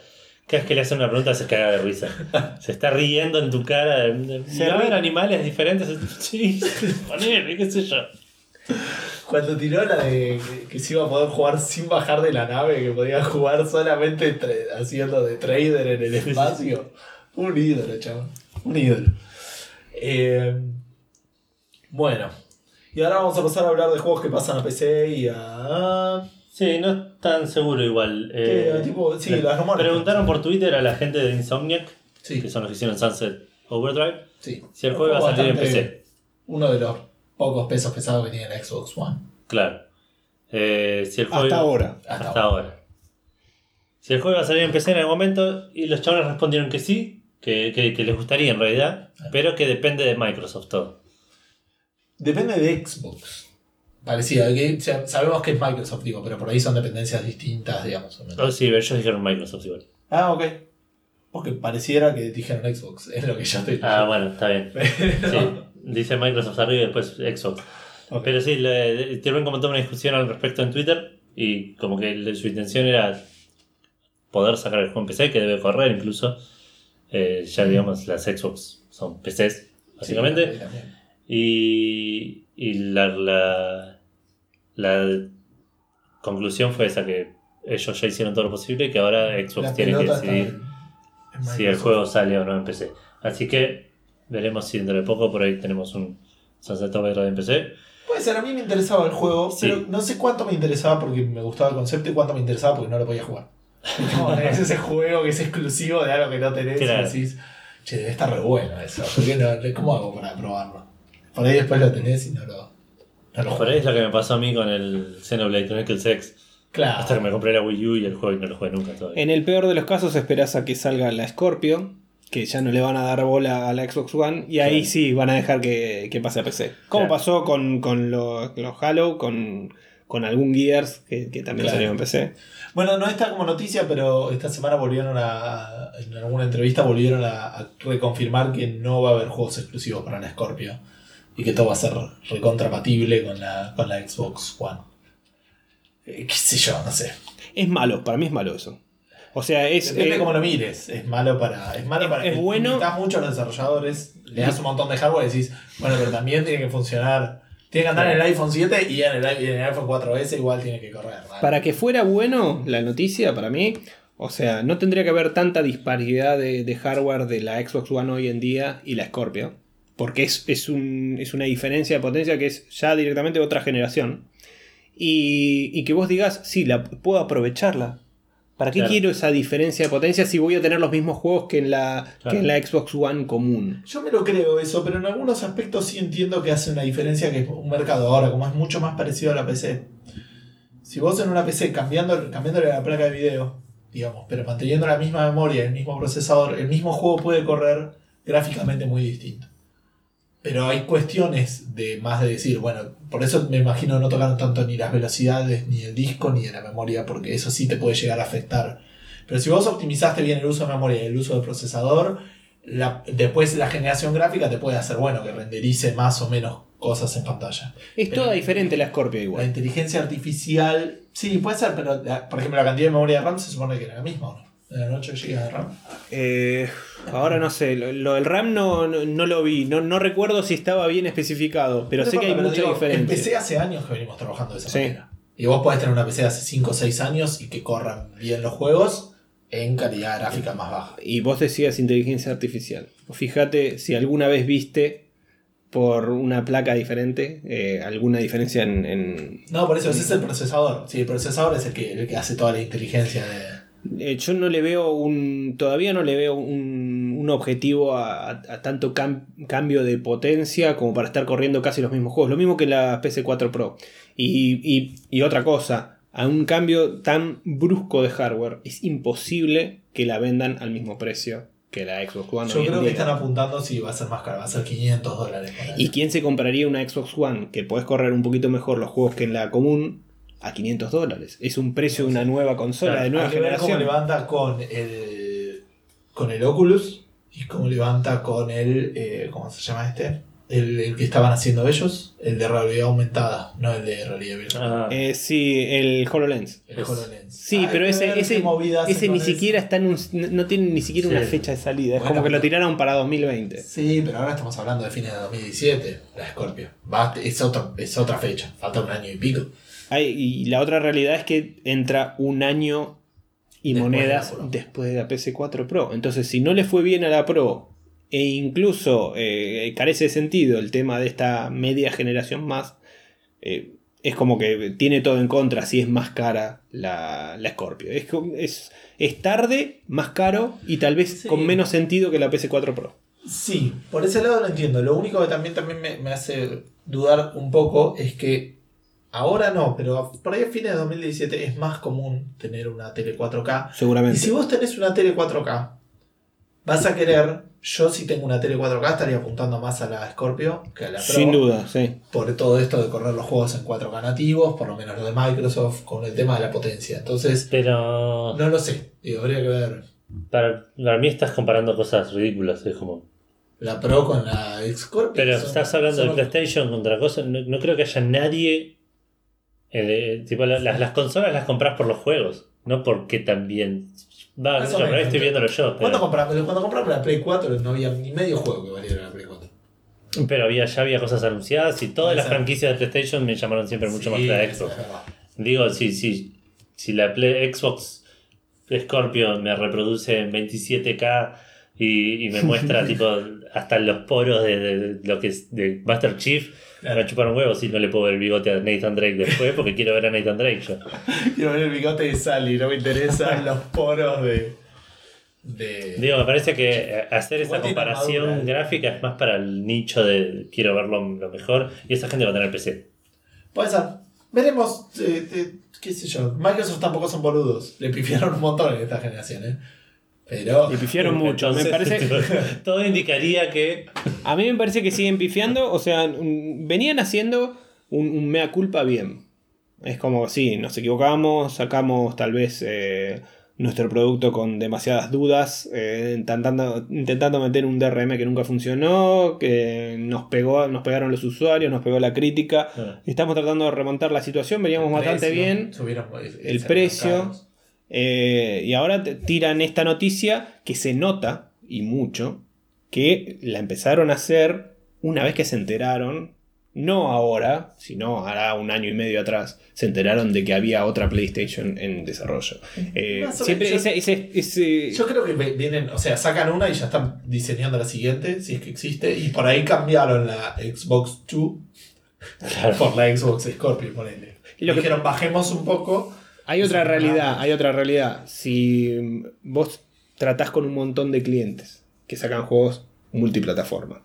cada vez que le hacen una pregunta se caga de risa. Se está riendo en tu cara. Se ¿Va a ríe. haber animales diferentes? Sí, ponele, qué sé yo. Cuando tiró la de que, se iba a poder jugar sin bajar de la nave, que podía jugar solamente haciendo de trader en el espacio. Un ídolo, chaval. Un ídolo. Eh, bueno. Y ahora vamos a pasar a hablar de juegos que pasan a PC y a. Sí, no es tan seguro igual. Eh, tipo, sí, le las rumores. preguntaron por Twitter a la gente de Insomniac, Sí, que son los que hicieron Sunset Overdrive, sí. si el juego va a salir en PC. Uno de los pocos pesos pesados que tiene la Xbox One. Claro. Eh, si el juego Hasta ahora. Hasta Hasta, ahora. Si el juego iba a salir en PC en algún momento, y los chavales respondieron que sí, que, que- que les gustaría en realidad, pero que depende de Microsoft todo. Depende de Xbox. Parecía, que, o sea, sabemos que es Microsoft, digo, pero por ahí son dependencias distintas, digamos. o menos. Oh, sí, ellos dijeron Microsoft igual. Ah, ok. Porque pareciera que dijeron Xbox, es lo que yo estoy Ah, bueno, está bien. Pero- Sí, dice Microsoft arriba y después Xbox. Pero sí, le, comentó una discusión al respecto en Twitter y como que su intención era poder sacar el juego en PC, que debe correr incluso. Eh, ya digamos, las Xbox son PCs, básicamente. Sí. Y, y la, la, la conclusión fue esa, que ellos ya hicieron todo lo posible y que ahora Xbox La tiene que decidir si el juego sale o no en PC. Así que veremos si dentro de poco por ahí tenemos un Sunset Overdrive en PC. Puede ser, a mí me interesaba el juego, Sí. pero no sé cuánto me interesaba porque me gustaba el concepto y cuánto me interesaba porque no lo podía jugar. No, es ese juego que es exclusivo de algo que no tenés Claro. y decís, che, debe estar re bueno eso. ¿por qué no? ¿Cómo hago para probarlo? Por ahí después lo tenés y no lo, no lo Por ahí es lo que me pasó a mí con el Xenoblade Chronicles X. Claro. Hasta que me compré la Wii U y el juego y no lo jugué nunca todavía. En el peor de los casos esperás a que salga la Scorpio, que ya no le van a dar bola a la Xbox One, y ahí Claro. sí van a dejar que, que pase a PC. Como Claro. pasó con, con los, los Halo, con, con algún Gears, que, que también Claro. salió en PC. Bueno, no está como noticia, pero esta semana volvieron a. En alguna entrevista volvieron a, a reconfirmar que no va a haber juegos exclusivos para la Scorpio. Y que todo va a ser recontrapatible con la, con la Xbox One. Eh, qué sé yo, no sé. Es malo, para mí es malo eso. O sea, es... Depende eh, cómo lo mires. Es malo para. Es malo Es- para. es bueno- Limitas mucho a los desarrolladores. Le das un montón de hardware y decís, bueno, pero también tiene que funcionar. Tiene que andar en el iPhone 7 y en el, en iPhone 4S igual tiene que correr. ¿vale? Para que fuera bueno la noticia, para mí, o sea, no tendría que haber tanta disparidad de, de hardware de la Xbox One hoy en día y la Scorpio. Porque es, es, un- es una diferencia de potencia que es ya directamente otra generación. Y, y que vos digas, sí, la puedo aprovecharla. ¿Para qué Claro. quiero esa diferencia de potencia si voy a tener los mismos juegos que en la, Claro. que en la Xbox One común? Yo me lo creo eso, pero en algunos aspectos sí entiendo que hace una diferencia que es un mercado ahora, como es mucho más parecido a la PC. Si vos en una PC cambiando, cambiándole la placa de video, digamos, pero manteniendo la misma memoria, el mismo procesador, el mismo juego puede correr gráficamente muy distinto. Pero hay cuestiones de más de decir, bueno, por eso me imagino no tocaron tanto ni las velocidades, ni el disco, ni de la memoria, porque eso sí te puede llegar a afectar. Pero si vos optimizaste bien el uso de memoria y el uso del procesador, la- después la generación gráfica te puede hacer, bueno, que renderice más o menos cosas en pantalla. Es Pero- toda diferente la Scorpio La igual. inteligencia artificial, sí, puede ser, pero la- por ejemplo la cantidad de memoria de RAM se supone que era la misma, ¿o no? ¿Eran 8 GB de RAM? Eh, ahora no sé, lo, lo del RAM no, no, no lo vi, no, no recuerdo si estaba bien especificado, pero No sé que hay mucha digo, diferencia. En PC hace años que venimos trabajando de esa Sí. manera. Y vos podés tener una PC de hace 5 o 6 años y que corran bien los juegos en calidad gráfica más baja. Y vos decías inteligencia artificial. Fíjate si alguna vez viste por una placa diferente eh, alguna diferencia en, en- No, por eso ese es el procesador. Sí, el procesador es el que, el que hace toda la inteligencia de. Eh, yo no le veo un. Todavía no le veo un, un objetivo a, a- tanto cam- cambio de potencia como para estar corriendo casi los mismos juegos. Lo mismo que la PC4 Pro. Y, y- y otra cosa, a un cambio tan brusco de hardware, es imposible que la vendan al mismo precio que la Xbox One. Yo creo que están apuntando si va a ser más caro, va a ser 500 dólares. ¿Y quién se compraría una Xbox One que podés correr un poquito mejor los juegos que en la común a 500 dólares? Es un precio de una nueva consola Claro, de nueva Hay que ver cómo generación. levanta con el, con el Oculus y cómo levanta con el. eh, ¿Cómo se llama este? El, el que estaban haciendo ellos, el de realidad aumentada, no el de realidad virtual. Ah, Eh, sí, el HoloLens. el HoloLens. Sí, pero ese, ese, ese ni eso. siquiera está en un, no tiene ni siquiera una fecha de salida. Es como que lo tiraron para 2020. Sí, pero ahora estamos hablando de fines de 2017, la Scorpio. Va, es, otro, es otra fecha, falta un año y pico. Y la otra realidad es que entra un año y Después monedas después de la PC4 Pro. Entonces, si no le fue bien a la Pro e incluso eh, carece de sentido el tema de esta media generación más, eh, es como que tiene todo en contra si es más cara la, la Scorpio. Es, es, es tarde, más caro y tal vez Sí. con menos sentido que la PC4 Pro. Sí, por ese lado lo entiendo. Lo único que también, también me, me hace dudar un poco es que ahora no, pero por ahí a fines de 2017 es más común tener una tele 4K. Y Seguramente. si vos tenés una tele 4K, vas a querer, yo si tengo una tele 4K estaría apuntando más a la Scorpio que a la Pro. Sin duda, sí. Por todo esto de correr los juegos en 4K nativos, por lo menos lo de Microsoft, con el tema de la potencia. Entonces, pero. no lo sé. Digo, habría que ver. Para, para mí estás comparando cosas ridículas. Es como. La Pro con la X-Scorpio. Pero son- estás hablando de PlayStation contra cosas. No, no creo que haya nadie. Tipo, la- las, las consolas las compras por los juegos. No porque también. Va, Más qué sé o yo, menos. estoy viéndolo yo. ¿Cuándo Pero, compramos? Cuando compramos la Play 4 no había ni medio juego que valiera la Play 4. pero había, ya había cosas anunciadas y todas las franquicias de PlayStation me llamaron siempre mucho más que la Xbox. Digo, si, si, si la Play- Xbox Scorpio me reproduce en 27K y, y me muestra tipo hasta los poros de, de- de lo que es de Master Chief, me va a chupar un huevo si no le puedo ver el bigote a Nathan Drake después porque quiero ver a Nathan Drake yo. Quiero ver el bigote de Sally, no me interesan los poros de. de... Digo, me parece que hacer esa comparación gráfica es más para el nicho de quiero verlo lo mejor y esa gente va a tener PC. Puede ser. Veremos. eh, eh, qué sé yo. Microsoft tampoco son boludos. Le pifiaron un montón en esta generación, ¿eh? Pero. Le pifiaron mucho. Me parece, todo indicaría que a mí me parece que siguen pifiando. O sea, venían haciendo un, un mea culpa bien. Es como, sí, nos equivocamos, sacamos tal vez eh, nuestro producto con demasiadas dudas, eh, intentando, intentando meter un DRM que nunca funcionó, que nos pegó, nos pegaron los usuarios, nos pegó la crítica. Ah. Estamos tratando de remontar la situación, veníamos bastante precio, bien. subieron, eh, el precio. caros. Eh, y ahora te tiran esta noticia que se nota, y mucho, que la empezaron a hacer una vez que se enteraron, no ahora, sino hará un año y medio atrás, se enteraron de que había otra PlayStation en desarrollo. Eh, siempre menos, ese, ese- ese- Yo creo que vienen, o sea, sacan una y ya están diseñando la siguiente, si es que existe, y por ahí cambiaron la Xbox 2 Claro. por la Xbox Scorpio, ponele. Lo que- Dijeron, bajemos un poco. Hay otra realidad, hay otra realidad. Si vos tratás con un montón de clientes que sacan juegos multiplataforma,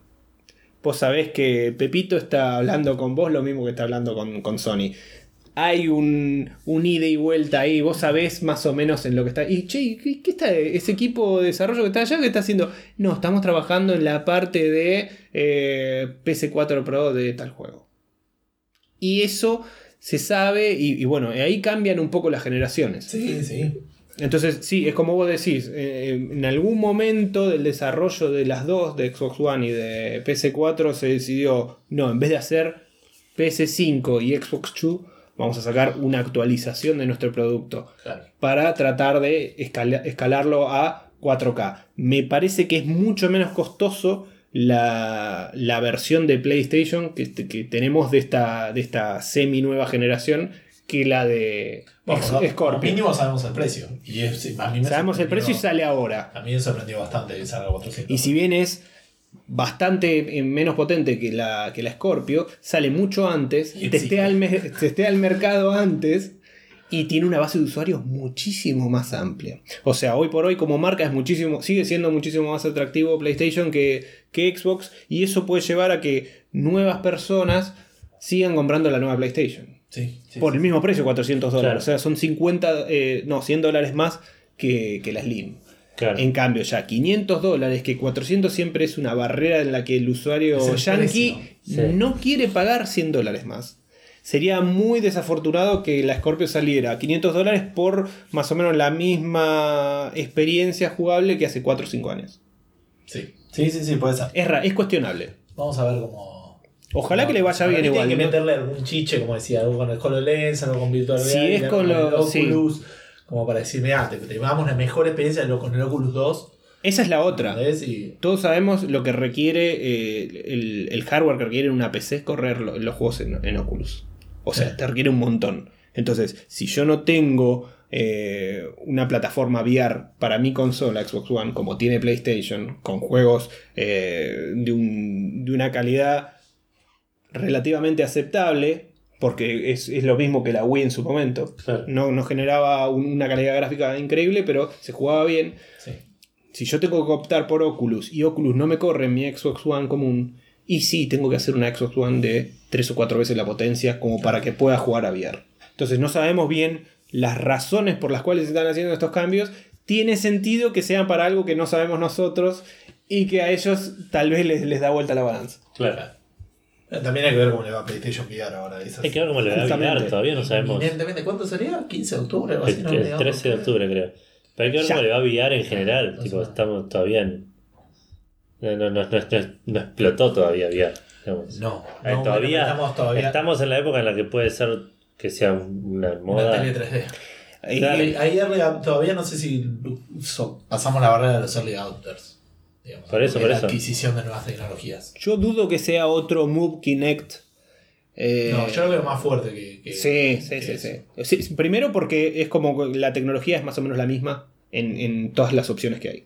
vos sabés que Pepito está hablando con vos lo mismo que está hablando con, con Sony. Hay un, un ida y vuelta ahí, vos sabés más o menos en lo que está. Y che, ¿qué, qué está ese equipo de desarrollo que está allá? ¿Qué está haciendo? No, estamos trabajando en la parte de eh, PS4 Pro de tal juego. Y eso se sabe, y, y bueno, ahí cambian un poco las generaciones. Sí, sí. Entonces, sí, es como vos decís, eh, en algún momento del desarrollo de las dos, de Xbox One y de PS4, se decidió, no, en vez de hacer PS5 y Xbox 2, vamos a sacar una actualización de nuestro producto Claro. para tratar de escala- escalarlo a 4K. Me parece que es mucho menos costoso la, la versión de PlayStation que, que tenemos de esta, de esta semi nueva generación que la de Bueno, como Scorpio. mínimo sabemos el precio. Y es, a mí me Sabemos el precio y sale ahora. A mí me sorprendió bastante que salga 400. Y si bien es bastante eh, menos potente que la, que la Scorpio, sale mucho antes, Y testea al, testea al mercado antes y tiene una base de usuarios muchísimo más amplia. O sea, hoy por hoy como marca es muchísimo, sigue siendo muchísimo más atractivo PlayStation que, que Xbox y eso puede llevar a que nuevas personas sigan comprando la nueva PlayStation. Sí, sí, por el mismo precio, 400 dólares. Claro. O sea, son 50, eh, no, 100 dólares más que, que la Slim. Claro. En cambio, ya 500 dólares, que 400 siempre es una barrera en la que el usuario el yankee. Sí. no quiere pagar 100 dólares más. Sería muy desafortunado que la Scorpio saliera a 500 dólares por más o menos la misma experiencia jugable que hace 4 o 5 años. Sí, sí, sí, sí, puede ser. Es, ra- es cuestionable. Vamos a ver cómo. Ojalá que le vaya Para bien mí igual. Tienen que ¿no? meterle algún chiche, como decía, algo con el HoloLens, algo con Virtual Si es con lo- el sí. Oculus, como para decir, mira, te, te damos una mejor experiencia lo- con el Oculus 2. Esa es la otra. ¿entendés? Y Todos sabemos lo que requiere eh, el, el hardware que requiere una PC es correr lo- los juegos en, en Oculus. O sea, te requiere un montón. Entonces, si yo no tengo eh, una plataforma VR para mi consola Xbox One, como tiene PlayStation, con juegos eh, de, un- de una calidad relativamente aceptable, porque es, es lo mismo que la Wii en su momento. Claro. No, no generaba un- una calidad gráfica increíble, pero se jugaba bien sí. si yo tengo que optar por Oculus y Oculus no me corre en mi Xbox One común, y sí tengo que hacer una Xbox One de 3 o 4 veces la potencia como para que pueda jugar a VR. Entonces no sabemos bien las razones por las cuales se están haciendo estos cambios. Tiene sentido que sean para algo que no sabemos nosotros y que a ellos tal vez les, les da vuelta la balanza. Claro. Pero También hay que ver cómo le va a PlayStation VR ahora. esas- Hay que ver cómo le va a. VR, todavía no sabemos. Evidentemente, ¿cuánto sería? ¿15 de octubre o así? El, no el me digamos. 13 de octubre, creo. Pero hay que ver Ya. cómo le va a VR en general. Tipo, estamos todavía en. No, no, no, no, no- no explotó todavía VR. digamos. No, Eh, no, todavía, bueno, estamos todavía estamos en la época en la que puede ser que sea una moda. tele 3D. Y- Claro. Ahí- ahí early- todavía no sé si so- pasamos la barrera de los early adopters. digamos, Por eso, de por la eso. adquisición de nuevas tecnologías. Yo dudo que sea otro Move Kinect. Eh, no, yo lo veo más fuerte que. que- Sí, sí, que sí, eso. sí. Sí, Primero porque es como que la tecnología es más o menos la misma en, en todas las opciones que hay.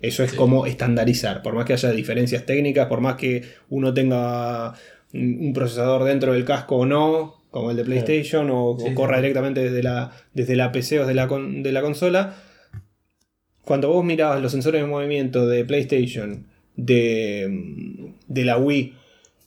Eso es Sí. como estandarizar, por más que haya diferencias técnicas, por más que uno tenga un procesador dentro del casco o no, como el de PlayStation, o, Sí, o sí. corra directamente desde la, desde la PC o desde la, con- de la consola. Cuando vos mirabas los sensores de movimiento de PlayStation, de, de la Wii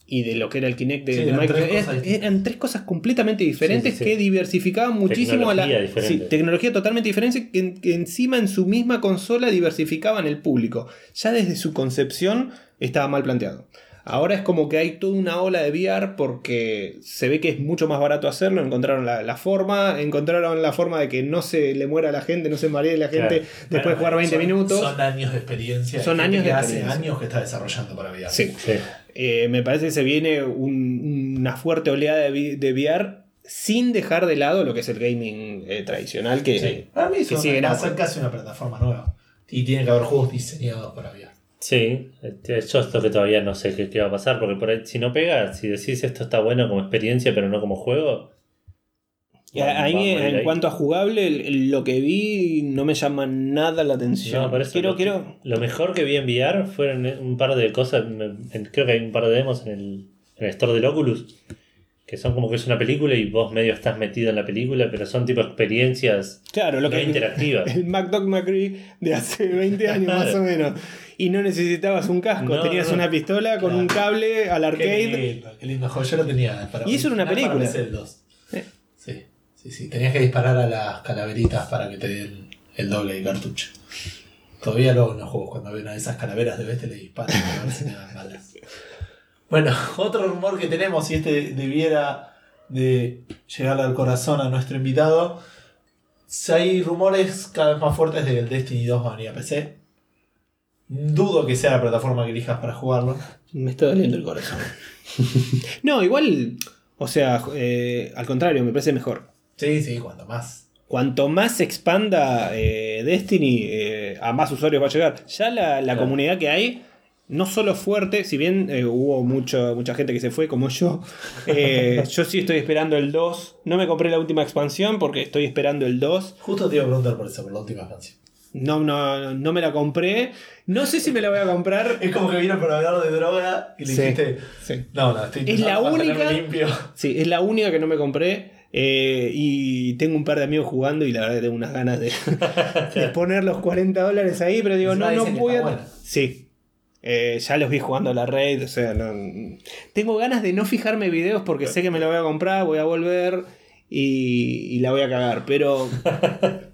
y de lo que era el Kinect de, eran Microsoft, tres cosas eran, tres cosas completamente diferentes que diversificaban muchísimo a la Tecnología diferente. tecnología totalmente diferente que, en- que encima en su misma consola diversificaban el público. Ya desde su concepción estaba mal planteado. Ahora es como que hay toda una ola de VR porque se ve que es mucho más barato hacerlo, encontraron la, la forma, encontraron la forma de que no se le muera a la gente, no se maree la gente Claro. después de jugar 20 son- minutos. Son años de experiencia. Son años que de hace experiencia. años que está desarrollando para VR. Sí. Sí. Eh, me parece que se viene un- una fuerte oleada de, de VR sin dejar de lado lo que es el gaming eh, tradicional que, Sí. Para mí que eso sigue en va a auge. ser casi una plataforma nueva. Y tiene que haber juegos diseñados para VR. Sí, este, yo es lo que todavía no sé qué, qué va a pasar, porque por ahí, si no pega, si decís esto está bueno como experiencia, pero no como juego. Y a- va- a mí, va a morir en ahí. cuanto a jugable, el- el- lo que vi no me llama nada la atención. No, por eso quiero, lo, quiero. lo mejor que vi en VR fueron un par de cosas. creo que hay un par de demos en el, en el store del Oculus. Que son como que es una película y vos medio estás metido en la película, pero son tipo experiencias Claro, lo no que interactivas. El MacDoc McCree de hace 20 años más o menos. Y no necesitabas un casco, No, tenías no. una pistola con Claro. un cable al Qué arcade. lindo, qué lindo juego. Yo lo tenía para Y eso era una película. para el 2. Eh. Sí, sí, sí. Tenías que disparar a las calaveritas para que te den el doble de cartucho. Todavía luego en los juegos, cuando ven a esas calaveras de bestia le disparan a ver si dan balas. Bueno, otro rumor que tenemos, si este debiera de llegarle al corazón a nuestro invitado, si hay rumores cada vez más fuertes de que el Destiny 2 va a venir a PC. Dudo que sea la plataforma que elijas para jugarlo. Me está doliendo el corazón. no, igual, o sea, eh, al contrario, me parece mejor. Sí, sí, cuanto más. Cuanto más se expanda eh, Destiny, eh, a más usuarios va a llegar. Ya la, la Claro. comunidad que hay, no solo fuerte, si bien hubo mucho, mucha gente que se fue, como yo, yo sí estoy esperando el 2. No me compré la última expansión porque estoy esperando el 2. Justo te iba a preguntar por eso, por la última expansión. No, no, no me la compré. No sé si me la voy a comprar. Es como que vino por hablar de droga y le Sí, dijiste, sí. no, no, estoy Es la mantenerme única- limpio. Sí, es la única que no me compré. eh, y tengo un par de amigos jugando y la verdad que tengo unas ganas de, de poner los 40 dólares ahí, pero digo, Encima no, no dicen que voy a... buena. Sí. Eh, ya los vi jugando a la raid, o sea, no- tengo ganas de no fijarme videos porque sé que me la voy a comprar, voy a volver y, y la voy a cagar, pero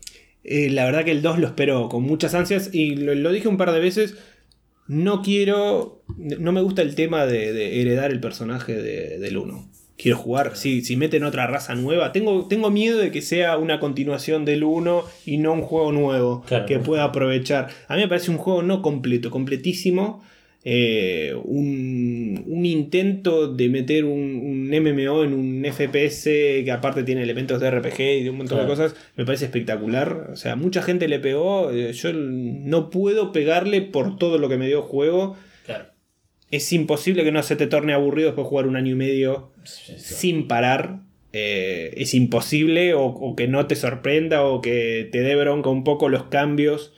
eh, la verdad que el 2 lo espero con muchas ansias y lo, lo dije un par de veces, no quiero, no me gusta el tema de, de heredar el personaje de- del 1. Quiero jugar, si, si meten otra raza nueva, tengo, tengo miedo de que sea una continuación del 1 y no un juego nuevo Claro. que pueda aprovechar. A mí me parece un juego no completo, completísimo. Eh, un, un intento de meter un, un MMO en un FPS que aparte tiene elementos de RPG y de un montón Claro. de cosas, me parece espectacular. O sea, mucha gente le pegó. eh, Yo no puedo pegarle por todo lo que me dio juego. Claro. Es imposible que no se te torne aburrido después de jugar un año y medio Sí, sí. sin parar. Eh, es imposible o, o que no te sorprenda o que te dé bronca un poco los cambios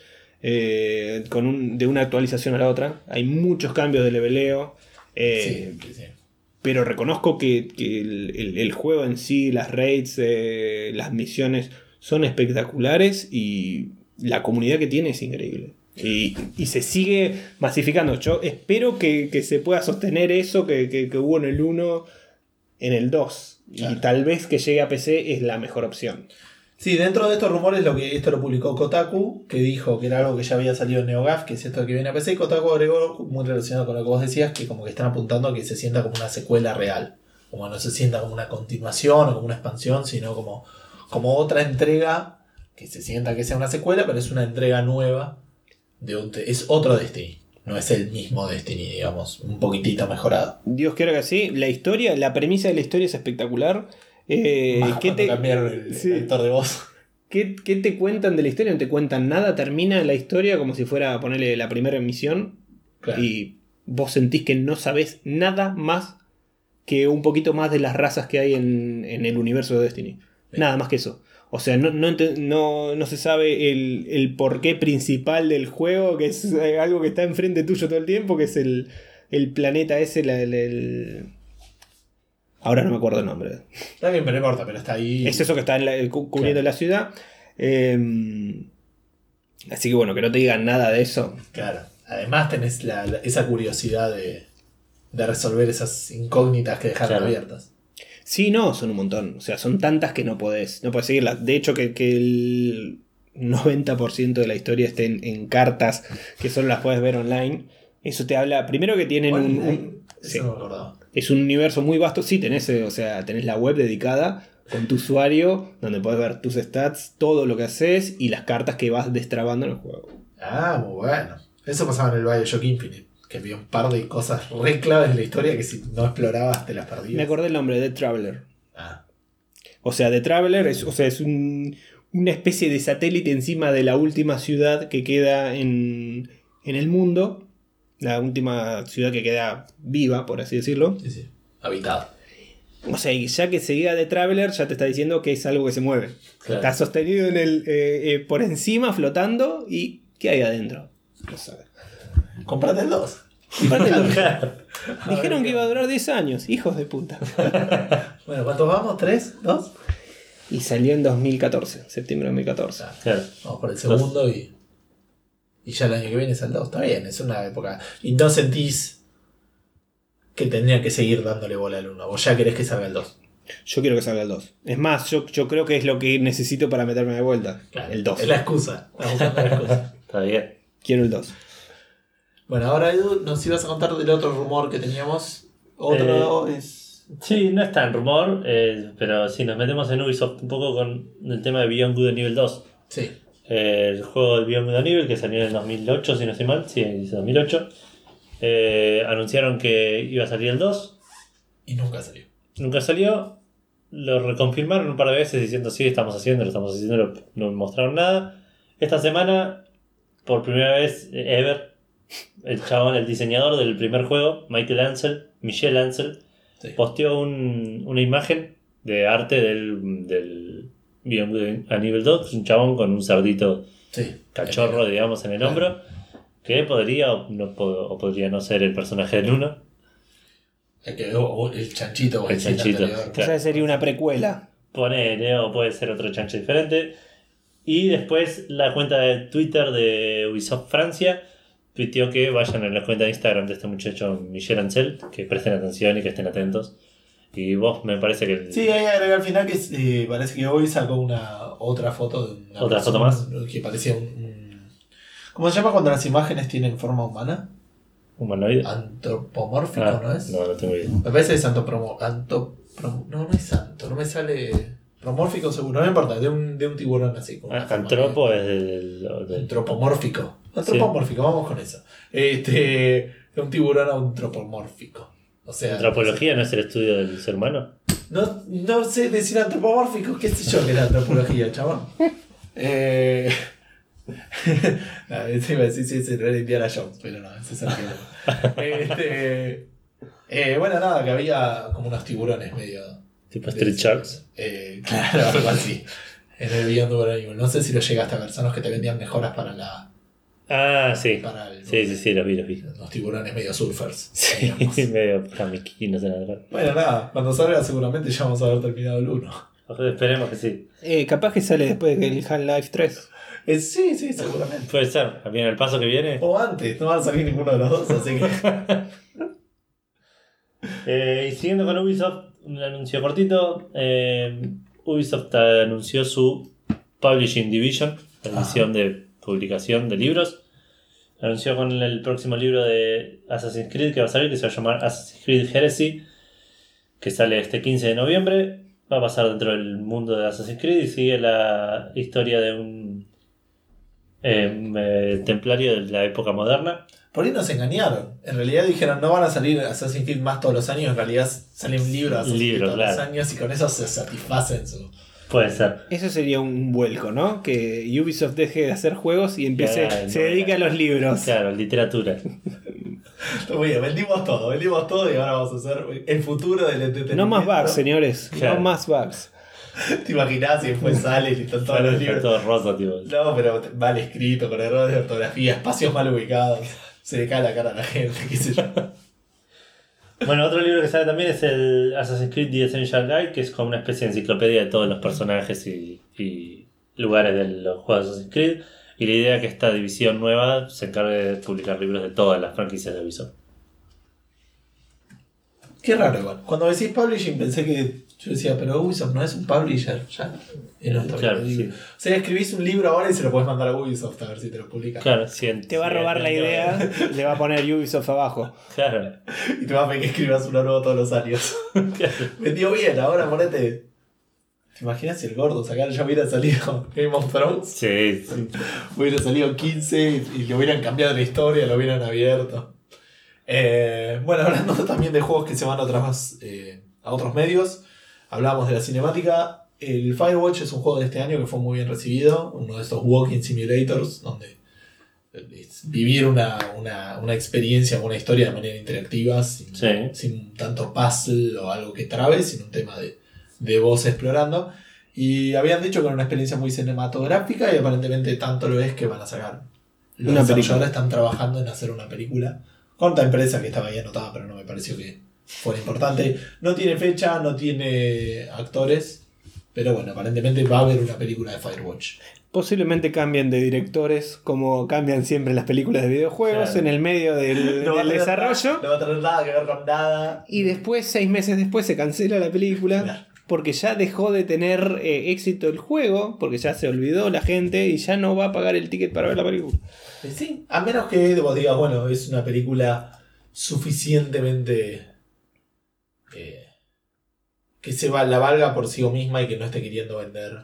eh, con un- de una actualización a la otra. Hay muchos cambios de leveleo. eh, Sí, sí, sí. pero reconozco que, que el, el- el juego en sí, las raids, eh, las misiones son espectaculares y la comunidad que tiene es increíble. Y, y se sigue masificando. Yo espero que, que se pueda sostener eso que, que- que hubo en el 1 en el 2. Claro. Y tal vez que llegue a PC es la mejor opción. Sí, dentro de estos rumores, lo que esto lo publicó Kotaku, que dijo que era algo que ya había salido en NeoGAF, que es esto que viene a PC, y Kotaku agregó, muy relacionado con lo que vos decías, que como que están apuntando a que se sienta como una secuela real. Como no se sienta como una continuación o como una expansión, sino como, como otra entrega que se sienta que sea una secuela, pero es una entrega nueva de un es otro Destiny. No es el mismo Destiny, digamos, un poquitito mejorado. Dios quiera que sí. La historia, la premisa de la historia es espectacular. Eh, ¿qué, te, cambiaron el, sí. el actor de voz. qué- qué te cuentan de la historia? No te cuentan nada. Termina la historia como si fuera a ponerle la primera emisión. Claro. Y vos sentís que no sabés nada más que un poquito más de las razas que hay en, en el universo de Destiny. Nada más que eso. O sea, no, no, no- no se sabe el, el porqué principal del juego, que es eh, algo que está enfrente tuyo todo el tiempo, que es el, el planeta ese, la- el- Ahora no me acuerdo el nombre. Está bien, pero no importa, pero está ahí. Es eso que está en la- cu- cubriendo la ciudad. Eh, así que bueno, que no te digan nada de eso. Claro. Además tenés la- la- esa curiosidad de, de resolver esas incógnitas que dejaron Claro. abiertas. Sí, no, son un montón. O sea, son tantas que no podés, no podés seguirlas. De hecho, que, que el 90% de la historia esté en, en cartas que solo las puedes ver online. Eso te habla. Primero que tienen un, un- Eso sí. no me acordaba. Es un universo muy vasto. Sí, tenés, eh, o sea, tenés la web dedicada con tu usuario, donde puedes ver tus stats, todo lo que haces y las cartas que vas destrabando en el juego. Ah, muy bueno. Eso pasaba en el Bioshock Infinite. Que había un par de cosas re claves de la historia que si no explorabas te las perdías. Me acordé el nombre, The Traveler. Ah, O sea, The Traveler es, o sea, es un- una especie de satélite encima de la última ciudad que queda en, en el mundo. La última ciudad que queda viva, por así decirlo. sí, sí. Habitado. O sea, y ya que se diga The Traveler, ya te está diciendo que es algo que se mueve. Claro. Está sostenido en el, eh, eh, por encima, flotando. ¿Y qué hay adentro? No sabes. Comprate el 2. Compártelo. Claro. Dijeron que iba a durar 10 años. Hijos de puta. Bueno, ¿cuántos vamos? ¿Tres? ¿Dos? Y salió en 2014, septiembre de 2014. Claro. Vamos por el segundo y. Y ya el año que viene es el 2. Está bien, es una época. Y no sentís que tendría que seguir dándole bola al 1. Vos ya querés que salga el 2. Yo quiero que salga el 2. Es más, yo, yo creo que es lo que necesito para meterme de vuelta. El 2. Es la excusa. Estás buscando la excusa. Está bien. Quiero el 2. Bueno, ahora Edu, nos ibas a contar del otro rumor que teníamos. Otro es. Sí, no es tan rumor, eh, pero si nos metemos en Ubisoft un poco con el tema de Beyond Good and Evil 2. Sí. El juego del Beyond Evil que salió en el 2008, si no estoy mal, sí, dice 2008. Eh, anunciaron que iba a salir el 2, Y nunca salió. nunca salió. Lo reconfirmaron un par de veces diciendo sí, estamos haciendo, lo estamos haciendo, no mostraron nada. Esta semana, por primera vez ever, el chabón, el diseñador del primer juego, Michael Ansel, Michelle Ansel, Sí. posteó un- una imagen de arte del, del Good and Evil 2, un chabón con un cerdito Sí. cachorro, digamos, en el hombro, que podría o, no, o podría no ser el personaje del 1. El, que- o- o el chanchito o el, El chanchito. O sea, sería una precuela. Ponele, o puede ser otro chancho diferente. Y después la cuenta de Twitter de Ubisoft Francia tuiteó que vayan a la cuenta de Instagram de este muchacho Michel Ancel, que presten atención y que estén atentos. Y vos me parece que... Sí, ahí agregué al final que eh, parece que hoy sacó una otra foto de una ¿Otra foto más? que parecía un, ¿Cómo se llama cuando las imágenes tienen forma humana? humanoide. Antropomórfico, Ah, ¿no es? no, no tengo idea. Me parece que es no, no es santo, no me sale promórfico seguro, no importa, de un, de un tiburón así. con Ah, Antropo es del... de- del- Antropomórfico. Antropomórfico, vamos con eso. Este, de un tiburón antropomórfico. O sea, ¿Antropología no es el estudio del ser humano? No, no sé decir antropomórfico, qué sé yo que era antropología, chabón. Eh... no, iba a decir si no era Indiana Jones, pero no, ese es el que este, eh, Bueno, nada, que había como unos tiburones medio. Tipo Street Sharks. Eh, claro, algo así. En el Beyond Evil. No sé si lo llegaste a ver, son los que te vendían mejoras para la. Ah, sí. Para el, Sí, sí, sí, los vi, los vi. Los tiburones medio surfers. Sí, medio jamiquí, no sé nada. Bueno, nada, cuando salga seguramente ya vamos a haber terminado el 1. Esperemos que sí. Eh, capaz que sale después del Half-Life 3. Eh, sí, sí, seguramente. Puede ser. Bien, el paso que viene. O antes, no va a salir ninguno de los dos, así que. Eh, y siguiendo con Ubisoft, un anuncio cortito. eh, Ubisoft anunció su Publishing Division, la división de publicación de libros. Anunció con el próximo libro de Assassin's Creed que va a salir, que se va a llamar Assassin's Creed Heresy, que sale este 15 de noviembre. va a pasar dentro del mundo de Assassin's Creed y sigue la historia de un em, eh, templario de la época moderna. Por ahí nos engañaron. En realidad dijeron no van a salir Assassin's Creed más todos los años. En realidad sale un libro de Assassin's Creed todos los años y con eso se satisfacen su. Puede ser. Eso sería un vuelco, ¿no? Que Ubisoft deje de hacer juegos y empiece, Claro, se no, dedique a los libros. Claro, literatura. Muy bien, vendimos todo, vendimos todo y ahora vamos a hacer el futuro del entretenimiento. No más bugs, señores. Claro. No más bugs. ¿Te imaginas si después sale y están todos los Está libros? todo. No, pero mal escrito, con errores de ortografía, espacios mal ubicados. Se le cae la cara a la gente, qué sé yo. Bueno, otro libro que sale también es el Assassin's Creed The Essential Guide, que es como una especie de enciclopedia de todos los personajes y, lugares de los juegos de Assassin's Creed. Y la idea es que esta división nueva se encargue de publicar libros de todas las franquicias de Ubisoft. Qué raro igual. Cuando decís publishing pensé que. Yo decía, pero Ubisoft no es un publisher. Ya. Y no está Claro, sí. O sea, escribís un libro ahora y se lo puedes mandar a Ubisoft a ver si te lo publican. Claro, sí, Te va a sí, robar la idea, le va a poner Ubisoft abajo. Claro. Y te va a pedir que escribas uno nuevo todos los años. Vendió bien, ahora ponete. ¿Te imaginas si el gordo sacar ya hubiera salido Game of Thrones? Sí, sí. Hubiera salido 15 y, y le hubieran cambiado la historia, lo hubieran abierto. Eh, bueno, hablando también de juegos que se van a, otras, eh, a otros medios, hablamos de la cinemática. El Firewatch es un juego de este año que fue muy bien recibido, uno de estos walking simulators, donde es vivir una, una, una experiencia o una historia de manera interactiva, sin, Sí. sin tanto puzzle o algo que trabe, sino un tema de, de vos explorando. Y habían dicho que era una experiencia muy cinematográfica y aparentemente tanto lo es que van a sacar. Los Una película. están trabajando en hacer una película con otra empresa que estaba ahí anotada, pero no me pareció que fuera importante. No tiene fecha, no tiene actores, pero bueno, aparentemente va a haber una película de Firewatch. Posiblemente cambien de directores, como cambian siempre las películas de videojuegos, Claro. en el medio del, No desarrollo. nada- no va a tener nada que ver con nada. Y después, seis meses después, se cancela la película. Claro. Porque ya dejó de tener eh, éxito el juego, porque ya se olvidó la gente y ya no va a pagar el ticket para ver la película. Sí, a menos que vos digas, bueno, es una película suficientemente. Eh, que se va, la valga por sí misma y que no esté queriendo vender.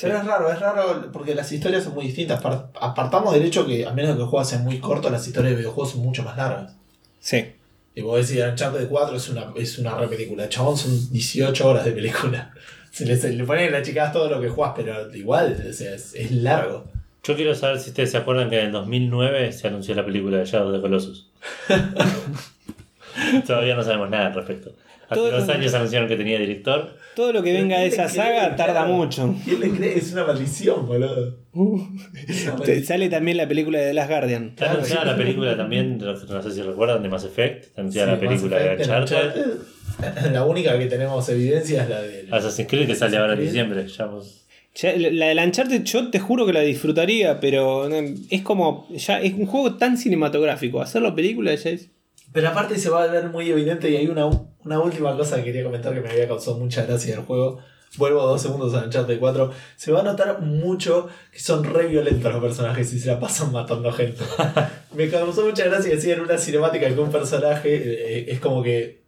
Pero es raro, es raro porque las historias son muy distintas. Apart- Apartamos del hecho que, a menos que el juego sea muy corto, las historias de videojuegos son mucho más largas. Sí. Y vos decís, Uncharted 4 es una, es una re película. Chabón, son 18 horas de película. Se le, se le ponen en la chicas todo lo que jugás, pero igual, o sea, es, es largo. Yo quiero saber si ustedes se acuerdan que en el 2009 se anunció la película de Shadow the Colossus. Todavía no sabemos nada al respecto. Hace Todo- dos años anunciaron que tenía director. Todo lo que venga de esa saga tarda mucho. ¿Quién le cree? Es una maldición, boludo. Te-. Sale también la película de Last Guardian. Está anunciada la película también, no sé si recuerdan, de Mass Effect. Está anunciada la película de Uncharted. La única que tenemos evidencia es la del. Assassin's Creed que sale ahora en diciembre. Ya vos- Ya, la de Uncharted yo te juro que la disfrutaría, pero eh, es como, ya es un juego tan cinematográfico. Hacerlo película ya es... Pero aparte se va a ver muy evidente y hay una, una última cosa que quería comentar que me había causado mucha gracia del juego. Vuelvo dos segundos a Uncharted 4. Se va a notar mucho que son re violentos los personajes y se la pasan matando gente. me causó mucha gracia decían en una cinemática que un personaje eh, es como que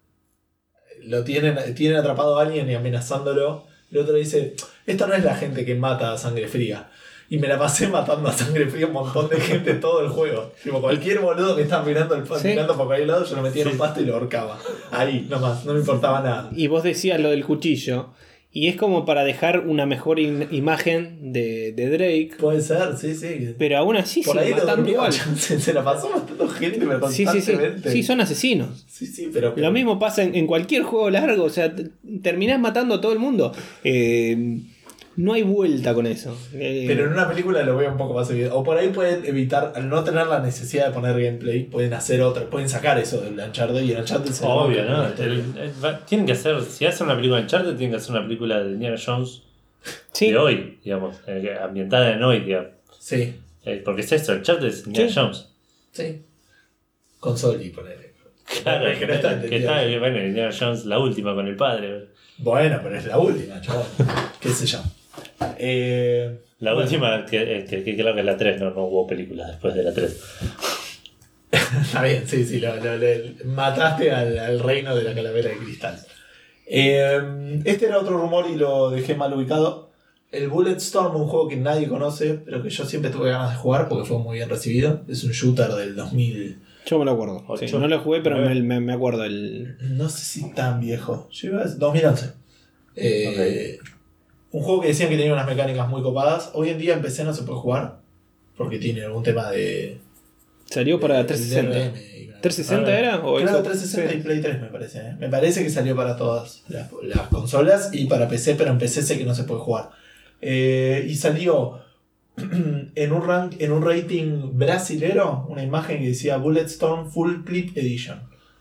lo tienen, tienen atrapado a alguien y amenazándolo. El otro dice, esta no es la gente que mata a sangre fría. Y me la pasé matando a sangre fría un montón de gente todo el juego. Tipo, cualquier boludo que estaba mirando, el, Sí. mirando por cualquier lado, yo lo metía en un Sí. pasto y lo ahorcaba. Ahí, nomás, no me importaba nada. Y vos decías lo del cuchillo. Y es como para dejar una mejor in- imagen de, de Drake. Puede ser, sí, sí. Pero aún así Por ahí lo matando durmió, igual. se, se la pasó matando gente, pero Sí, sí, sí. constantemente. Sí, son asesinos. Sí, sí, pero... Lo mismo pasa en, en cualquier juego largo. O sea, t- terminás matando a todo el mundo. Eh, no hay vuelta con eso. Eh, Pero en una película lo veo un poco más evidente. O por ahí pueden evitar, al no tener la necesidad de poner gameplay, pueden hacer otra, pueden sacar eso del Uncharted y el Uncharted se Obvio, ¿no? El- el- va- tienen que hacer, si hacen una película de Uncharted, tienen que hacer una película de Indiana Jones sí. de hoy, digamos, eh, ambientada en hoy, digamos. Sí, Eh, porque es esto, Uncharted es Indiana Sí. Jones. sí. Con Soli, ponele. Claro, Es que no está que está, bueno, Indiana Jones la última con el padre. Bueno, pero es la última, chaval. ¿Qué sé yo? Eh, La bueno, última, que, eh, que, que creo que es la 3, no, no hubo películas después de la 3. Está bien, sí, sí, lo, lo- le- mataste al, al reino de la calavera de cristal. Eh, este era otro rumor y lo dejé mal ubicado. El Bulletstorm, un juego que nadie conoce, pero que yo siempre tuve ganas de jugar porque fue muy bien recibido. Es un shooter del 2000. Yo me lo acuerdo. Sí, no lo jugué, pero me, me- me acuerdo. El... No sé si tan viejo. Yo iba a decir 2011. Eh, Un juego que decían que tenía unas mecánicas muy copadas. Hoy en día en PC no se puede jugar porque tiene algún tema de. Salió para de 360. DRM y- ¿360 Ah, era? ¿O Xbox? 360 y. Play 3 me parece. ¿eh? Me parece que salió para todas las, las consolas y para PC, pero en PC sé que no se puede jugar. Eh, y salió en un, rank, en un rating brasilero una imagen que decía Bulletstorm Full Clip Edition,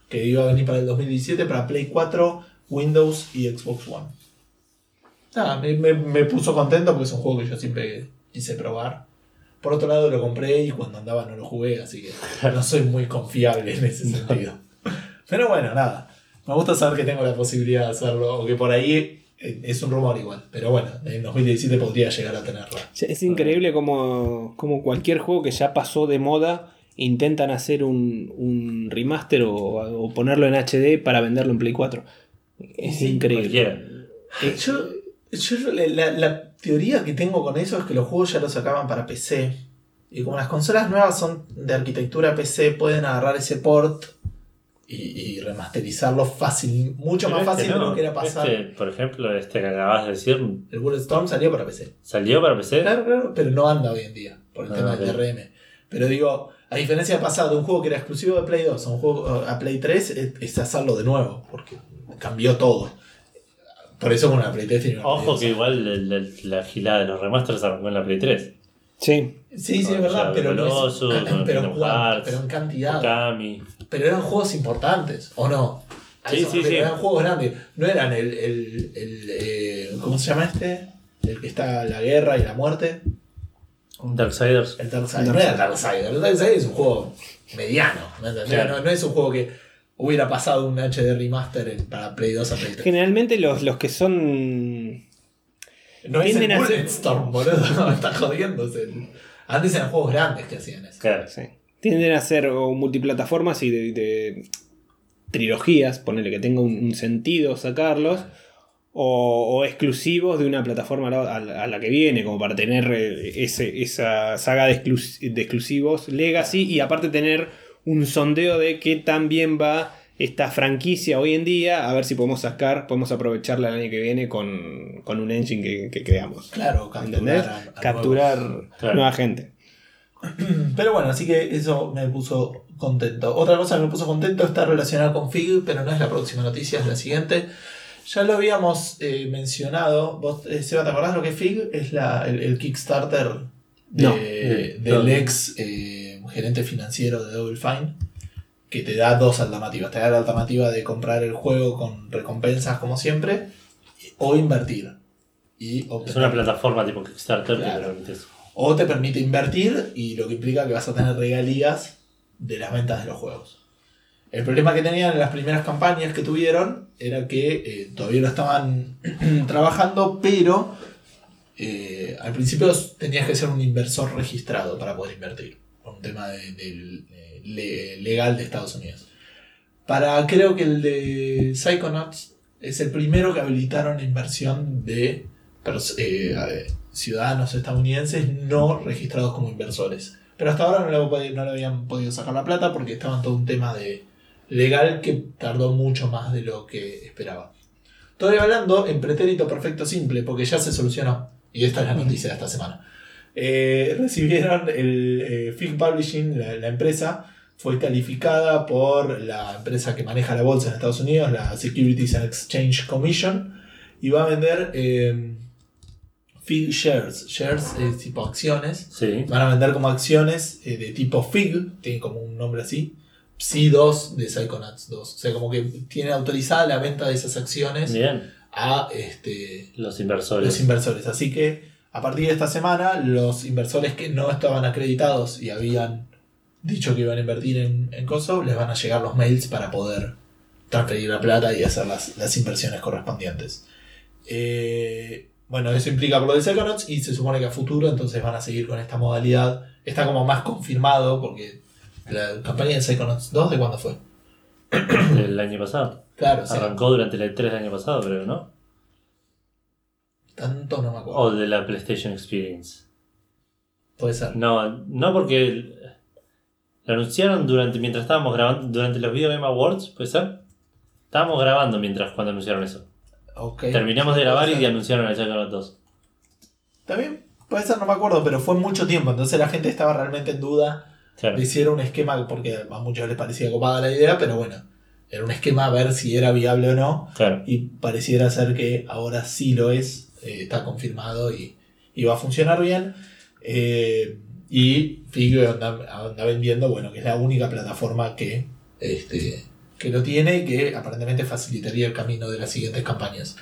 que iba a venir para el 2017 para Play 4, Windows y Xbox One. Nada, me, me- me puso contento porque es un juego que yo siempre quise probar. Por otro lado lo compré y cuando andaba no lo jugué, así que no soy muy confiable en ese sentido. Pero bueno, nada. Me gusta saber que tengo la posibilidad de hacerlo, o que por ahí eh, es un rumor igual. Pero bueno, en 2017 podría llegar a tenerlo. Es increíble como, como cualquier juego que ya pasó de moda intentan hacer un, un remaster o, o ponerlo en HD para venderlo en Play 4. Es Sí, increíble. Eh, Yo, yo la, la- teoría que tengo con eso es que los juegos ya los sacaban para PC. Y como las consolas nuevas son de arquitectura PC, pueden agarrar ese port y, y remasterizarlo fácil, mucho Pero más este fácil de lo que era pasar. este, por ejemplo, este que acabas de decir, El Bulletstorm salió para PC. ¿salió para PC? Claro, claro, pero no anda hoy en día por el Ah, tema del ok. DRM. Pero digo, a diferencia del pasado, de un juego que era exclusivo de Play 2 a un juego a Play 3, es, es hacerlo de nuevo, porque cambió todo. Por eso con la Play 3 tiene una Play Ojo 2. que igual el- el- la gilada de los remasters arrancó en la Play 3. Sí, Sí, sí, Con es verdad, Shadow pero, no es- Colossus, con pero, Kingdom Hearts, pero en cantidad. Okami. Pero eran juegos importantes, ¿o no? A Sí, eso sí, refiero, sí. Eran juegos grandes. No eran el. el, el, eh, ¿Cómo se llama este? El que está la guerra y la muerte. Darksiders. El Darksiders. No era el Darksiders. El Darksiders es un juego mediano. ¿me entendés? Claro. No, no es un juego que hubiera pasado un HD remaster en- para Play 2 a Play 3. generalmente los, los que son. No es el Bulletstorm, boludo. Me está jodiendo. es el- Antes eran juegos grandes que hacían eso. Claro. sí, tienden a ser o multiplataformas y de, de trilogías, ponerle que tenga un, un sentido sacarlos. O, o exclusivos de una plataforma a la, a la- a la que viene, como para tener eh, ese- esa saga de, exclus- de exclusivos Legacy y aparte tener un sondeo de qué tan bien va esta franquicia hoy en día, a ver si podemos sacar, podemos aprovecharla el año que viene con, con un engine que, que creamos. Claro, capturar. a- a Capturar nuevos. Claro. nueva gente. Pero bueno, así que eso me puso contento. Otra cosa que me puso contento está relacionada con FIG, pero no es la próxima noticia, es la siguiente. Ya lo habíamos eh, mencionado. ¿Vos, eh, Seba, te acordás lo que es FIG? Es la, el, el Kickstarter de- No. del No. ex eh, gerente financiero de Double Fine, que te da dos alternativas. Te da la alternativa de comprar el juego con recompensas como siempre, o invertir. Y Es una plataforma tipo Kickstarter Claro. que permite eso. o te permite invertir y lo que implica que vas a tener regalías de las ventas de los juegos. El problema que tenían en las primeras campañas que tuvieron era que eh, todavía lo estaban trabajando, pero eh, al principio tenías que ser un inversor registrado para poder invertir. Tema de- legal de Estados Unidos. Para creo que el de Psychonauts es el primero que habilitaron inversión de eh, ciudadanos estadounidenses no registrados como inversores. Pero hasta ahora no le, habían podido sacar la plata porque estaba en todo un tema de legal que tardó mucho más de lo que esperaba. Estoy hablando en pretérito perfecto simple porque ya se solucionó. Y esta es la noticia de esta semana. Eh, recibieron el eh, Fig Publishing, la, la empresa, fue calificada por la empresa que maneja la bolsa en Estados Unidos, la Securities and Exchange Commission, y va a vender eh, Fig Shares. Shares es tipo acciones. Sí. Van a vender como acciones eh, de tipo FIG, tiene como un nombre así. Psi 2 de Psychonauts 2. O sea, como que tiene autorizada la venta de esas acciones Bien. a este, Los inversores. los inversores. Así que a partir de esta semana, los inversores que no estaban acreditados y habían dicho que iban a invertir en, en Coso, les van a llegar los mails para poder transferir la plata y hacer las, las inversiones correspondientes. Eh, bueno, eso implica por lo de Psychonauts y se supone que a futuro entonces van a seguir con esta modalidad. Está como más confirmado porque la campaña de Psychonauts 2 de cuándo fue? El año pasado. Claro, Arrancó durante el E3 del año pasado, creo, ¿no? Tanto no me acuerdo. O de la PlayStation Experience. Puede ser. No, no porque lo anunciaron durante mientras estábamos grabando, durante los Video Game Awards, ¿puede ser? Estábamos grabando mientras cuando anunciaron eso. Ok. Terminamos de grabar y anunciaron el Psychonauts 2. ¿Está bien? Puede ser, no me acuerdo, pero fue mucho tiempo, entonces la gente estaba realmente en duda Claro. era un esquema, porque a muchos les parecía copada la idea, pero bueno, era un esquema a ver si era viable o no, Claro. y pareciera ser que ahora sí lo es, eh, está confirmado y, y va a funcionar bien. Eh, y Figure anda, anda vendiendo, bueno, que es la única plataforma que, este, que lo tiene y que aparentemente facilitaría el camino de las siguientes campañas.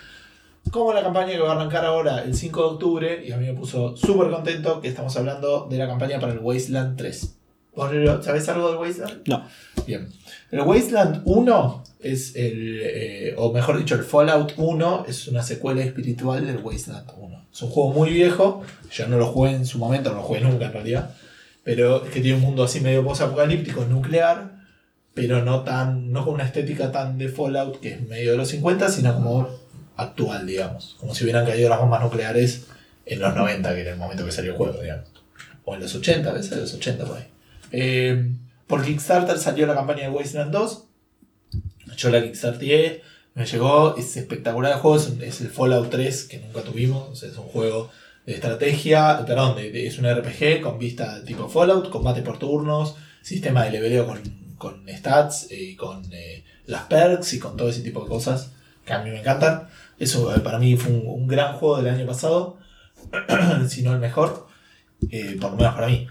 Como la campaña que va a arrancar ahora el 5 de octubre, y a mí me puso súper contento que estamos hablando de la campaña para el Wasteland 3. ¿Vos sabés algo del Wasteland? No. Bien. El Wasteland 1 es el, eh, o mejor dicho, el Fallout 1 es una secuela espiritual del Wasteland 1. Es un juego muy viejo, yo no lo jugué en su momento, no lo jugué nunca en realidad, pero es que tiene un mundo así medio post-apocalíptico, nuclear, pero no tan no con una estética tan de Fallout que es medio de los 50, sino como actual, digamos. Como si hubieran caído las bombas nucleares en los 90, que era el momento que salió el juego, digamos. O en los 80, a veces en los 80 por ahí. Eh, por Kickstarter salió la campaña de Wasteland 2. Yo la Kickstarteré, me llegó, es espectacular el juego, es, el Fallout 3 que nunca tuvimos, es un juego de estrategia, perdón, es un RPG con vista tipo Fallout, combate por turnos, sistema de leveleo con, con stats y con eh, las perks y con todo ese tipo de cosas que a mí me encantan. Eso eh, para mí fue un, gran juego del año pasado, si no el mejor, eh, por lo menos para mí.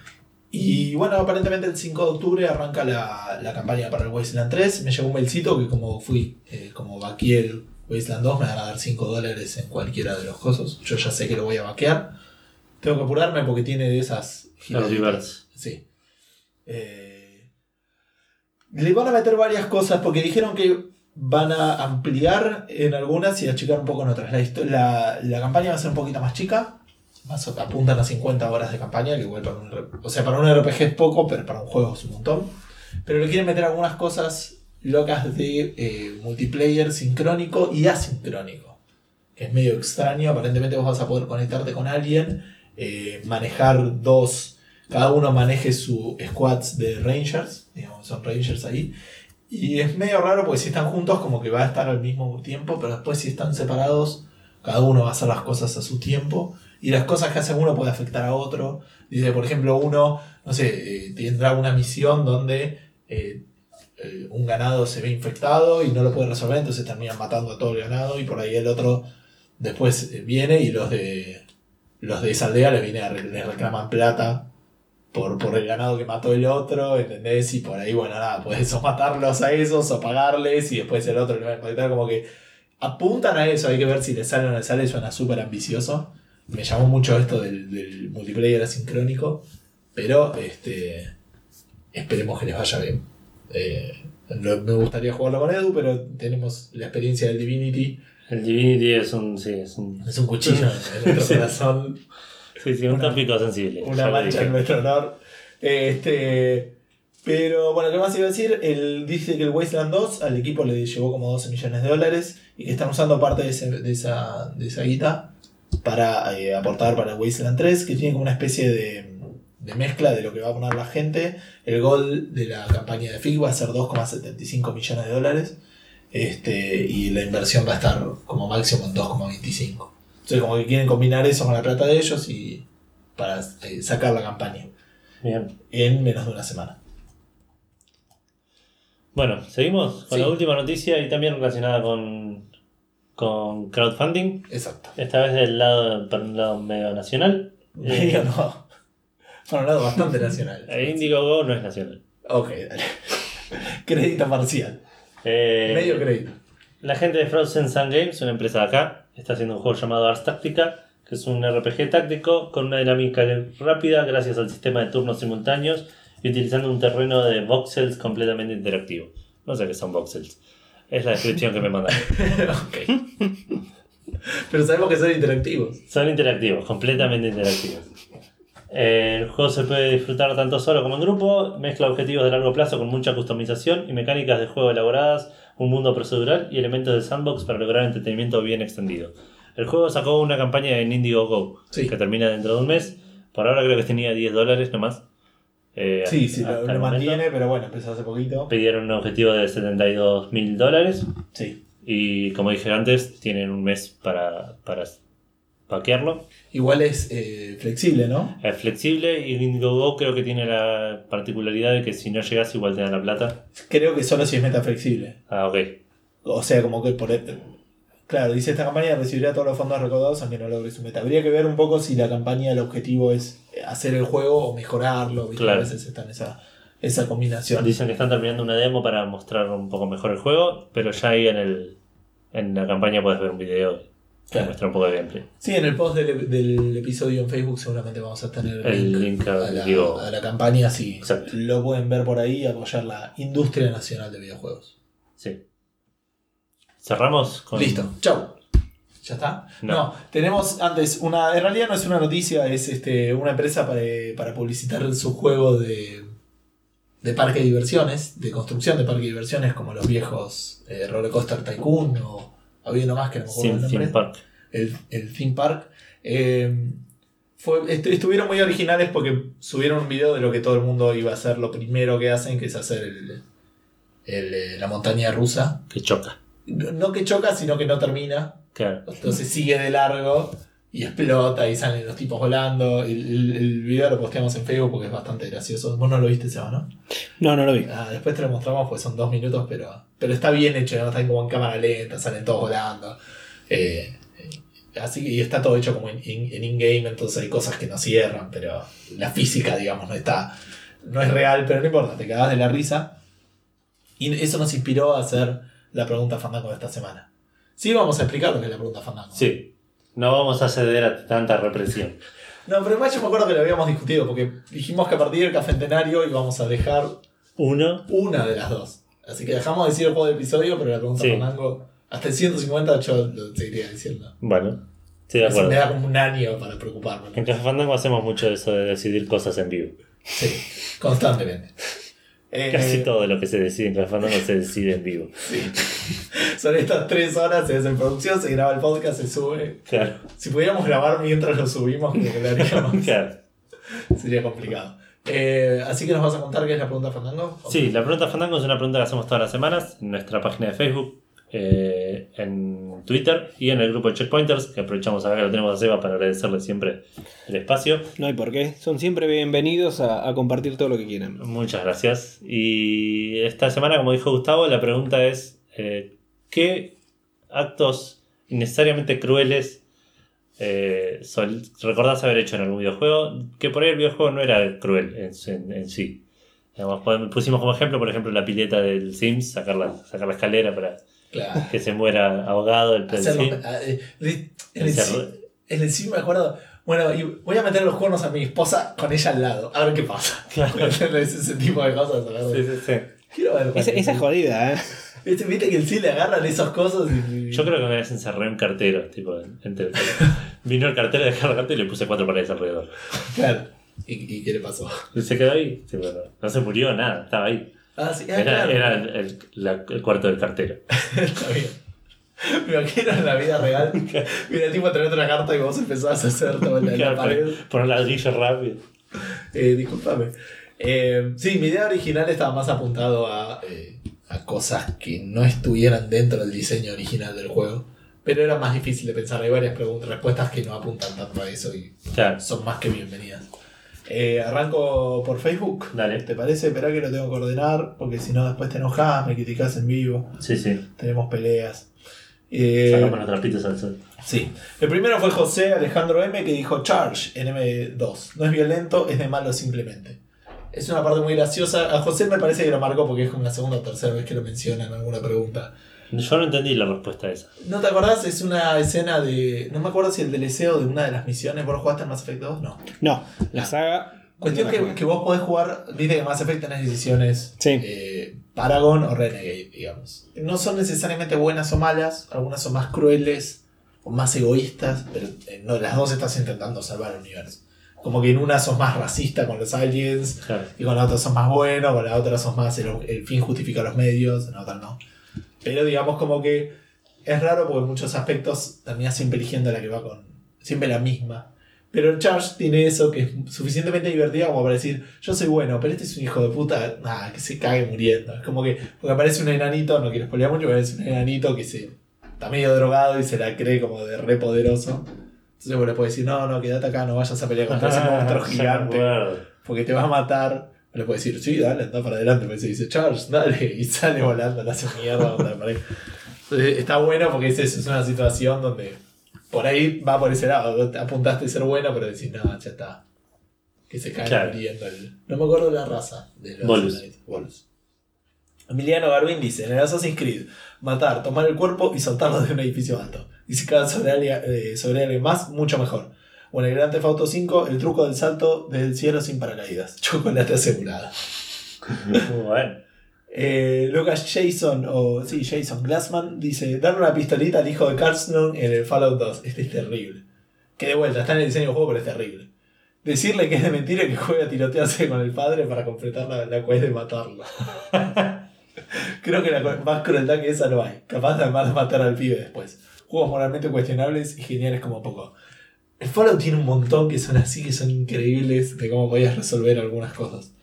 Y bueno, aparentemente el 5 de octubre arranca la, la campaña para el Wasteland 3. Me llegó un mailcito que como fui, eh, como vaqueé el Wasteland 2, me van a dar 5 dólares en cualquiera de los cosos. Yo ya sé que lo voy a vaquear. Tengo que apurarme porque tiene de esas Los. Sí. Eh, le van a meter varias cosas porque dijeron que van a ampliar en algunas y achicar un poco en otras. La, la, la campaña va a ser un poquito más chica. Más apuntan a 50 horas de campaña, que igual para un, o sea, para un RPG es poco, pero para un juego es un montón. Pero le quieren meter algunas cosas locas de eh, multiplayer sincrónico y asincrónico. Que es medio extraño. Aparentemente vos vas a poder conectarte con alguien, eh, manejar dos cada uno maneje su squads de Rangers, digamos, son Rangers ahí. Y es medio raro porque si están juntos como que va a estar al mismo tiempo, pero después si están separados, cada uno va a hacer las cosas a su tiempo. Y las cosas que hace uno puede afectar a otro. Dice, por ejemplo, uno, no sé, eh, tendrá una misión donde eh, eh, un ganado se ve infectado y no lo puede resolver, entonces terminan matando a todo el ganado y por ahí el otro después viene y los de los de esa aldea le viene a le reclaman plata por, por el ganado que mató el otro, ¿entendés? Y por ahí, bueno, nada, puedes o matarlos a esos o pagarles y después el otro le va a impactar, como que apuntan a eso, hay que ver si le sale o no le sale, suena súper ambicioso. Me llamó mucho esto del, del multiplayer asincrónico, pero este esperemos que les vaya bien. Eh, me gustaría jugarlo con Edu, pero tenemos la experiencia del Divinity. El Divinity es un. Sí, es un. Es un cuchillo en nuestro Sí. corazón. Sí, sí, un Una- tópico sensible. Una mancha en nuestro honor. Este, pero bueno, ¿qué más iba a decir? Él dice que el Wasteland 2 al equipo le llevó como 12 millones de dólares y que están usando parte de, ese- de esa, de esa guita para eh, aportar para el Wasteland 3, que tiene como una especie de, de mezcla de lo que va a poner la gente. El gol de la campaña de FIG va a ser 2,75 millones de dólares este, y la inversión va a estar como máximo en 2,25. Entonces como que quieren combinar eso con la plata de ellos y para eh, sacar la campaña Bien. en menos de una semana. Bueno, seguimos con Sí. la última noticia y también relacionada con, con crowdfunding. Exacto. Esta vez del lado, por un lado medio nacional. Medio Eh, no. Por un lado bastante nacional. eh, Indiegogo no es nacional. Ok, dale. Crédito parcial. Eh, Medio crédito. La gente de Frozen Sun Games, una empresa de acá, está haciendo un juego llamado Ars Tactica, que es un RPG táctico con una dinámica rápida gracias al sistema de turnos simultáneos y utilizando un terreno de voxels completamente interactivo. No sé qué son voxels. Es la descripción que me mandaron. ok. Pero sabemos que son interactivos. Son interactivos, completamente interactivos. El juego se puede disfrutar tanto solo como en grupo, mezcla objetivos de largo plazo con mucha customización y mecánicas de juego elaboradas, un mundo procedural y elementos de sandbox para lograr entretenimiento bien extendido. El juego sacó una campaña en Indiegogo Sí. que termina dentro de un mes. Por ahora creo que tenía 10 dólares nomás. Eh, Sí, sí, hasta lo, mantiene, pero bueno, empezó hace poquito. Pidieron un objetivo de 72 mil dólares Sí. y como dije antes, tienen un mes para, para paquearlo. Igual es eh, flexible, ¿no? Es flexible y Indiegogo creo que tiene la particularidad de que si no llegas igual te dan la plata. Creo que solo si es meta flexible. Ah, ok. O sea, como que por. Claro, dice esta campaña recibirá todos los fondos recaudados aunque no logre su meta. Habría que ver un poco si la campaña, el objetivo es hacer el juego o mejorarlo. ¿viste? Claro. A veces está en esa, esa combinación. Dicen que están terminando una demo para mostrar un poco mejor el juego, pero ya ahí en el en la campaña puedes ver un video que Claro. muestra un poco de gameplay. Sí, en el post del, del episodio en Facebook seguramente vamos a tener El link a- a, la, digo- a la campaña. Exacto. lo pueden ver por ahí y apoyar la industria nacional de videojuegos. Sí. Cerramos con. Listo, chau. ¿Ya está? No. No. tenemos antes una. En realidad no es una noticia, es este, una empresa para, para publicitar su juego de, de parque de diversiones, de construcción de parque de diversiones, como los viejos eh, Roller Coaster Tycoon o había uno más que no me acuerdo Sin el nombre. Theme Park. el, el theme park. Eh, fue, est- estuvieron muy originales porque subieron un video de lo que todo el mundo iba a hacer, lo primero que hacen, que es hacer el, el, eh, la montaña rusa. Que choca. No que choca, sino que no termina. Claro. Entonces sigue de largo y explota y salen los tipos volando. El, el- el video lo posteamos en Facebook porque es bastante gracioso. Vos no lo viste, Seba, ¿no? No, no lo vi. Ah, después te lo mostramos porque son dos minutos, pero, pero está bien hecho, ¿no? Están como en cámara lenta, salen todos volando. Eh, así que y está todo hecho como en in- en in-game, entonces hay cosas que no cierran, pero la física, digamos, no está. No es real, pero no importa, te cagás de la risa. Y eso nos inspiró a hacer la pregunta Fandango de esta semana. Sí, vamos a explicar lo que es la pregunta Fandango. Sí. No vamos a ceder a tanta represión. No, pero además yo me acuerdo que lo habíamos discutido, porque dijimos que a partir del cafentenario íbamos a dejar Uno. una de las dos. Así que dejamos de decir el juego del episodio, pero la pregunta Sí. Fandango, hasta el 150 yo lo seguiría diciendo. Bueno. Estoy de Así me acuerdo. da como un año para preocuparme. En Café Fandango hacemos mucho de eso de decidir cosas en vivo. Sí, constantemente. Eh, Casi todo lo que se decide en Café Fandango se decide en vivo. Sí. Son estas tres horas, se hace en producción, se graba el podcast, se sube. Claro. Si pudiéramos grabar mientras lo subimos, creo que lo haríamos. Claro. Sería complicado. Eh, así que nos vas a contar qué es la pregunta Fandango. Sí, la pregunta Fandango es una pregunta que hacemos todas las semanas en nuestra página de Facebook, eh, en Twitter y en el grupo de Checkpointers, que aprovechamos acá que lo tenemos a Seba para agradecerle siempre el espacio. No hay por qué. Son siempre bienvenidos a, a compartir todo lo que quieran. Muchas gracias. Y esta semana, como dijo Gustavo, la pregunta es, eh, ¿qué actos innecesariamente crueles eh, sol- recordás haber hecho en algún videojuego? Que por ahí el videojuego no era cruel en, en- en sí. Digamos, pusimos como ejemplo, por ejemplo, la pileta del Sims, sacar la, sacar la escalera para Claro. que se muera ahogado el del Hacerlo, ah, eh, en, El el, el sí me acuerdo. Bueno, y voy a meter los cuernos a mi esposa con ella al lado. A ver qué pasa. Claro. Ese tipo de cosas. Sí, sí, sí. Quiero ver. Esa, esa es jodida, ¿eh? ¿Viste, viste que el sí le agarran esas cosas y. Yo creo que una vez encerré un cartero, tipo, entre Vino el cartero, dejé el cartero y le puse cuatro paredes alrededor. Claro. ¿Y, y qué le pasó? Se quedó ahí. Sí, bueno, no se murió, nada, estaba ahí. Ah, sí, ah, Era, claro. era el, el- la- el cuarto del cartero. Está bien. Me imagino en la vida real. Mira, el tipo traerte una carta y vos empezás a hacer toda la, la Claro, pared. poner- Poner ladrillo rápido. Eh, disculpame. Eh, sí, mi idea original estaba más apuntado a, eh, a cosas que no estuvieran dentro del diseño original del juego. Pero era más difícil de pensar. Hay varias preguntas, respuestas que no apuntan tanto a eso y Claro, son más que bienvenidas. Eh, arranco por Facebook. dale. ¿Te parece? Espera que lo tengo que ordenar, porque si no después te enojas, me criticas en vivo, Sí, sí. tenemos peleas. Eh, Sacamos los trapitos al sol. Sí. El primero fue José Alejandro M que dijo Charge en M2. No es violento, es de malo simplemente. Es una parte muy graciosa. A José me parece que lo marcó porque es como la segunda o tercera vez que lo menciona en alguna pregunta. Yo no entendí la respuesta a esa. ¿No te acordás? Es una escena de. No me acuerdo si el DLC o de una de las misiones. ¿Vos jugaste en Mass Effect 2? No. No, la saga. Cuestión no que, que vos podés jugar. Viste que en Mass Effect tenés decisiones. Sí. eh, Paragon o Renegade, digamos. No son necesariamente buenas o malas. Algunas son más crueles o más egoístas. Pero eh, no, las dos estás intentando salvar el universo. Como que en una sos más racista con los aliens, Claro. y con la otra sos más bueno, con la otra sos más el, el fin justifica los medios, en la otra no. Pero digamos como que es raro porque en muchos aspectos termina siempre eligiendo la que va con. siempre la misma. Pero el Charge tiene eso que es suficientemente divertido como para decir, yo soy bueno, pero este es un hijo de puta, nada, que se cague muriendo. Es como que, porque aparece un enanito, no quiero spoilear mucho, pero aparece un enanito que se está medio drogado y se la cree como de re poderoso. Entonces vos le puedes decir, no, no, quédate acá, no vayas a pelear contra ese monstruo Ah, gigante porque te va a matar. Le puedes decir, sí, dale, anda para adelante. Pero se dice, Charles, dale. Y sale volando, le hace mierda. la. Entonces, está bueno porque es eso, es una situación donde por ahí va por ese lado. Apuntaste a ser bueno, pero decís, no, ya está. Que se cae Claro. muriendo. El... No me acuerdo de la raza. De los. Knights. Volus. Emiliano Garvin dice, en el Assassin's Creed, matar, tomar el cuerpo y soltarlo de un edificio alto. Y si cae sobre alguien, eh, sobre alguien más, mucho mejor. O en el Grand Theft Auto 5, el truco del salto desde el cielo sin paracaídas. Chocolate asegurada. Muy bueno. Eh, Lucas Jason, o sí, Jason Glassman, dice, darle una pistolita al hijo de Carlson en el Fallout 2. Este es terrible. Que de vuelta, está en el diseño del juego, pero es terrible. Decirle que es de mentira que juega a tirotearse con el padre para completar la, la quest de matarlo. Creo que la más crueldad que esa no hay. Capaz además de matar al pibe después. Juegos moralmente cuestionables y geniales como poco. El Fallout tiene un montón que son así, que son increíbles de cómo podías resolver algunas cosas.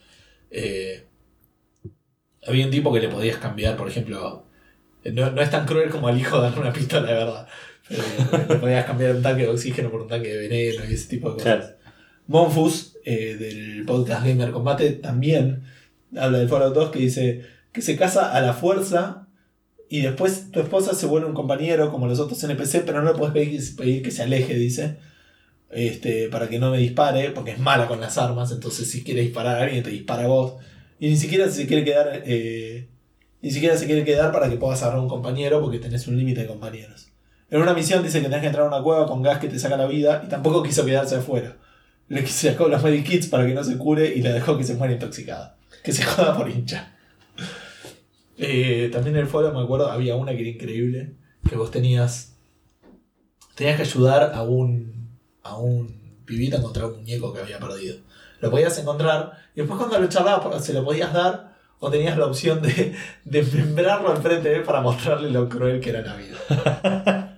Eh, había un tipo que le podías cambiar, por ejemplo. No, no es tan cruel como al hijo darle una pistola de verdad. Pero le podías cambiar un tanque de oxígeno por un tanque de veneno y ese tipo de cosas. Claro. Monfus, eh, del podcast Gamer Combate, también habla del Fallout 2 que dice que se casa a la fuerza y después tu esposa se vuelve un compañero como los otros NPC, pero no le puedes pedir, pedir que se aleje, dice. Este, para que no me dispare, porque es mala con las armas, entonces si quiere disparar a alguien te dispara a vos. Y ni siquiera se quiere quedar. eh, ni siquiera se quiere quedar para que puedas agarrar un compañero porque tenés un límite de compañeros. En una misión dice que tenés que entrar a una cueva con gas que te saca la vida y tampoco quiso quedarse afuera. Le sacó los medikits para que no se cure y la dejó que se muera intoxicada. Que se joda por hincha. Eh, también en el foro me acuerdo, había una que era increíble, que vos tenías... Tenías que ayudar a un, a un pibito a encontrar un muñeco que había perdido. Lo podías encontrar y después cuando lo charlabas se lo podías dar o tenías la opción de desmembrarlo enfrente de él para mostrarle lo cruel que era la vida.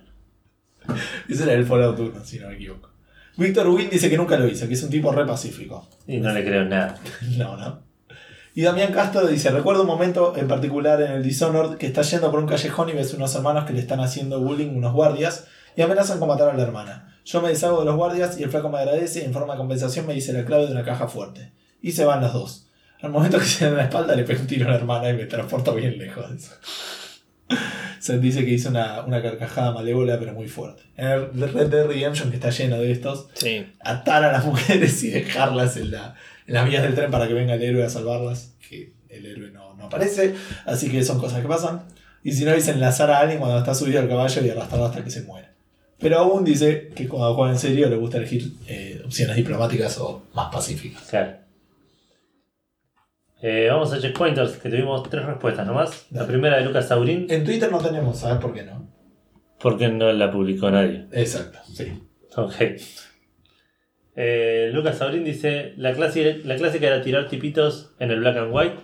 Ese era el Fallout 1, si no me equivoco. Víctor Wynn dice que nunca lo hizo, que es un tipo re pacífico. Y no le creo nada. No, no. Y Damián Castro dice, recuerdo un momento en particular en el Dishonored que está yendo por un callejón y ves unos hermanos que le están haciendo bullying unos guardias y amenazan con matar a la hermana. Yo me deshago de los guardias y el flaco me agradece y en forma de compensación me dice la clave de una caja fuerte. Y se van los dos. Al momento que se dan la espalda le pego un tiro a la hermana y me transporto bien lejos. Se dice que hizo una, una carcajada malévola pero muy fuerte. En el Red Dead Redemption que está lleno de estos, Sí. atar a las mujeres y dejarlas en, la, en las vías del tren para que venga el héroe a salvarlas, que el héroe no, no aparece, así que son cosas que pasan. Y si no, dice enlazar a alguien cuando está subido al caballo y arrastrarlo hasta que se muera. Pero aún dice que cuando juega en serio le gusta elegir eh, opciones diplomáticas o más pacíficas. Claro. Eh, vamos a checkpointers, que tuvimos tres respuestas nomás. La Dale. primera de Lucas Saurín, En Twitter no tenemos, ¿sabes por qué no? porque no la publicó nadie. Exacto, sí. Ok. Eh, Lucas Saurín dice: la, clase- la clásica era tirar tipitos en el black and white,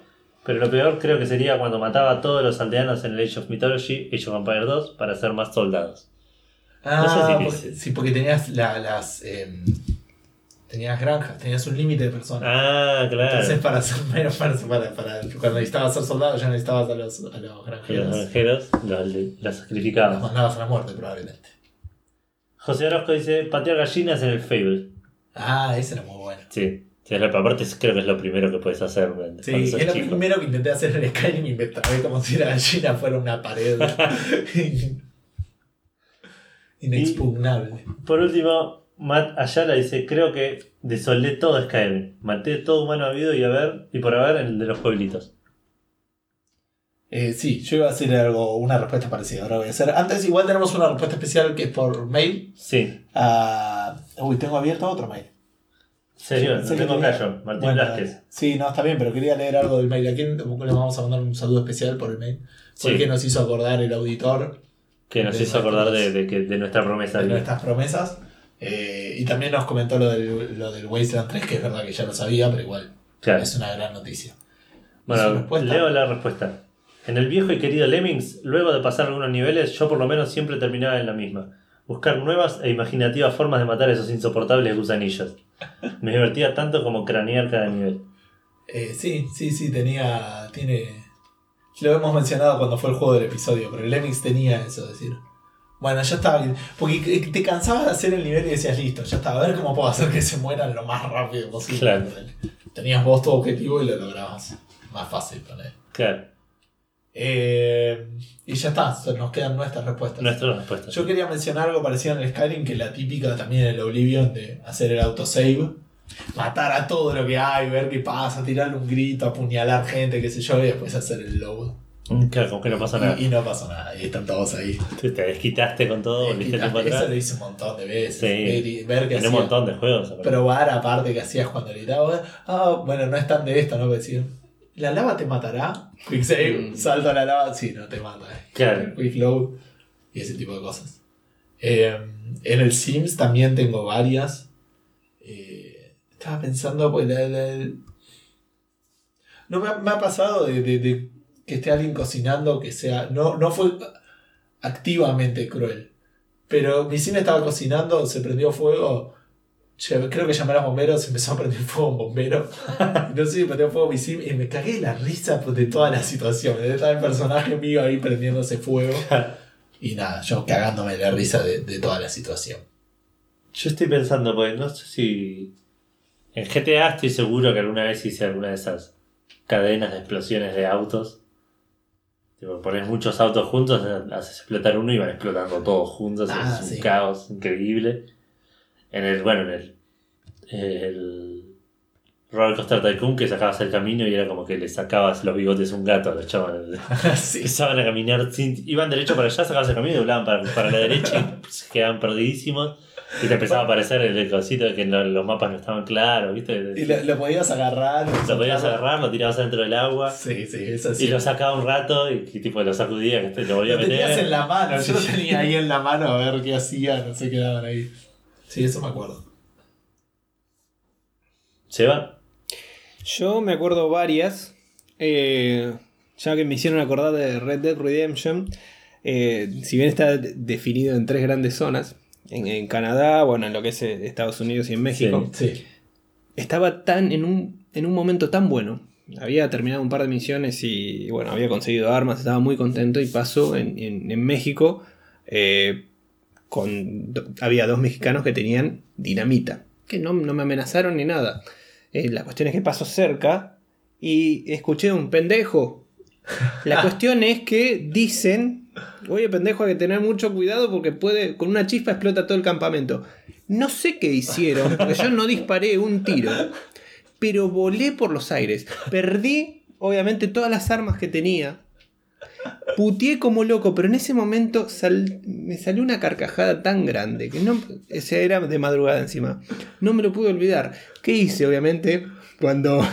pero lo peor creo que sería cuando mataba a todos los aldeanos en el Age of Mythology, Age of Empire 2, para hacer más soldados. Ah, sé si sí, porque tenías la- las... em, tenías granjas, tenías un límite de personas. Ah, claro. Entonces, para para, para, para- cuando necesitabas ser soldado, ya necesitabas a los, a los Y los granjeros. granjeros los, los Los sacrificaban. mandabas a la muerte, probablemente. José Orozco dice: patear gallinas en el Fable. Ah, ese era muy bueno. Sí. Sí, aparte creo que es lo primero que puedes hacer Sí, es lo chico. primero que intenté hacer en Skyrim y me trabé como si la gallina fuera una pared inexpugnable. Por último, Matt Ayala dice, creo que desolé todo Skyrim. Maté todo humano habido y a ver, y por haber el de los pueblitos. Eh, sí, yo iba a hacer algo, una respuesta parecida. Ahora voy a hacer. Antes, igual tenemos una respuesta especial que es por mail. Sí, a- Uy, tengo abierto otro mail. serio, no tengo callo. Martín Bueno. Sí, no, está bien, pero quería leer algo del mail. ¿A quién le vamos a mandar un saludo especial por el mail? El Sí. nos hizo acordar el auditor Que nos hizo acordar de, de, que, de nuestra promesa. de nuestras promesas. Eh, y también nos comentó lo del, lo del Wasteland 3, que es verdad que ya lo sabía, pero igual Claro. es una gran noticia. ¿Y su Bueno, respuesta? leo la respuesta. En el viejo y querido Lemmings, luego de pasar algunos niveles, yo por lo menos siempre terminaba en la misma. Buscar nuevas e imaginativas formas de matar a esos insoportables gusanillos. Me divertía tanto como cranear cada nivel. Eh, sí, sí, sí, tenía. Tiene. Lo hemos mencionado cuando fue el juego del episodio, pero el Lemmings tenía eso, es decir. Bueno, ya estaba bien. Porque te cansabas de hacer el nivel y decías, listo, ya está, a ver cómo puedo hacer que se mueran lo más rápido posible. Claro. Tenías vos tu objetivo y lo lograbas. Más fácil, poner. Claro, Eh, y ya está, nos quedan nuestras respuestas. nuestra respuesta. Yo quería mencionar algo parecido en el Skyrim, que la típica también en el Oblivion de hacer el autosave. Matar a todo lo que hay, ver qué pasa, tirarle un grito, apuñalar gente, qué sé yo, y después hacer el load. Claro, como que no pasa nada. Y, y no pasa nada, y están todos ahí. Te te desquitaste con todo, volviste tiempo Eso atrás. lo hice un montón de veces. Sí. Ver, ver qué En un montón de juegos. Probar aparte que hacías cuando gritaba. Ah, bueno, no es tan de esto, ¿no? Decir, ¿la lava te matará? Quick save, Mm. salto a la lava. Sí, no te mata. eh. Claro. Quick load y ese tipo de cosas. Eh, en el Sims también tengo varias. Estaba pensando, pues, no me ha, me ha pasado de, de- que esté alguien cocinando que sea. No, no fue activamente cruel. Pero mi Sim estaba cocinando, se prendió fuego. Creo que llamé a los bomberos, empezó a prender fuego un bombero. No sé si prendió fuego mi Sim y me cagué la risa pues, de toda la situación. Estaba el personaje mío ahí prendiéndose fuego. Y nada, yo cagándome la risa de, de toda la situación. Yo estoy pensando, pues no sé si. En GTA estoy seguro que alguna vez hice alguna de esas cadenas de explosiones de autos. Tipo, pones muchos autos juntos, haces explotar uno y van explotando todos juntos. Ah, es un caos increíble. En el, bueno, en el. El. Roller Coaster Tycoon que sacabas el camino y era como que le sacabas los bigotes a un gato a los chavales. sí. Empezaban a caminar, sin- iban derecho para allá, sacaban el camino y doblaban para, para la derecha y se quedaban perdidísimos. Y te empezaba a aparecer el, cosito de que los mapas no estaban claros, ¿viste? Y lo, lo podías agarrar. Lo podías agarrar, lo tirabas dentro del agua Sí, sí, eso sí. y lo sacaba un rato y, y tipo lo sacudía, que lo volvía a Lo tenías en meter. la mano, yo lo tenía ahí en la mano a ver qué hacía, no se quedaban ahí. Sí, eso me acuerdo. Se va. Yo me acuerdo varias. eh, ya que me hicieron acordar de Red Dead Redemption. eh, si bien está de- definido en tres grandes zonas. En, en Canadá, bueno, en lo que es eh, Estados Unidos y en México. Sí. Estaba tan en un, en un momento tan bueno. Había terminado un par de misiones y bueno, había conseguido armas, estaba muy contento y pasó en, en- en México. eh, con, do- había dos mexicanos que tenían dinamita, que no, no me amenazaron ni nada. Eh, la cuestión es que paso cerca y escuché un pendejo. La cuestión es que dicen, oye pendejo hay que tener mucho cuidado porque puede, con una chispa explota todo el campamento. No sé qué hicieron, porque yo no disparé un tiro, pero volé por los aires. Perdí, obviamente, todas las armas que tenía. Puteé como loco, pero en ese momento sal- me salió una carcajada tan grande que no. Ese era de madrugada encima. No me lo pude olvidar. ¿Qué hice, obviamente? Cuando.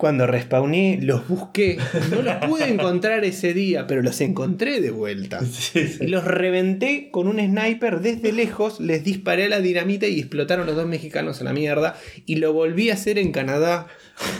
Cuando respawné, los busqué. No los pude encontrar ese día, pero los encontré de vuelta. Y los reventé con un sniper desde lejos, les disparé a la dinamita y explotaron los dos mexicanos a la mierda. Y lo volví a hacer en Canadá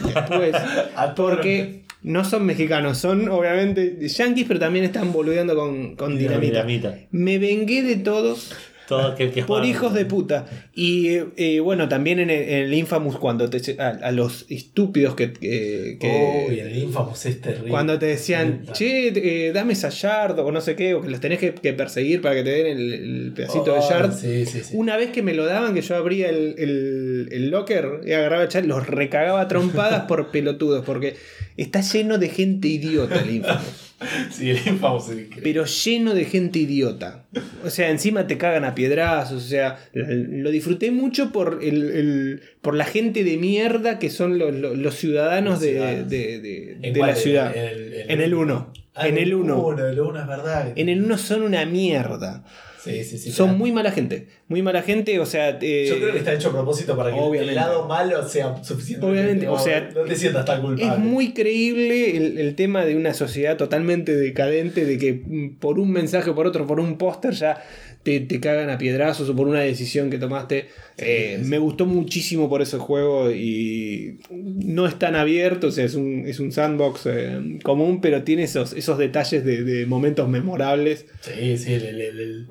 después. Porque no son mexicanos, son obviamente yanquis, pero también están boludeando con, con dinamita. Dinamita. Me vengué de todos Todo aquel que por hijos de puta. Y eh, bueno, también en el, en el Infamous, cuando te, a, a los estúpidos que. que- que- Uy, el Infamous es terrible. cuando te decían, che, eh, dame esa shard o no sé qué, o que los tenés que, que perseguir para que te den el, el pedacito de Oh, shard. Sí, sí, sí. Una vez que me lo daban, que yo abría el, el- el locker y agarraba el chat, los recagaba a trompadas por pelotudos, porque está lleno de gente idiota el Infamous. Sí, el. Pero lleno de gente idiota. O sea, encima te cagan a piedrazos. O sea, lo disfruté mucho por, el, el- por la gente de mierda que son los, los- los ciudadanos Los de, ciudadanos. de- de- ¿En de cuál? la ciudad. En el- En el 1. Ah, En el 1. uno, el 1 es verdad. En el 1 son una mierda. Sí, sí, sí. Son claro. muy mala gente. Muy mala gente, o sea... eh, Yo creo que está hecho a propósito para que obviamente. el lado malo sea suficiente. Obviamente, o sea, no te sientas tan culpable. Es muy creíble el, el tema de una sociedad totalmente decadente, de que por un mensaje, por otro, por un póster ya te, te cagan a piedrazos o por una decisión que tomaste. Eh, sí. Me gustó muchísimo por ese juego y no es tan abierto, o sea, es un, es un sandbox eh, común, pero tiene esos, esos detalles de, de momentos memorables. Sí, sí, el, el- el-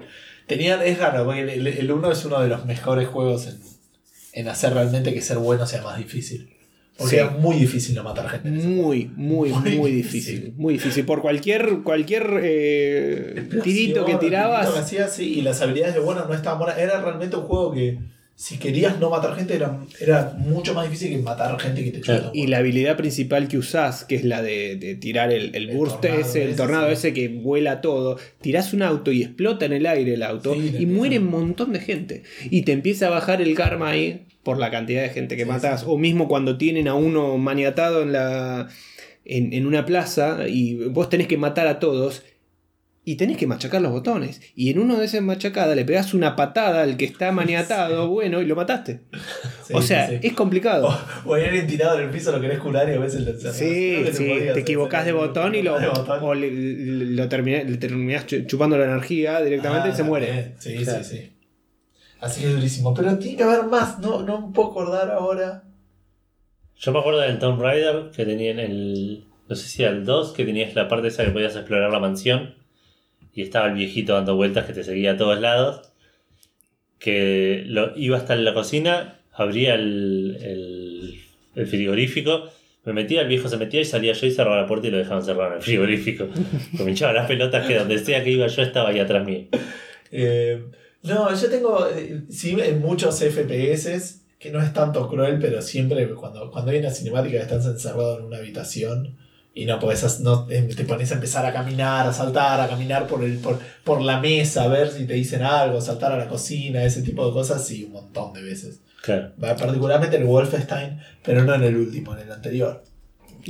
tenía, es raro, porque el, el, el uno es uno de los mejores juegos en, en hacer realmente que ser bueno sea más difícil. Porque Sí. muy difícil no matar gente. Muy, muy, Muy muy, difícil. difícil. Muy difícil. Por cualquier, cualquier eh, tirito que tirabas. tirito que hacías, sí, y las habilidades de bueno no estaban buenas. Era realmente un juego que si querías no matar gente era, era mucho más difícil que matar gente que te chuta. Y la habilidad principal que usás, que es la de, de tirar el, el El burst ese, el tornado sí. ese que vuela todo, tirás un auto y explota en el aire el auto Sí, y muere un montón de gente. Y te empieza a bajar el karma ahí por la cantidad de gente que Sí, matás. sí. O mismo cuando tienen a uno maniatado en la. En, en una plaza y vos tenés que matar a todos y tenés que machacar los botones. Y en uno de esas machacadas le pegás una patada al que está maniatado, bueno, y lo mataste. Sí, o sea, sí, es complicado. O, o hay alguien tirado en el piso, lo querés curar y a veces lo. Sí, sí, te hacer, equivocás de botón y lo, de botón. o le, le- lo le terminás chu- chupando la energía directamente Ah, y se muere. también. Sí, Claro. sí, sí. Así que es durísimo. Pero tiene que haber más, no, no me puedo acordar ahora. Yo me acuerdo del Tomb Raider que tenía en el. No sé si era el 2, que tenías la parte esa que podías explorar la mansión. Y estaba el viejito dando vueltas que te seguía a todos lados. Que lo, iba hasta en la cocina, abría el, el, el frigorífico, me metía, el viejo se metía y salía yo y cerraba la puerta y lo dejaban cerrado en el frigorífico. Me hinchaba las pelotas que donde sea que iba yo estaba ahí atrás mío. Eh, no, yo tengo, eh, sí, en muchos FPS, que no es tanto cruel, pero siempre cuando, cuando hay una cinemática que estás encerrado en una habitación y no podés, no, eh, te pones a empezar a caminar, a saltar, a caminar por, el, por, por la mesa, a ver si te dicen algo, saltar a la cocina, ese tipo de cosas, sí, un montón de veces. Claro. Va, Particularmente en el Wolfenstein, pero no en el último, en el anterior.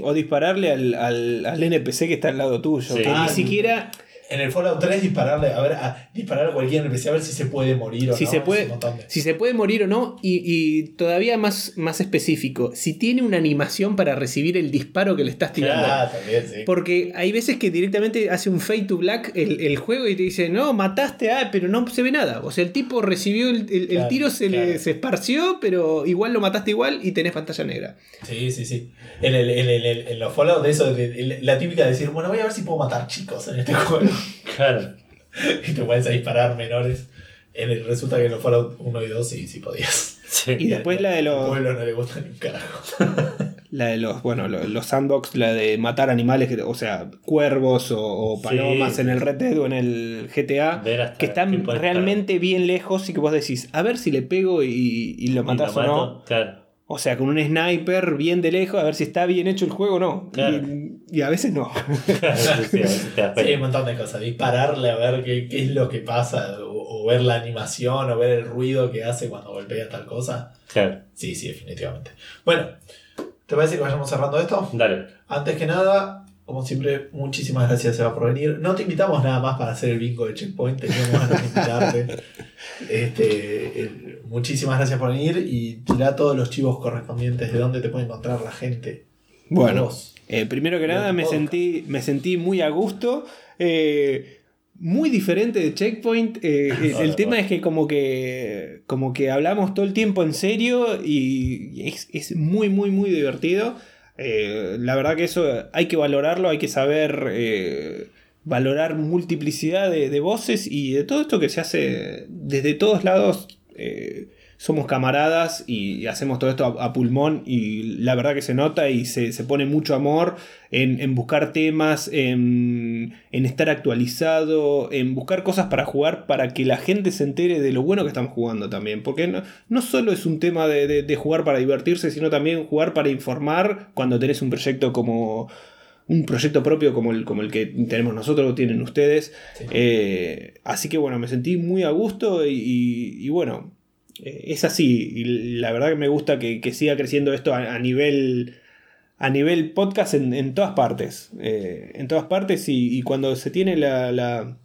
O dispararle al, al, al NPC que está al lado tuyo. Sí. Que Ah, ni siquiera. En el Fallout 3 dispararle, a ver, a disparar a cualquier NPC a ver si se puede morir o Si no. se puede- de- Si se puede morir o no, y, y todavía más, más específico, si tiene una animación para recibir el disparo que le estás tirando. Ah, también, sí. Porque hay veces que directamente hace un fade to black el, el juego y te dice, no, mataste, ah, pero no se ve nada. O sea, el tipo recibió el, el- tiro, se, le, se esparció, pero igual lo mataste igual y tenés pantalla negra. Sí, sí, sí. En, el, en, el, en los Fallout de eso, la típica de decir, bueno, voy a ver si puedo matar chicos en este juego. Claro. y te puedes a disparar menores. En el, resulta que en los Fallout 1 y 2 sí, sí podías. Sí. Y después la de los, pueblo no le gusta ni un carajo. la de los, bueno, los, los sandbox, la de matar animales, que- o sea, cuervos o, o palomas Sí. en el Red Dead o en el GTA, hasta que están realmente bien lejos y que vos decís, a ver si le pego y, y lo. Y lo o no. Claro. O sea, con un sniper bien de lejos, a ver si está bien hecho el juego o no. Claro. Y, y a veces no. Sí, sí, a veces te das Sí, hay un montón de cosas. Dispararle a ver qué, qué es lo que pasa. O, o ver la animación o ver el ruido que hace cuando golpea tal cosa. Claro. Sí, sí, definitivamente. Bueno, ¿te parece que vayamos cerrando esto? Dale. Antes que nada, como siempre, muchísimas gracias Seba por venir. No te invitamos nada más para hacer el bingo de Checkpoint, teníamos ganas de invitarte. Este, eh, muchísimas gracias por venir y tirá todos los chivos correspondientes de dónde te puede encontrar la gente. Bueno, eh, primero que nada me podcast. sentí, me sentí muy a gusto. eh, muy diferente de Checkpoint. eh, el- el tema es que como que como que hablamos todo el tiempo en serio y es, es muy, muy, muy divertido. Eh, la verdad que eso hay que valorarlo, hay que saber eh, valorar multiplicidad de, de voces y de todo esto que se hace desde todos lados. eh, somos camaradas y, hacemos todo esto a, a pulmón y la verdad que se nota y se, se pone mucho amor en, en buscar temas, en, en estar actualizado, en buscar cosas para jugar para que la gente se entere de lo bueno que estamos jugando también. Porque no, no solo es un tema de, de- de jugar para divertirse, sino también jugar para informar cuando tenés un proyecto como... Un proyecto propio como el, como el que tenemos nosotros tienen ustedes. Sí. Eh, así que bueno, me sentí muy a gusto y, y- y bueno, es así. Y la verdad que me gusta que, que siga creciendo esto a, a nivel a nivel podcast en, en todas partes. Eh, en todas partes y, y cuando se tiene la, la,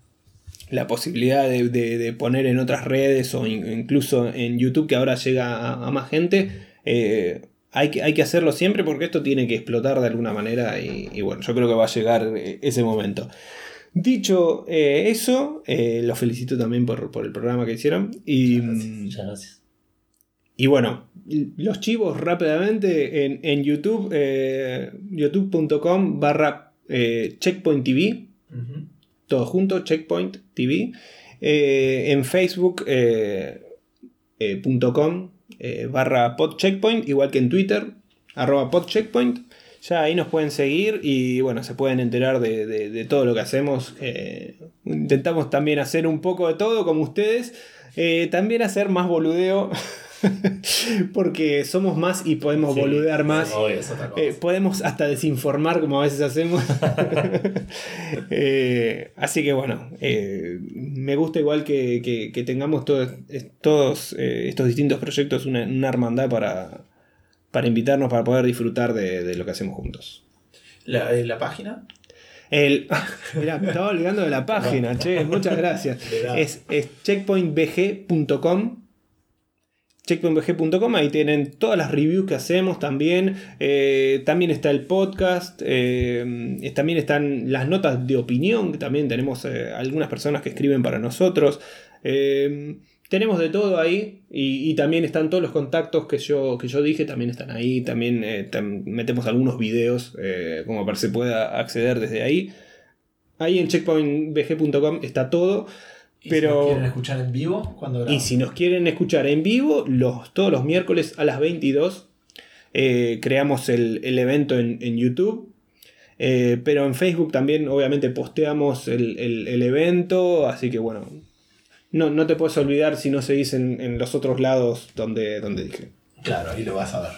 la posibilidad de, de- de poner en otras redes o in- incluso en YouTube que ahora llega a, a más gente, eh, hay, que, hay que hacerlo siempre porque esto tiene que explotar de alguna manera y, bueno, yo creo que va a llegar eh, ese momento. Dicho eh, eso, eh, los felicito también por, por el programa que hicieron. Y, mm, Muchas gracias. y bueno, los chivos rápidamente en, en YouTube, eh, youtube.com barra checkpoint TV, Ujú. todo junto, checkpoint TV. En facebook punto com, eh, barra podcheckpoint, igual que en Twitter, arroba podcheckpoint. Ya ahí nos pueden seguir y bueno, se pueden enterar de, de- de todo lo que hacemos. Eh, intentamos también hacer un poco de todo como ustedes. Eh, también hacer más boludeo. Porque somos más y podemos Sí, boludear más. obvio. Eh, podemos hasta desinformar como a veces hacemos. Eh, así que bueno, eh, me gusta igual que, que- que tengamos todos, es- todos estos distintos proyectos, una, una hermandad para, para invitarnos, para poder disfrutar de, de lo que hacemos juntos. La, eh, la página. El, mirá, me estaba olvidando de la página, che, muchas gracias. Es, es checkpointbg.com. Checkpointbg.com, ahí tienen todas las reviews que hacemos también. Eh, también está el podcast. eh, también están las notas de opinión, que también tenemos eh, algunas personas que escriben para nosotros. Eh, tenemos de todo ahí. Y, y también están todos los contactos que yo, que yo dije, también están ahí. También eh, tam- metemos algunos videos eh, como para que se pueda acceder desde ahí. Ahí en checkpointbg.com está todo. Y Pero- Si nos quieren escuchar en vivo, cuando Y si nos quieren escuchar en vivo, los, todos los miércoles a las 22 eh, creamos el, el evento en, en YouTube. Pero en Facebook también obviamente posteamos el, el- el evento. Así que bueno, no, no te puedes olvidar si no seguís en, en los otros lados donde, donde dije. Claro, ahí lo vas a ver.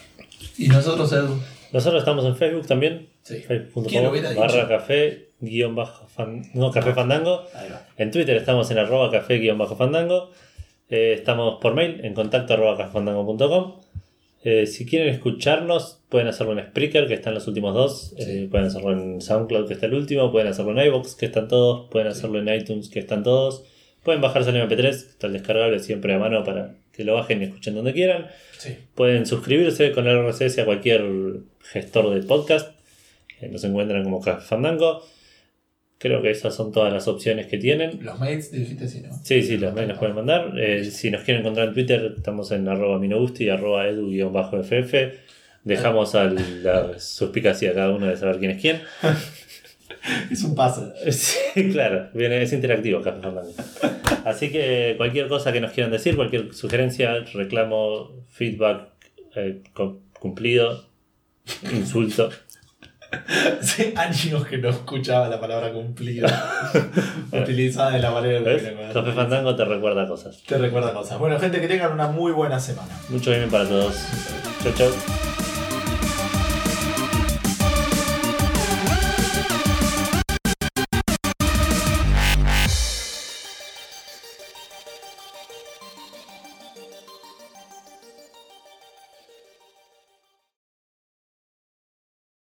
¿Y nosotros, Edu? Nosotros estamos en Facebook también. Sí. Facebook.com barra café guion bajo fan- no, café fandango. Ahí va. En Twitter estamos en arroba café guion bajo fandango. Eh, estamos por mail en contacto arroba cafefandango.com. Eh, si quieren escucharnos, pueden hacerlo en Spreaker, que están los últimos dos. Eh, pueden hacerlo en SoundCloud, que está el último. Pueden hacerlo en iVoox, que están todos. Pueden hacerlo en iTunes, que están todos. Pueden bajarse el MP3, que está el descargable siempre a mano para que lo bajen y escuchen donde quieran. Sí. Pueden suscribirse con el RSS a cualquier gestor de podcast. Eh, nos encuentran como Fandango. Creo que esas son todas las opciones que tienen. Los mails dijiste sí, ¿no? Sí, sí, los mails los pueden mandar. Eh, si nos quieren encontrar en Twitter, estamos en arroba minogusti, arroba edu-ff. Dejamos a la suspicacia a cada uno de saber quién es quién. Es un paso. Sí, claro, viene, es interactivo Café Fandango. Así que cualquier cosa que nos quieran decir, cualquier sugerencia, reclamo, feedback, eh, cu- cumplido, insulto. Hace años que no escuchaba la palabra cumplido utilizada de la manera ¿Ves? que la Café Fandango te recuerda cosas. Te recuerda cosas. Bueno, gente, que tengan una muy buena semana. Mucho bien para todos. Chau, chau.